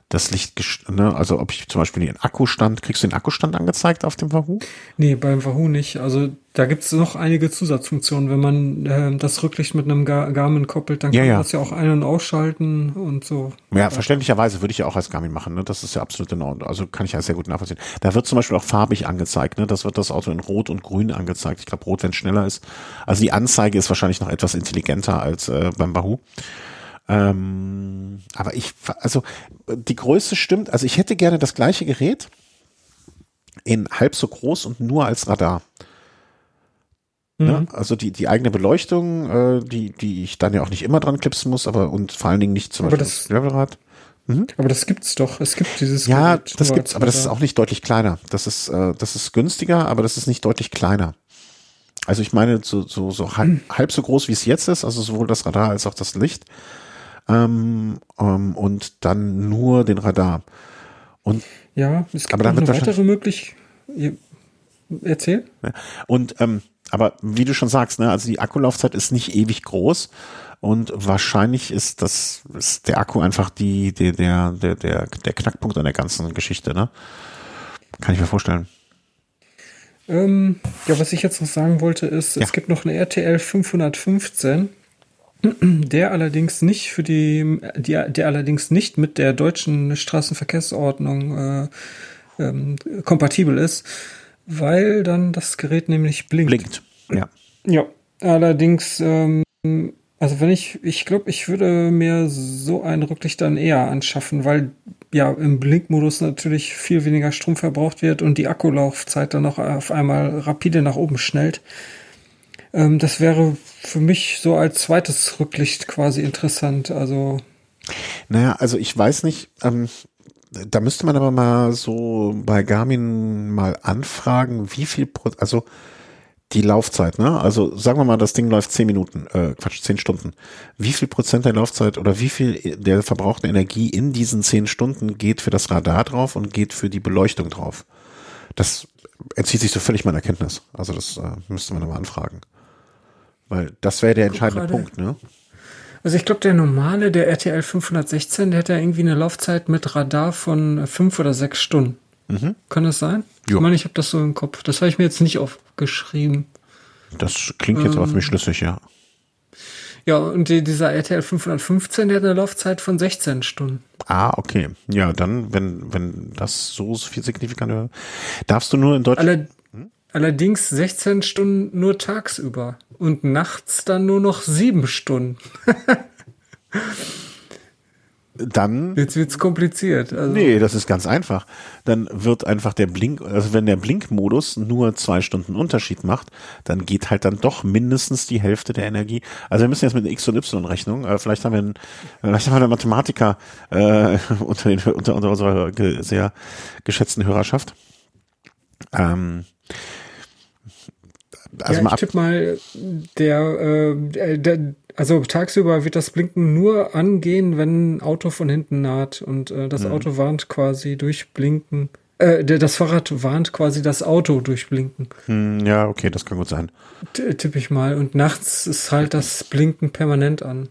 das Licht, ne, also ob ich zum Beispiel den Akkustand, kriegst du den Akkustand angezeigt auf dem Wahoo? Nee, beim Wahoo nicht. Also da gibt's noch einige Zusatzfunktionen. Wenn man äh, das Rücklicht mit einem Gar Garmin koppelt, dann kann ja, ja. man das ja auch ein- und ausschalten und so. Ja, verständlicherweise würde ich ja auch als Garmin machen. Ne? Das ist ja absolut in Ordnung. Also kann ich ja sehr gut nachvollziehen. Da wird zum Beispiel auch farbig angezeigt. Ne? Das wird das Auto in Rot und Grün angezeigt. Ich glaube, Rot, wenn es schneller ist. Also die Anzeige ist wahrscheinlich noch etwas intelligenter als äh, beim Wahoo. Ähm, aber ich, also die Größe stimmt. Also ich hätte gerne das gleiche Gerät in halb so groß und nur als Radar. Ne? Mhm. Ne? Also die, die eigene Beleuchtung, äh, die, die ich dann ja auch nicht immer dran klipsen muss, aber und vor allen Dingen nicht zum aber Beispiel das Gravelrad. Mhm. Aber das gibt's doch. Es gibt dieses. Ja, Gerät das gibt's, aber das ist auch nicht deutlich kleiner. Das ist, äh, das ist günstiger, aber das ist nicht deutlich kleiner. Also ich meine so, so, so halb, halb so groß wie es jetzt ist, also sowohl das Radar als auch das Licht ähm, ähm, und dann nur den Radar. Und, ja, es gibt aber noch eine weitere Möglichkeit. Erzähl. Und ähm, aber wie du schon sagst, ne, also die Akkulaufzeit ist nicht ewig groß und wahrscheinlich ist das ist der Akku einfach die der der der der Knackpunkt an der ganzen Geschichte, ne? Kann ich mir vorstellen. Ähm, ja, was ich jetzt noch sagen wollte ist, ja. es gibt noch eine RTL (clears throat) 515, der allerdings nicht für die, die der allerdings nicht mit der deutschen Straßenverkehrsordnung äh, ähm, kompatibel ist, weil dann das Gerät nämlich blinkt. Blinkt, ja. Ja, allerdings, ähm, also wenn ich, ich glaube, ich würde mir so ein Rücklicht dann eher anschaffen, weil ja im Blinkmodus natürlich viel weniger Strom verbraucht wird und die Akkulaufzeit dann noch auf einmal rapide nach oben schnellt. Ähm, das wäre für mich so als zweites Rücklicht quasi interessant. Also naja, also ich weiß nicht, ähm, da müsste man aber mal so bei Garmin mal anfragen, wie viel, Pro also die Laufzeit, ne? Also sagen wir mal, das Ding läuft zehn Minuten, äh, Quatsch, zehn Stunden. Wie viel Prozent der Laufzeit oder wie viel der verbrauchten Energie in diesen zehn Stunden geht für das Radar drauf und geht für die Beleuchtung drauf? Das entzieht sich so völlig meiner Kenntnis. Also das äh, müsste man mal anfragen. Weil das wäre der entscheidende Punkt, ne? Also ich glaube, der normale, der RTL 516, der hat ja irgendwie eine Laufzeit mit Radar von fünf oder sechs Stunden. Mhm. Kann das sein? Jo. Ich meine, ich habe das so im Kopf. Das habe ich mir jetzt nicht aufgeschrieben. Das klingt jetzt ähm, aber für mich schlüssig, ja. Ja, und die, dieser RTL 515, der hat eine Laufzeit von 16 Stunden. Ah, okay. Ja, dann, wenn, wenn das so viel signifikant darfst du nur in Deutschland. Alle? Allerdings 16 Stunden nur tagsüber und nachts dann nur noch sieben Stunden. (laughs) dann. Jetzt wird's kompliziert. Also. Nee, das ist ganz einfach. Dann wird einfach der Blink, also wenn der Blinkmodus nur zwei Stunden Unterschied macht, dann geht halt dann doch mindestens die Hälfte der Energie. Also wir müssen jetzt mit X und Y Rechnung. Äh, vielleicht haben wir einen, vielleicht haben wir einen Mathematiker äh, (laughs) unter, den, unter, unter unserer sehr geschätzten Hörerschaft. Ähm, also ja, mal ich tippe mal, der, äh, der also tagsüber wird das Blinken nur angehen, wenn ein Auto von hinten naht und äh, das mhm. Auto warnt quasi durch Blinken. Äh, das Fahrrad warnt quasi das Auto durch Blinken. Hm, ja, okay, das kann gut sein. T tippe ich mal. Und nachts ist halt das Blinken permanent an.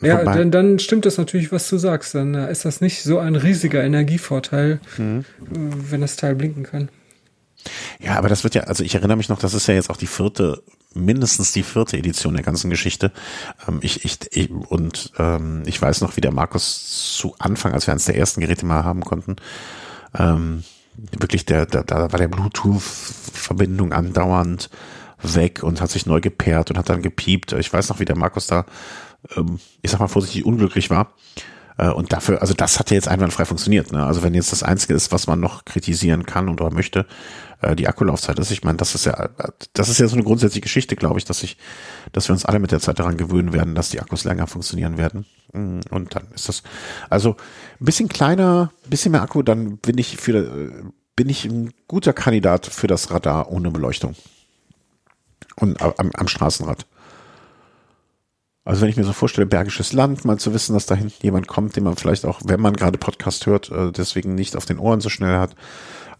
Ja, dann, dann stimmt das natürlich, was du sagst. Dann äh, ist das nicht so ein riesiger Energievorteil, mhm. Äh, wenn das Teil blinken kann. Ja, aber das wird ja, also ich erinnere mich noch, das ist ja jetzt auch die vierte mindestens die vierte Edition der ganzen Geschichte. Ähm, ich, ich, ich, und ähm, ich weiß noch, wie der Markus zu Anfang, als wir eines der ersten Geräte mal haben konnten, ähm, wirklich der, der, da war der Bluetooth-Verbindung andauernd weg und hat sich neu gepaart und hat dann gepiept. Ich weiß noch, wie der Markus da, ähm, ich sag mal vorsichtig, unglücklich war. Äh, und dafür, also das hat ja jetzt einwandfrei funktioniert. Ne? Also wenn jetzt das Einzige ist, was man noch kritisieren kann oder möchte, äh, die Akkulaufzeit ist. Ich meine, das ist ja, das ist ja so eine grundsätzliche Geschichte, glaube ich, dass ich, dass wir uns alle mit der Zeit daran gewöhnen werden, dass die Akkus länger funktionieren werden. Mm, und dann ist das, also ein bisschen kleiner, ein bisschen mehr Akku, dann bin ich für, bin ich ein guter Kandidat für das Radar ohne Beleuchtung. Und am, am Straßenrad. Also wenn ich mir so vorstelle, Bergisches Land, mal zu wissen, dass da hinten jemand kommt, den man vielleicht auch, wenn man gerade Podcast hört, äh, deswegen nicht auf den Ohren so schnell hat,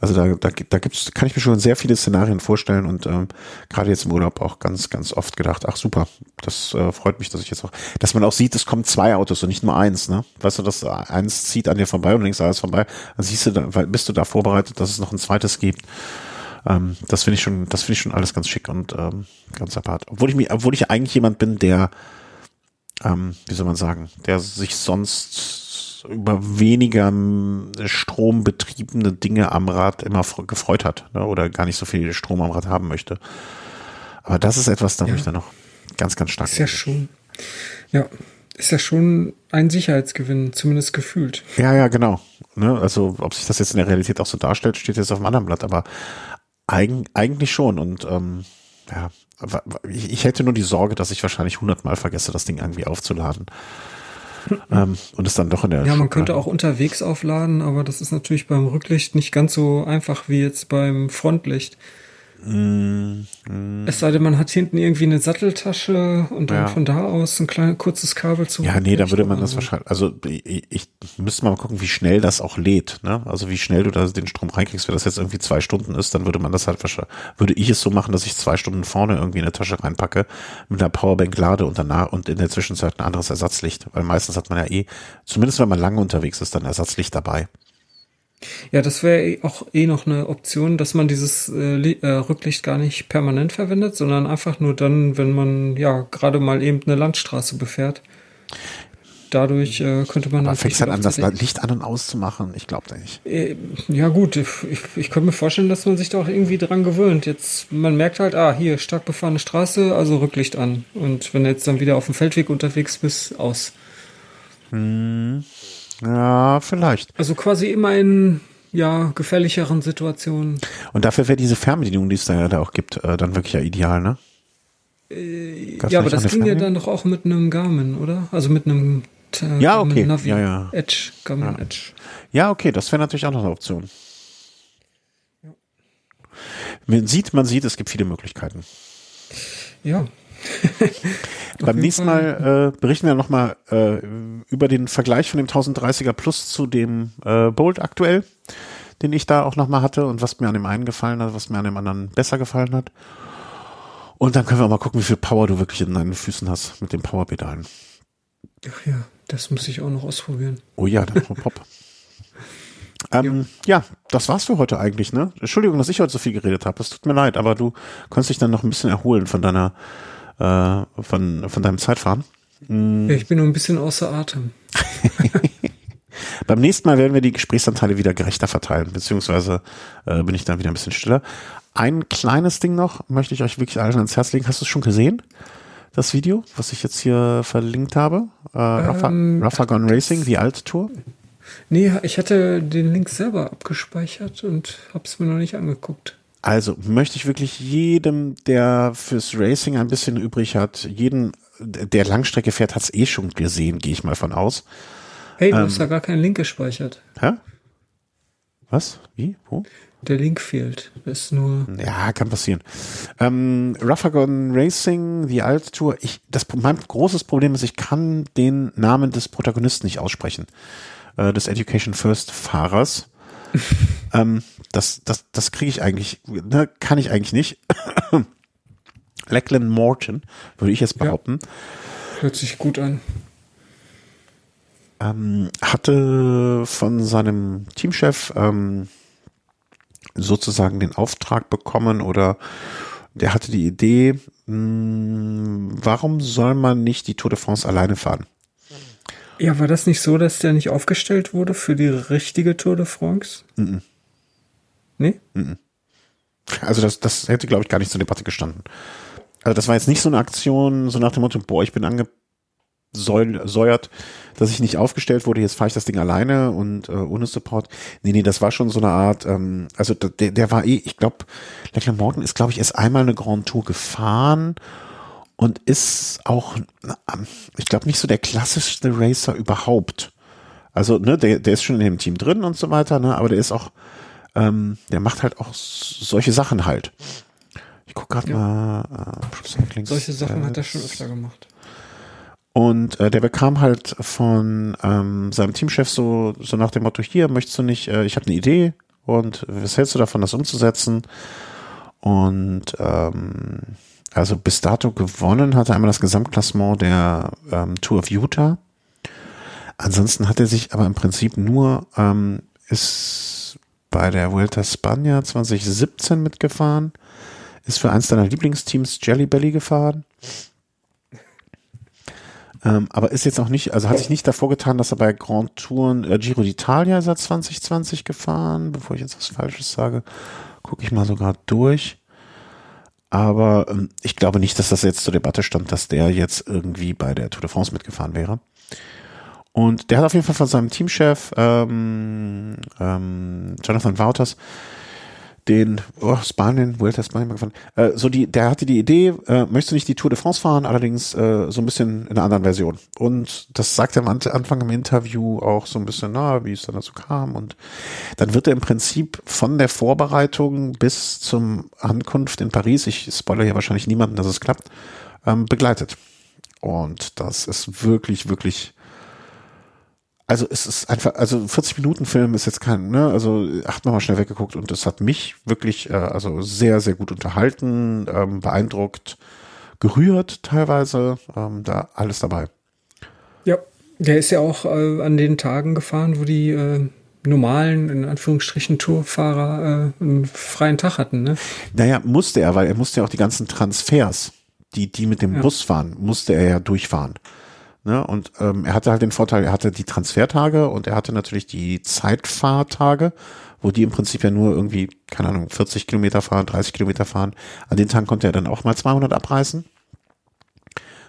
also da, da, da gibt's, kann ich mir schon sehr viele Szenarien vorstellen und ähm, gerade jetzt im Urlaub auch ganz, ganz oft gedacht, ach super, das äh, freut mich, dass ich jetzt auch, dass man auch sieht, es kommen zwei Autos und nicht nur eins, ne? Weißt du, dass eins zieht an dir vorbei und links alles vorbei, dann siehst du, da, bist du da vorbereitet, dass es noch ein zweites gibt. Ähm, das finde ich schon, das finde ich schon alles ganz schick und ähm, ganz apart. Obwohl ich mir, obwohl ich eigentlich jemand bin, der, ähm, wie soll man sagen, der sich sonst über weniger ähm, strombetriebene Dinge am Rad immer gefreut hat ne? oder gar nicht so viel Strom am Rad haben möchte. Aber das ist etwas, da ja. ich dann noch ganz, ganz stark. Ist ja schon, ja, ist ja schon ein Sicherheitsgewinn, zumindest gefühlt. Ja, ja, genau. Ne? Also, ob sich das jetzt in der Realität auch so darstellt, steht jetzt auf dem anderen Blatt, aber eigen, eigentlich schon und ähm, ja, ich, hätte nur die Sorge, dass ich wahrscheinlich hundertmal vergesse, das Ding irgendwie aufzuladen ähm, und es dann doch in der. Ja, man könnte auch unterwegs aufladen, aber das ist natürlich beim Rücklicht nicht ganz so einfach wie jetzt beim Frontlicht. Mm, mm, es sei denn, man hat hinten irgendwie eine Satteltasche und dann Ja. von da aus ein kleines kurzes Kabel zu. Ja, nee, da würde man das wahrscheinlich, also ich, ich müsste mal gucken, wie schnell das auch lädt, ne? Also wie schnell du da den Strom reinkriegst, wenn das jetzt irgendwie zwei Stunden ist, dann würde man das halt wahrscheinlich, würde ich es so machen, dass ich zwei Stunden vorne irgendwie in eine Tasche reinpacke, mit einer Powerbank lade und danach und in der Zwischenzeit ein anderes Ersatzlicht, weil meistens hat man ja eh, zumindest wenn man lange unterwegs ist, dann Ersatzlicht dabei. Ja, das wäre auch eh noch eine Option, dass man dieses äh, äh, Rücklicht gar nicht permanent verwendet, sondern einfach nur dann, wenn man ja gerade mal eben eine Landstraße befährt. Dadurch äh, könnte man Da halt fängst halt an, das Licht an und auszumachen. Ich glaube da nicht. Äh, Ja gut, ich, ich, ich könnte mir vorstellen, dass man sich da auch irgendwie dran gewöhnt. Jetzt, man merkt halt, ah, hier, stark befahrene Straße, also Rücklicht an. Und wenn du jetzt dann wieder auf dem Feldweg unterwegs bist, aus. Ja, vielleicht. Also quasi immer in, ja, gefährlicheren Situationen. Und dafür wäre diese Fernbedienung, die es da ja da auch gibt, äh, dann wirklich ja ideal, ne? Gab's ja, aber das ging ja dann doch auch mit einem Garmin, oder? Also mit einem äh, Ja, Garmin okay. Navi. Ja, ja. Edge, Garmin Edge. Ja, okay, das wäre natürlich auch noch eine Option. Man sieht, man sieht, es gibt viele Möglichkeiten. Ja. (laughs) Beim nächsten. Mal äh, berichten wir nochmal äh, über den Vergleich von dem 1030er Plus zu dem äh, Bolt aktuell, den ich da auch nochmal hatte und was mir an dem einen gefallen hat, was mir an dem anderen besser gefallen hat. Und dann können wir mal gucken, wie viel Power du wirklich in deinen Füßen hast mit den Powerpedalen. Ach ja, das muss ich auch noch ausprobieren. Oh ja, der Pop. (laughs) Ähm, ja. das war's für heute eigentlich, ne? Entschuldigung, dass ich heute so viel geredet habe. Es tut mir leid, aber du kannst dich dann noch ein bisschen erholen von deiner, äh, von, von deinem Zeitfahren. Ja, ich bin nur ein bisschen außer Atem. (laughs) Beim nächsten Mal werden wir die Gesprächsanteile wieder gerechter verteilen, beziehungsweise äh, bin ich dann wieder ein bisschen stiller. Ein kleines Ding noch möchte ich euch wirklich allen ans Herz legen. Hast du es schon gesehen? Das Video, was ich jetzt hier verlinkt habe? Äh, Rafa, Ähm, Rafa Gone Racing, die alte Tour. Nee, ich hatte den Link selber abgespeichert und hab's mir noch nicht angeguckt. Also möchte ich wirklich jedem, der fürs Racing ein bisschen übrig hat, jeden, der Langstrecke fährt, hat's eh schon gesehen, gehe ich mal von aus. Hey, du Ähm. hast da gar keinen Link gespeichert. Hä? Was? Wie? Wo? Der Link fehlt. Das ist nur. Ja, kann passieren. Ähm, Ruffagon Racing, die alte Tour. Ich, das, mein großes Problem ist, ich kann den Namen des Protagonisten nicht aussprechen. Äh, des Education First Fahrers. (laughs) ähm, das, das, das kriege ich eigentlich, ne, kann ich eigentlich nicht. (coughs) Lachlan Morton, würde ich jetzt Ja. behaupten, Hört sich gut an. ähm, hatte von seinem Teamchef ähm, sozusagen den Auftrag bekommen oder der hatte die Idee, mh, warum soll man nicht die Tour de France alleine fahren? Ja, war das nicht so, dass der nicht aufgestellt wurde für die richtige Tour de France? Mhm. Nee? Also das, das hätte, glaube ich, gar nicht zur Debatte gestanden. Also das war jetzt nicht so eine Aktion, so nach dem Motto, boah, ich bin angesäuert, dass ich nicht aufgestellt wurde, jetzt fahre ich das Ding alleine und äh, ohne Support. Nee, nee, das war schon so eine Art, ähm, also der, der war eh, ich glaube, Lachlan Morton ist, glaube ich, erst einmal eine Grand Tour gefahren und ist auch, ähm, ich glaube, nicht so der klassischste Racer überhaupt. Also, ne, der, der ist schon in dem Team drin und so weiter, ne, aber der ist auch, ähm, der macht halt auch solche Sachen halt. Ich guck gerade mal. Äh, Solche Sachen hat er schon öfter gemacht. Und äh, der bekam halt von ähm, seinem Teamchef so, so nach dem Motto, hier, möchtest du nicht, äh, ich habe eine Idee und was hältst du davon, das umzusetzen? Und ähm, also bis dato gewonnen hat er einmal das Gesamtklassement der ähm, Tour of Utah. Ansonsten hat er sich aber im Prinzip nur, ähm, ist bei der Vuelta Spania 2017 mitgefahren, ist für eins deiner Lieblingsteams Jelly Belly gefahren. Ähm, aber ist jetzt auch nicht, also hat sich nicht davor getan, dass er bei Grand Touren äh, Giro d'Italia seit 2020 gefahren. Bevor ich jetzt was Falsches sage, gucke ich mal sogar durch. Aber ähm, ich glaube nicht, dass das jetzt zur Debatte stand, dass der jetzt irgendwie bei der Tour de France mitgefahren wäre. Und der hat auf jeden Fall von seinem Teamchef ähm, ähm, Jonathan Wouters den oh, Spanien, Vuelta Spanien gefahren. Äh, so die, der hatte die Idee, äh, möchtest du nicht die Tour de France fahren, allerdings äh, so ein bisschen in einer anderen Version. Und das sagt er am Anfang im Interview auch so ein bisschen, na, wie es dann dazu kam. Und dann wird er im Prinzip von der Vorbereitung bis zum Ankunft in Paris, ich spoilere ja wahrscheinlich niemanden, dass es klappt, ähm, begleitet. Und das ist wirklich, wirklich also es ist einfach, also 40 Minuten Film ist jetzt kein, ne, also hat man mal schnell weggeguckt und es hat mich wirklich, äh, also sehr, sehr gut unterhalten, ähm, beeindruckt, gerührt teilweise, ähm, da alles dabei. Ja, der ist ja auch äh, an den Tagen gefahren, wo die äh, normalen, in Anführungsstrichen, Tourfahrer äh, einen freien Tag hatten, ne? Naja, musste er, weil er musste ja auch die ganzen Transfers, die, die mit dem ja. Bus fahren, musste er ja durchfahren. Ne? Und ähm, er hatte halt den Vorteil, er hatte die Transfertage und er hatte natürlich die Zeitfahrtage, wo die im Prinzip ja nur irgendwie, keine Ahnung, 40 Kilometer fahren, 30 Kilometer fahren. An den Tagen konnte er dann auch mal 200 abreißen.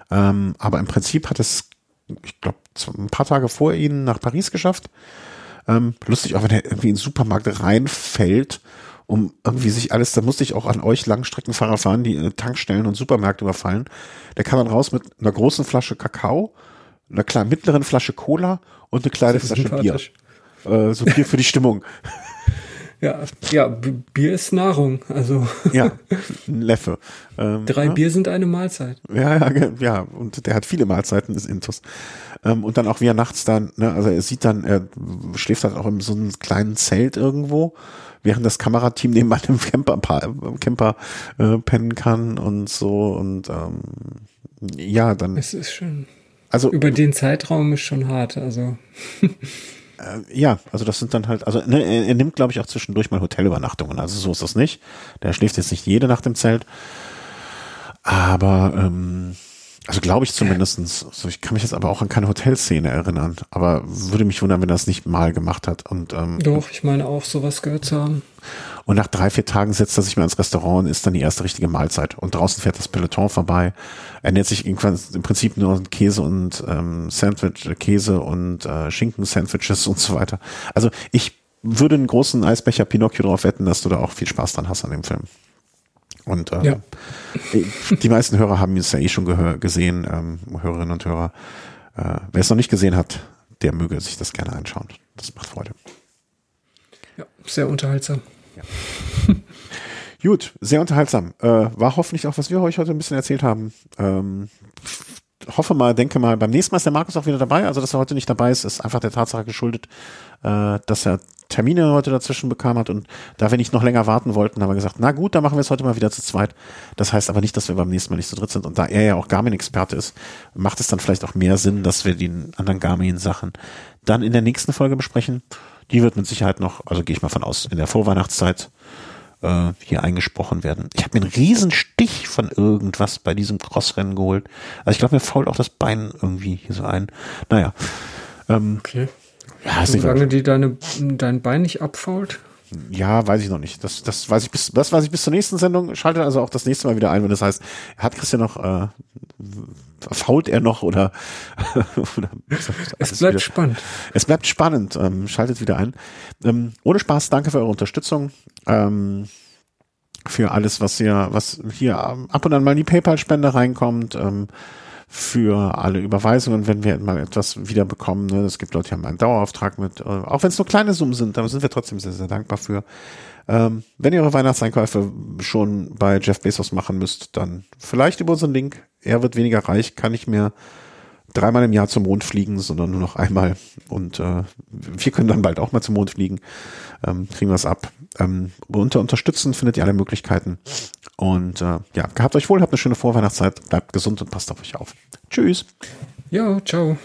Ähm, aber im Prinzip hat es, ich glaube, ein paar Tage vor ihnen nach Paris geschafft. Ähm, lustig, auch wenn er irgendwie in den Supermarkt reinfällt, um irgendwie sich alles, da musste ich auch an euch Langstreckenfahrer fahren, die äh, Tankstellen und Supermärkte überfallen. Der kam dann raus mit einer großen Flasche Kakao einer kleinen mittleren Flasche Cola und eine kleine Flasche Bier. Äh, so Bier für die Stimmung. (laughs) Ja, ja, Bier ist Nahrung, also. (laughs) Ja, ein Leffe. Ähm, Drei ja. Bier sind eine Mahlzeit. Ja, ja, ja, und der hat viele Mahlzeiten, ist Intus. Ähm, und dann auch wie er nachts dann, ne, also er sieht dann, er schläft halt auch in so einem kleinen Zelt irgendwo, während das Kamerateam neben einem Camper, Camper äh, pennen kann und so und ähm, ja, dann. Es ist schön. Also über den Zeitraum ist schon hart, also. (laughs) äh, ja, also das sind dann halt, also ne, er, er nimmt, glaube ich, auch zwischendurch mal Hotelübernachtungen. Also so ist das nicht. Der schläft jetzt nicht jede Nacht im Zelt. Aber ähm, also glaube ich zumindestens. So, ich kann mich jetzt aber auch an keine Hotelszene erinnern. Aber würde mich wundern, wenn er das nicht mal gemacht hat. Und, ähm, Doch, ich meine auch, sowas gehört zu haben. Und nach drei, vier Tagen setzt er sich mal ins Restaurant und isst dann die erste richtige Mahlzeit. Und draußen fährt das Peloton vorbei. Er ernährt sich irgendwann im Prinzip nur Käse und ähm, Sandwich, Käse und äh, Schinken-Sandwiches und so weiter. Also ich würde einen großen Eisbecher Pinocchio drauf wetten, dass du da auch viel Spaß dran hast an dem Film. Und ähm, ja. die meisten Hörer haben es ja eh schon gesehen, ähm, Hörerinnen und Hörer. Äh, wer es noch nicht gesehen hat, der möge sich das gerne anschauen. Das macht Freude. Ja, sehr unterhaltsam. Ja. (laughs) Gut, sehr unterhaltsam. Äh, war hoffentlich auch, was wir euch heute ein bisschen erzählt haben. Ähm, hoffe mal, denke mal, beim nächsten Mal ist der Markus auch wieder dabei. Also, dass er heute nicht dabei ist, ist einfach der Tatsache geschuldet, äh, dass er Termine heute dazwischen bekam hat und da wir nicht noch länger warten wollten, haben wir gesagt, na gut, dann machen wir es heute mal wieder zu zweit. Das heißt aber nicht, dass wir beim nächsten Mal nicht zu dritt sind und da er ja auch Garmin-Experte ist, macht es dann vielleicht auch mehr Sinn, dass wir die anderen Garmin-Sachen dann in der nächsten Folge besprechen. Die wird mit Sicherheit noch, also gehe ich mal von aus, in der Vorweihnachtszeit äh, hier eingesprochen werden. Ich habe mir einen riesen Stich von irgendwas bei diesem Crossrennen geholt. Also ich glaube, mir fault auch das Bein irgendwie hier so ein. Naja. Ähm, okay. Ja, ist Solange die deine, dein Bein nicht abfault? Ja, weiß ich noch nicht. Das, das weiß ich bis, das weiß ich bis zur nächsten Sendung. Schaltet also auch das nächste Mal wieder ein, wenn das heißt, hat Christian noch, äh, fault er noch oder, (laughs) oder es bleibt wieder, spannend. Es bleibt spannend. Ähm, schaltet wieder ein. Ähm, ohne Spaß, danke für eure Unterstützung. Ähm, für alles, was hier, was hier ab und an mal in die PayPal-Spende reinkommt. Ähm, für alle Überweisungen, wenn wir mal etwas wieder bekommen. Ne? Es gibt Leute, die haben einen Dauerauftrag mit, äh, auch wenn es nur kleine Summen sind, da sind wir trotzdem sehr, sehr dankbar für. Ähm, wenn ihr eure Weihnachtseinkäufe schon bei Jeff Bezos machen müsst, dann vielleicht über unseren Link. Er wird weniger reich, kann ich mir dreimal im Jahr zum Mond fliegen, sondern nur noch einmal. Und äh, wir können dann bald auch mal zum Mond fliegen. Ähm, kriegen wir es ab. Ähm, unter Unterstützen findet ihr alle Möglichkeiten. Und äh, ja, gehabt euch wohl, habt eine schöne Vorweihnachtszeit, bleibt gesund und passt auf euch auf. Tschüss. Ja, ciao.